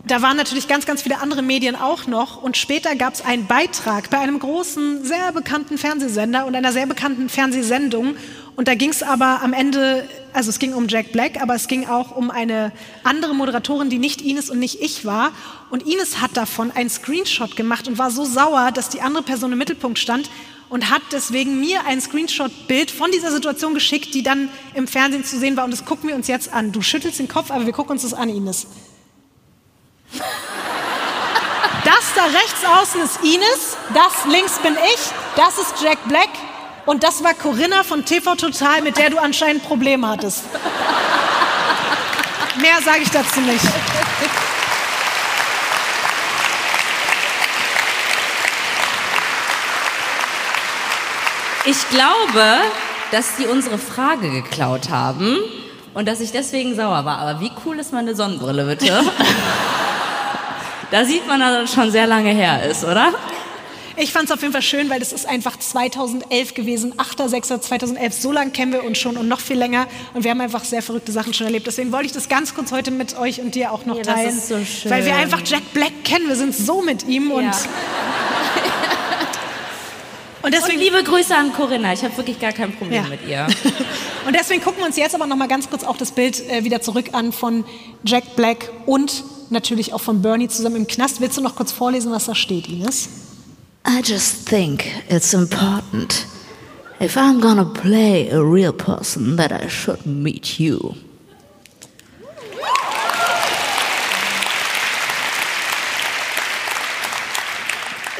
da waren natürlich ganz, ganz viele andere Medien auch noch. Und später gab es einen Beitrag bei einem großen, sehr bekannten Fernsehsender und einer sehr bekannten Fernsehsendung. Und da ging es aber am Ende, also es ging um Jack Black, aber es ging auch um eine andere Moderatorin, die nicht Ines und nicht ich war. Und Ines hat davon einen Screenshot gemacht und war so sauer, dass die andere Person im Mittelpunkt stand und hat deswegen mir ein Screenshot-Bild von dieser Situation geschickt, die dann im Fernsehen zu sehen war. Und das gucken wir uns jetzt an. Du schüttelst den Kopf, aber wir gucken uns das an, Ines. Das da rechts außen ist Ines, das links bin ich, das ist Jack Black und das war Corinna von TV Total, mit der du anscheinend Probleme hattest. Mehr sage ich dazu nicht. Ich glaube, dass die unsere Frage geklaut haben und dass ich deswegen sauer war. Aber wie cool ist meine Sonnenbrille, bitte? da sieht man, dass das schon sehr lange her ist, oder? Ich fand es auf jeden Fall schön, weil das ist einfach 2011 gewesen, 8.6.2011. So lange kennen wir uns schon und noch viel länger. Und wir haben einfach sehr verrückte Sachen schon erlebt. Deswegen wollte ich das ganz kurz heute mit euch und dir auch noch Ja, das teilen. ist so schön. Weil wir einfach Jack Black kennen. Wir sind so mit ihm und, Ja. und Und deswegen liebe Grüße an Corinna. Ich habe wirklich gar kein Problem Ja. mit ihr. Und deswegen gucken wir uns jetzt aber noch mal ganz kurz auch das Bild äh, wieder zurück an von Jack Black und natürlich auch von Bernie zusammen im Knast. Willst du noch kurz vorlesen, was da steht, Ines? I just think it's important. If I'm gonna play a real person, that I should meet you.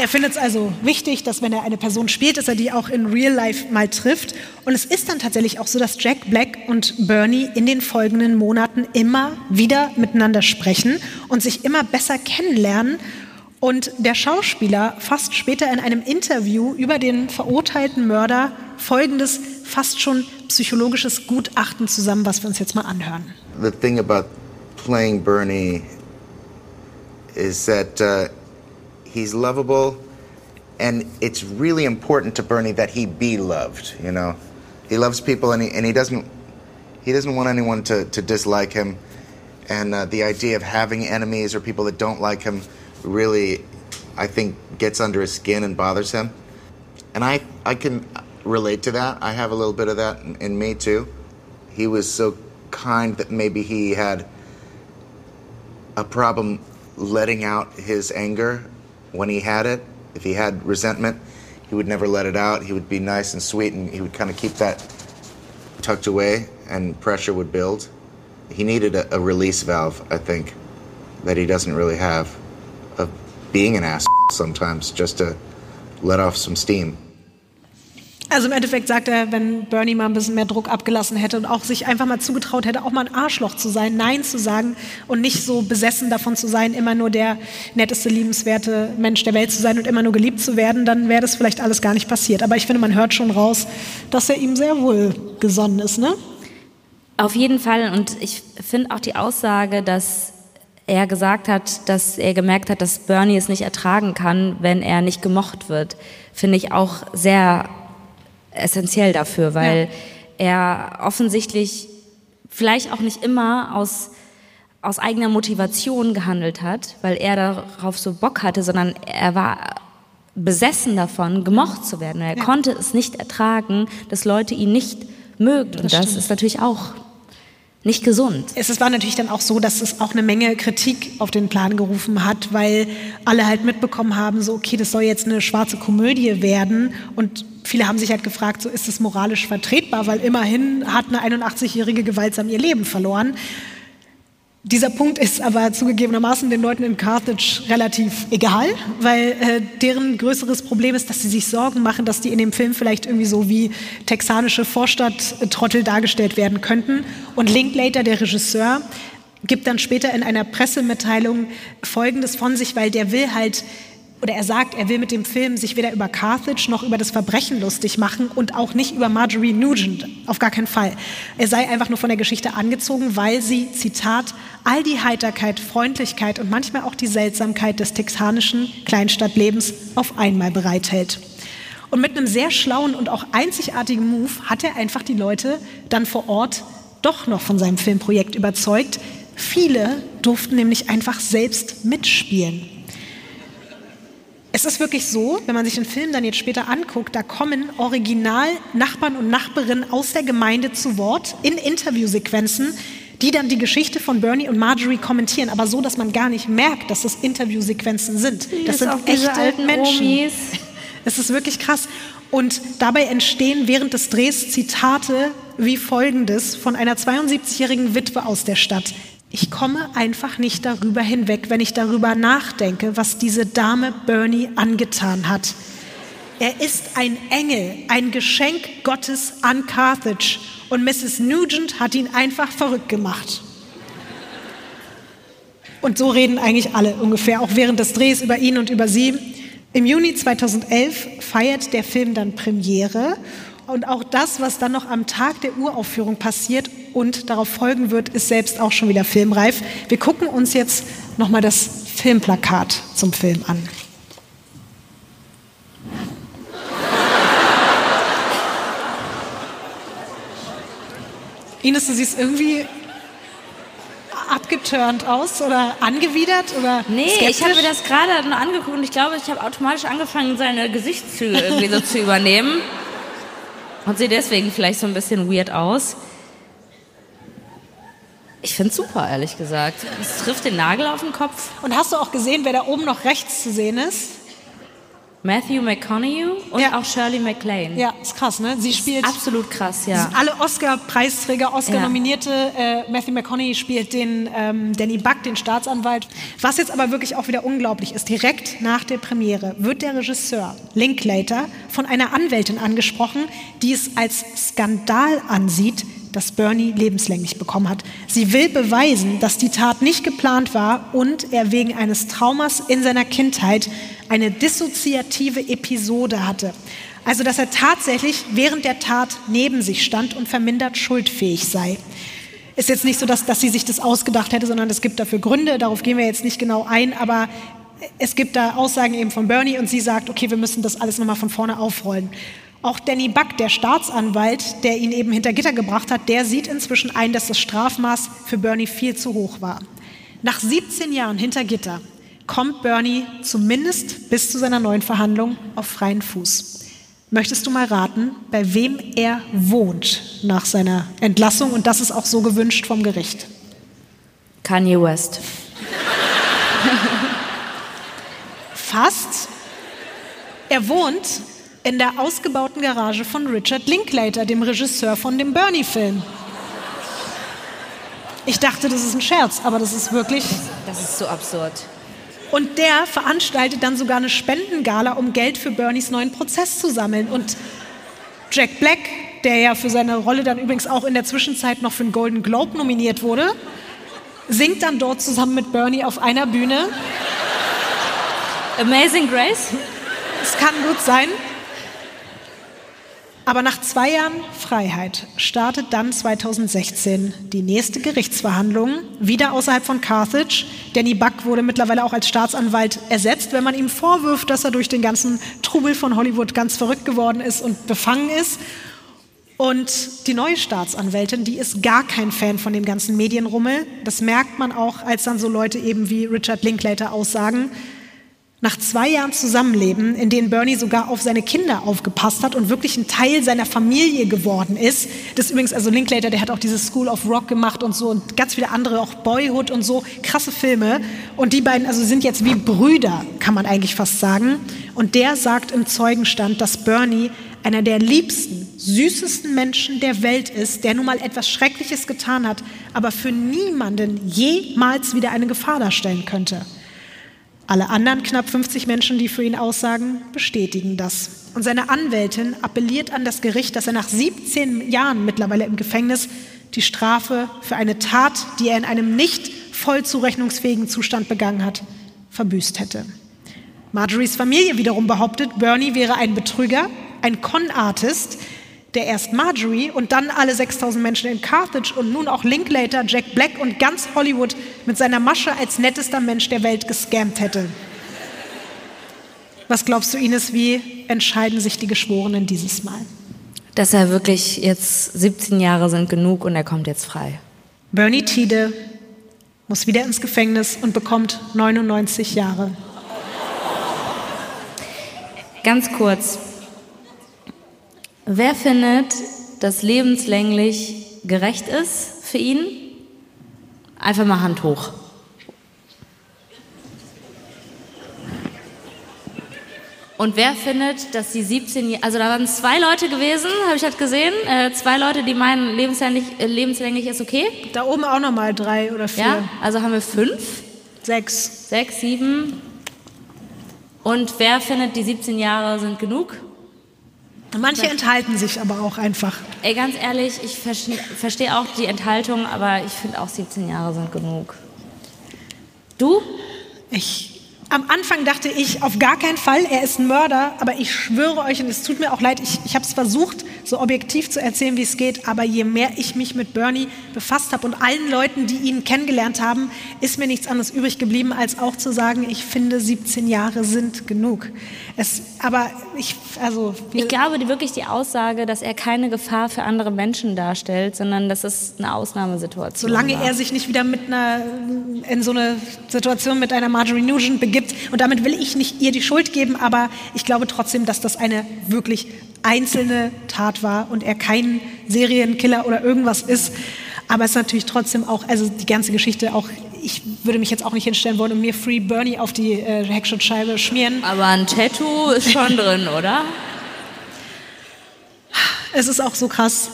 Er findet es also wichtig, dass wenn er eine Person spielt, dass er die auch in Real Life mal trifft. Und es ist dann tatsächlich auch so, dass Jack Black und Bernie in den folgenden Monaten immer wieder miteinander sprechen und sich immer besser kennenlernen. Und der Schauspieler fasst später in einem Interview über den verurteilten Mörder folgendes fast schon psychologisches Gutachten zusammen, was wir uns jetzt mal anhören. the thing about playing Bernie is that uh, he's lovable, and it's really important to Bernie that he be loved. You know, he loves people, and he, and he doesn't he doesn't want anyone to, to dislike him. And uh, the idea of having enemies or people that don't like him really, I think, gets under his skin and bothers him. And I I can relate to that. I have a little bit of that in, in me too. He was so kind that maybe he had a problem letting out his anger when he had it. If he had resentment, he would never let it out. He would be nice and sweet and he would kind of keep that tucked away and pressure would build. He needed a, a release valve, I think, that he doesn't really have of being an ass sometimes just to let off some steam. Also im Endeffekt sagt er, wenn Bernie mal ein bisschen mehr Druck abgelassen hätte und auch sich einfach mal zugetraut hätte, auch mal ein Arschloch zu sein, Nein zu sagen und nicht so besessen davon zu sein, immer nur der netteste, liebenswerte Mensch der Welt zu sein und immer nur geliebt zu werden, dann wäre das vielleicht alles gar nicht passiert. Aber ich finde, man hört schon raus, dass er ihm sehr wohl gesonnen ist, ne? Auf jeden Fall. Und ich finde auch die Aussage, dass er gesagt hat, dass er gemerkt hat, dass Bernie es nicht ertragen kann, wenn er nicht gemocht wird, finde ich auch sehr essentiell dafür, weil er offensichtlich vielleicht auch nicht immer aus, aus eigener Motivation gehandelt hat, weil er darauf so Bock hatte, sondern er war besessen davon, gemocht zu werden. Er konnte es nicht ertragen, dass Leute ihn nicht mögen. Und das ist natürlich auch nicht gesund. Es war natürlich dann auch so, dass es auch eine Menge Kritik auf den Plan gerufen hat, weil alle halt mitbekommen haben, so okay, das soll jetzt eine schwarze Komödie werden und viele haben sich halt gefragt, so ist es moralisch vertretbar, weil immerhin hat eine 81-jährige gewaltsam ihr Leben verloren. Dieser Punkt ist aber zugegebenermaßen den Leuten in Carthage relativ egal, weil äh, deren größeres Problem ist, dass sie sich Sorgen machen, dass die in dem Film vielleicht irgendwie so wie texanische Vorstadttrottel dargestellt werden könnten. Und Linklater, der Regisseur, gibt dann später in einer Pressemitteilung Folgendes von sich, weil der will halt oder er sagt, er will mit dem Film sich weder über Carthage noch über das Verbrechen lustig machen und auch nicht über Marjorie Nugent, auf gar keinen Fall. Er sei einfach nur von der Geschichte angezogen, weil sie, Zitat, all die Heiterkeit, Freundlichkeit und manchmal auch die Seltsamkeit des texanischen Kleinstadtlebens auf einmal bereithält. Und mit einem sehr schlauen und auch einzigartigen Move hat er einfach die Leute dann vor Ort doch noch von seinem Filmprojekt überzeugt. Viele durften nämlich einfach selbst mitspielen. Es ist wirklich so, wenn man sich den Film dann jetzt später anguckt, da kommen original Nachbarn und Nachbarinnen aus der Gemeinde zu Wort in Interviewsequenzen, die dann die Geschichte von Bernie und Marjorie kommentieren, aber so, dass man gar nicht merkt, dass das Interviewsequenzen sind. Das sind echte Menschen. Omis. Es ist wirklich krass. Und dabei entstehen während des Drehs Zitate wie folgendes von einer 72-jährigen Witwe aus der Stadt. Ich komme einfach nicht darüber hinweg, wenn ich darüber nachdenke, was diese Dame Bernie angetan hat. Er ist ein Engel, ein Geschenk Gottes an Carthage und Mrs. Nugent hat ihn einfach verrückt gemacht. Und so reden eigentlich alle ungefähr, auch während des Drehs über ihn und über sie. Im Juni 2011 feiert der Film dann Premiere und auch das, was dann noch am Tag der Uraufführung passiert und darauf folgen wird, ist selbst auch schon wieder filmreif. Wir gucken uns jetzt nochmal das Filmplakat zum Film an. Ines, du siehst irgendwie abgeturnt aus oder angewidert oder Nee, skeptisch? ich habe mir das gerade angeguckt und ich glaube, ich habe automatisch angefangen, seine Gesichtszüge irgendwie so zu übernehmen. Und sehe deswegen vielleicht so ein bisschen weird aus. Ich finde es super, ehrlich gesagt. Es trifft den Nagel auf den Kopf. Und hast du auch gesehen, wer da oben noch rechts zu sehen ist? Matthew McConaughey und Ja. auch Shirley MacLaine. Ja, ist krass, ne? Sie spielt Absolut krass, ja. sind alle Oscar-Preisträger, Oscar-nominierte. Äh, Matthew McConaughey spielt den ähm, Danny Buck, den Staatsanwalt. Was jetzt aber wirklich auch wieder unglaublich ist, direkt nach der Premiere wird der Regisseur Linklater von einer Anwältin angesprochen, die es als Skandal ansieht, dass Bernie lebenslänglich bekommen hat. Sie will beweisen, dass die Tat nicht geplant war und er wegen eines Traumas in seiner Kindheit eine dissoziative Episode hatte. Also, dass er tatsächlich während der Tat neben sich stand und vermindert schuldfähig sei. Ist jetzt nicht so, dass, dass sie sich das ausgedacht hätte, sondern es gibt dafür Gründe. Darauf gehen wir jetzt nicht genau ein, aber es gibt da Aussagen eben von Bernie und sie sagt, okay, wir müssen das alles nochmal von vorne aufrollen. Auch Danny Buck, der Staatsanwalt, der ihn eben hinter Gitter gebracht hat, der sieht inzwischen ein, dass das Strafmaß für Bernie viel zu hoch war. Nach 17 Jahren hinter Gitter kommt Bernie zumindest bis zu seiner neuen Verhandlung auf freien Fuß. Möchtest du mal raten, bei wem er wohnt nach seiner Entlassung? Und das ist auch so gewünscht vom Gericht. Kanye West. Fast. Er wohnt in der ausgebauten Garage von Richard Linklater, dem Regisseur von dem Bernie-Film. Ich dachte, das ist ein Scherz, aber das ist wirklich. Das ist so absurd. Und der veranstaltet dann sogar eine Spendengala, um Geld für Bernies neuen Prozess zu sammeln. Und Jack Black, der ja für seine Rolle dann übrigens auch in der Zwischenzeit noch für einen Golden Globe nominiert wurde, singt dann dort zusammen mit Bernie auf einer Bühne. Amazing Grace? Es kann gut sein. Aber nach zwei Jahren Freiheit startet dann 2016 die nächste Gerichtsverhandlung, wieder außerhalb von Carthage. Danny Buck wurde mittlerweile auch als Staatsanwalt ersetzt, wenn man ihm vorwirft, dass er durch den ganzen Trubel von Hollywood ganz verrückt geworden ist und befangen ist. Und die neue Staatsanwältin, die ist gar kein Fan von dem ganzen Medienrummel. Das merkt man auch, als dann so Leute eben wie Richard Linklater aussagen. Nach zwei Jahren Zusammenleben, in denen Bernie sogar auf seine Kinder aufgepasst hat und wirklich ein Teil seiner Familie geworden ist, das übrigens, also Linklater, der hat auch dieses School of Rock gemacht und so und ganz viele andere, auch Boyhood und so, krasse Filme. Und die beiden, also sind jetzt wie Brüder, kann man eigentlich fast sagen. Und der sagt im Zeugenstand, dass Bernie einer der liebsten, süßesten Menschen der Welt ist, der nun mal etwas Schreckliches getan hat, aber für niemanden jemals wieder eine Gefahr darstellen könnte. Alle anderen knapp 50 Menschen, die für ihn aussagen, bestätigen das. Und seine Anwältin appelliert an das Gericht, dass er nach 17 Jahren mittlerweile im Gefängnis die Strafe für eine Tat, die er in einem nicht voll zurechnungsfähigen Zustand begangen hat, verbüßt hätte. Marjories Familie wiederum behauptet, Bernie wäre ein Betrüger, ein Con-Artist, der erst Marjorie und dann alle 6000 Menschen in Carthage und nun auch Linklater, Jack Black und ganz Hollywood mit seiner Masche als nettester Mensch der Welt gescammt hätte. Was glaubst du, Ines, wie entscheiden sich die Geschworenen dieses Mal? Dass er wirklich jetzt 17 Jahre sind genug und er kommt jetzt frei. Bernie Tiede muss wieder ins Gefängnis und bekommt 99 Jahre. Ganz kurz, Wer findet, dass lebenslänglich gerecht ist für ihn? Einfach mal Hand hoch. Und wer findet, dass die 17 also da waren zwei Leute gewesen, habe ich halt gesehen, äh, zwei Leute, die meinen, lebenslänglich, äh, lebenslänglich ist okay. Da oben auch nochmal drei oder vier. Ja, also haben wir fünf. Sechs. Sechs, sieben. Und wer findet, die 17 Jahre sind genug? Manche enthalten sich aber auch einfach. Ey, ganz ehrlich, ich verstehe auch die Enthaltung, aber ich finde auch 17 Jahre sind genug. Du? Ich am Anfang dachte ich auf gar keinen Fall, er ist ein Mörder, aber ich schwöre euch, und es tut mir auch leid, ich, ich habe es versucht, so objektiv zu erzählen, wie es geht, aber je mehr ich mich mit Bernie befasst habe und allen Leuten, die ihn kennengelernt haben, ist mir nichts anderes übrig geblieben, als auch zu sagen, ich finde, 17 Jahre sind genug. Es, aber ich, also... Ich glaube wirklich die Aussage, dass er keine Gefahr für andere Menschen darstellt, sondern das ist eine Ausnahmesituation. Solange war. er sich nicht wieder mit einer, in so eine Situation mit einer Marjorie Nugent begibt, gibt. Und damit will ich nicht ihr die Schuld geben, aber ich glaube trotzdem, dass das eine wirklich einzelne Tat war und er kein Serienkiller oder irgendwas ist. Aber es ist natürlich trotzdem auch, also die ganze Geschichte auch, ich würde mich jetzt auch nicht hinstellen wollen und mir Free Bernie auf die äh, Heckschutzscheibe schmieren. Aber ein Tattoo ist schon drin, oder? Es ist auch so krass.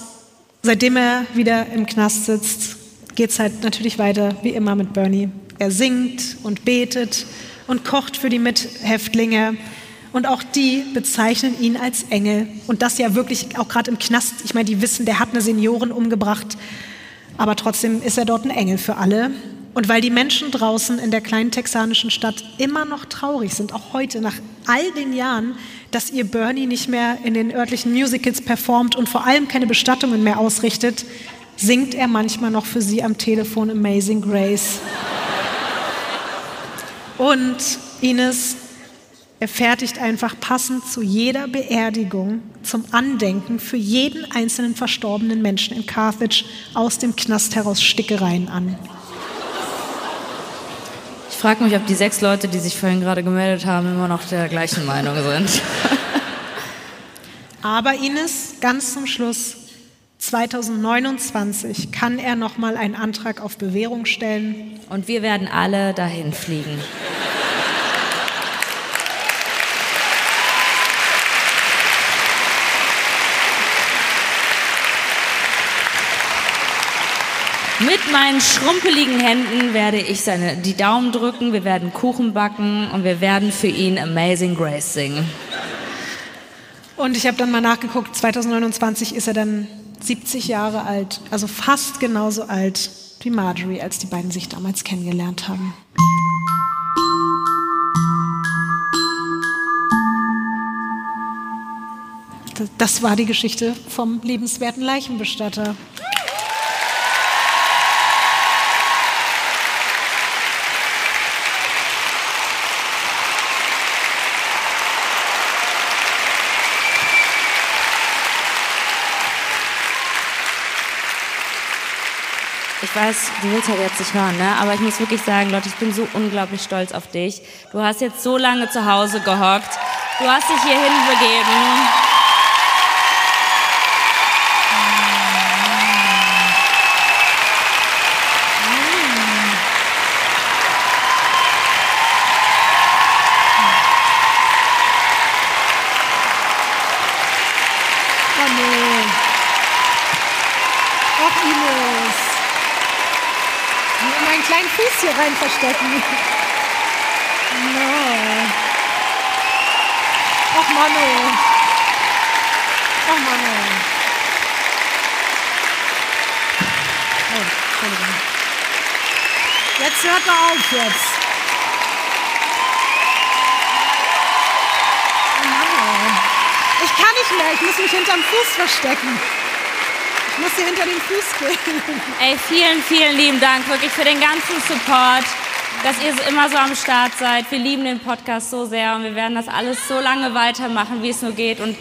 Seitdem er wieder im Knast sitzt, geht es halt natürlich weiter, wie immer mit Bernie. Er singt und betet und kocht für die Mithäftlinge. Und auch die bezeichnen ihn als Engel. Und das ja wirklich auch gerade im Knast. Ich meine, die wissen, der hat eine Seniorin umgebracht. Aber trotzdem ist er dort ein Engel für alle. Und weil die Menschen draußen in der kleinen texanischen Stadt immer noch traurig sind, auch heute nach all den Jahren, dass ihr Bernie nicht mehr in den örtlichen Musicals performt und vor allem keine Bestattungen mehr ausrichtet, singt er manchmal noch für sie am Telefon Amazing Grace. Und Ines, er fertigt einfach passend zu jeder Beerdigung zum Andenken für jeden einzelnen verstorbenen Menschen in Carthage aus dem Knast heraus Stickereien an. Ich frage mich, ob die sechs Leute, die sich vorhin gerade gemeldet haben, immer noch der gleichen Meinung sind. Aber Ines, ganz zum Schluss, 2029 kann er noch mal einen Antrag auf Bewährung stellen. Und wir werden alle dahin fliegen. Mit meinen schrumpeligen Händen werde ich seine, die Daumen drücken, wir werden Kuchen backen und wir werden für ihn Amazing Grace singen. Und ich habe dann mal nachgeguckt, 2029 ist er dann 70 Jahre alt, also fast genauso alt wie Marjorie, als die beiden sich damals kennengelernt haben. Das war die Geschichte vom liebenswerten Leichenbestatter. Ich weiß, du willst halt jetzt nicht hören, ne? aber ich muss wirklich sagen, Leute, ich bin so unglaublich stolz auf dich. Du hast jetzt so lange zu Hause gehockt. Du hast dich hierhin begeben. Rein verstecken. No. Och, Mano. Och, Mano. Oh, Entschuldigung. Jetzt hört er auf jetzt. Ich kann nicht mehr. Ich muss mich hinterm Fuß verstecken. Ich muss hier hinter den Fuß gehen. Ey, vielen, vielen lieben Dank wirklich für den ganzen Support, dass ihr immer so am Start seid. Wir lieben den Podcast so sehr und wir werden das alles so lange weitermachen, wie es nur geht. Und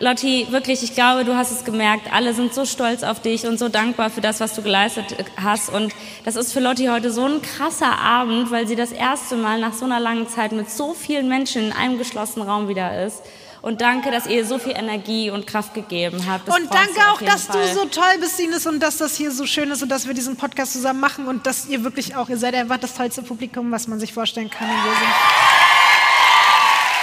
Lotti, wirklich, ich glaube, du hast es gemerkt. Alle sind so stolz auf dich und so dankbar für das, was du geleistet hast. Und das ist für Lotti heute so ein krasser Abend, weil sie das erste Mal nach so einer langen Zeit mit so vielen Menschen in einem geschlossenen Raum wieder ist. Und danke, dass ihr so viel Energie und Kraft gegeben habt. Das und danke auch, dass Fall. du so toll bist, Ines, und dass das hier so schön ist und dass wir diesen Podcast zusammen machen und dass ihr wirklich auch, ihr seid einfach das tollste Publikum, was man sich vorstellen kann. Und wir sind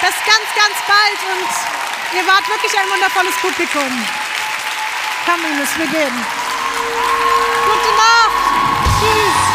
bis ganz, ganz bald und ihr wart wirklich ein wundervolles Publikum. Komm, Ines, wir gehen. Gute Nacht. Tschüss.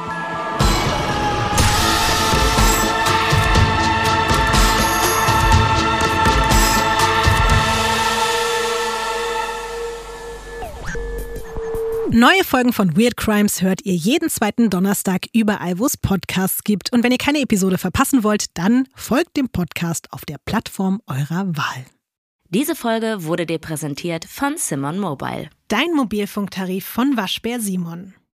Neue Folgen von Weird Crimes hört ihr jeden zweiten Donnerstag überall, wo es Podcasts gibt. Und wenn ihr keine Episode verpassen wollt, dann folgt dem Podcast auf der Plattform eurer Wahl. Diese Folge wurde dir präsentiert von Simon Mobile. Dein Mobilfunktarif von Waschbär Simon.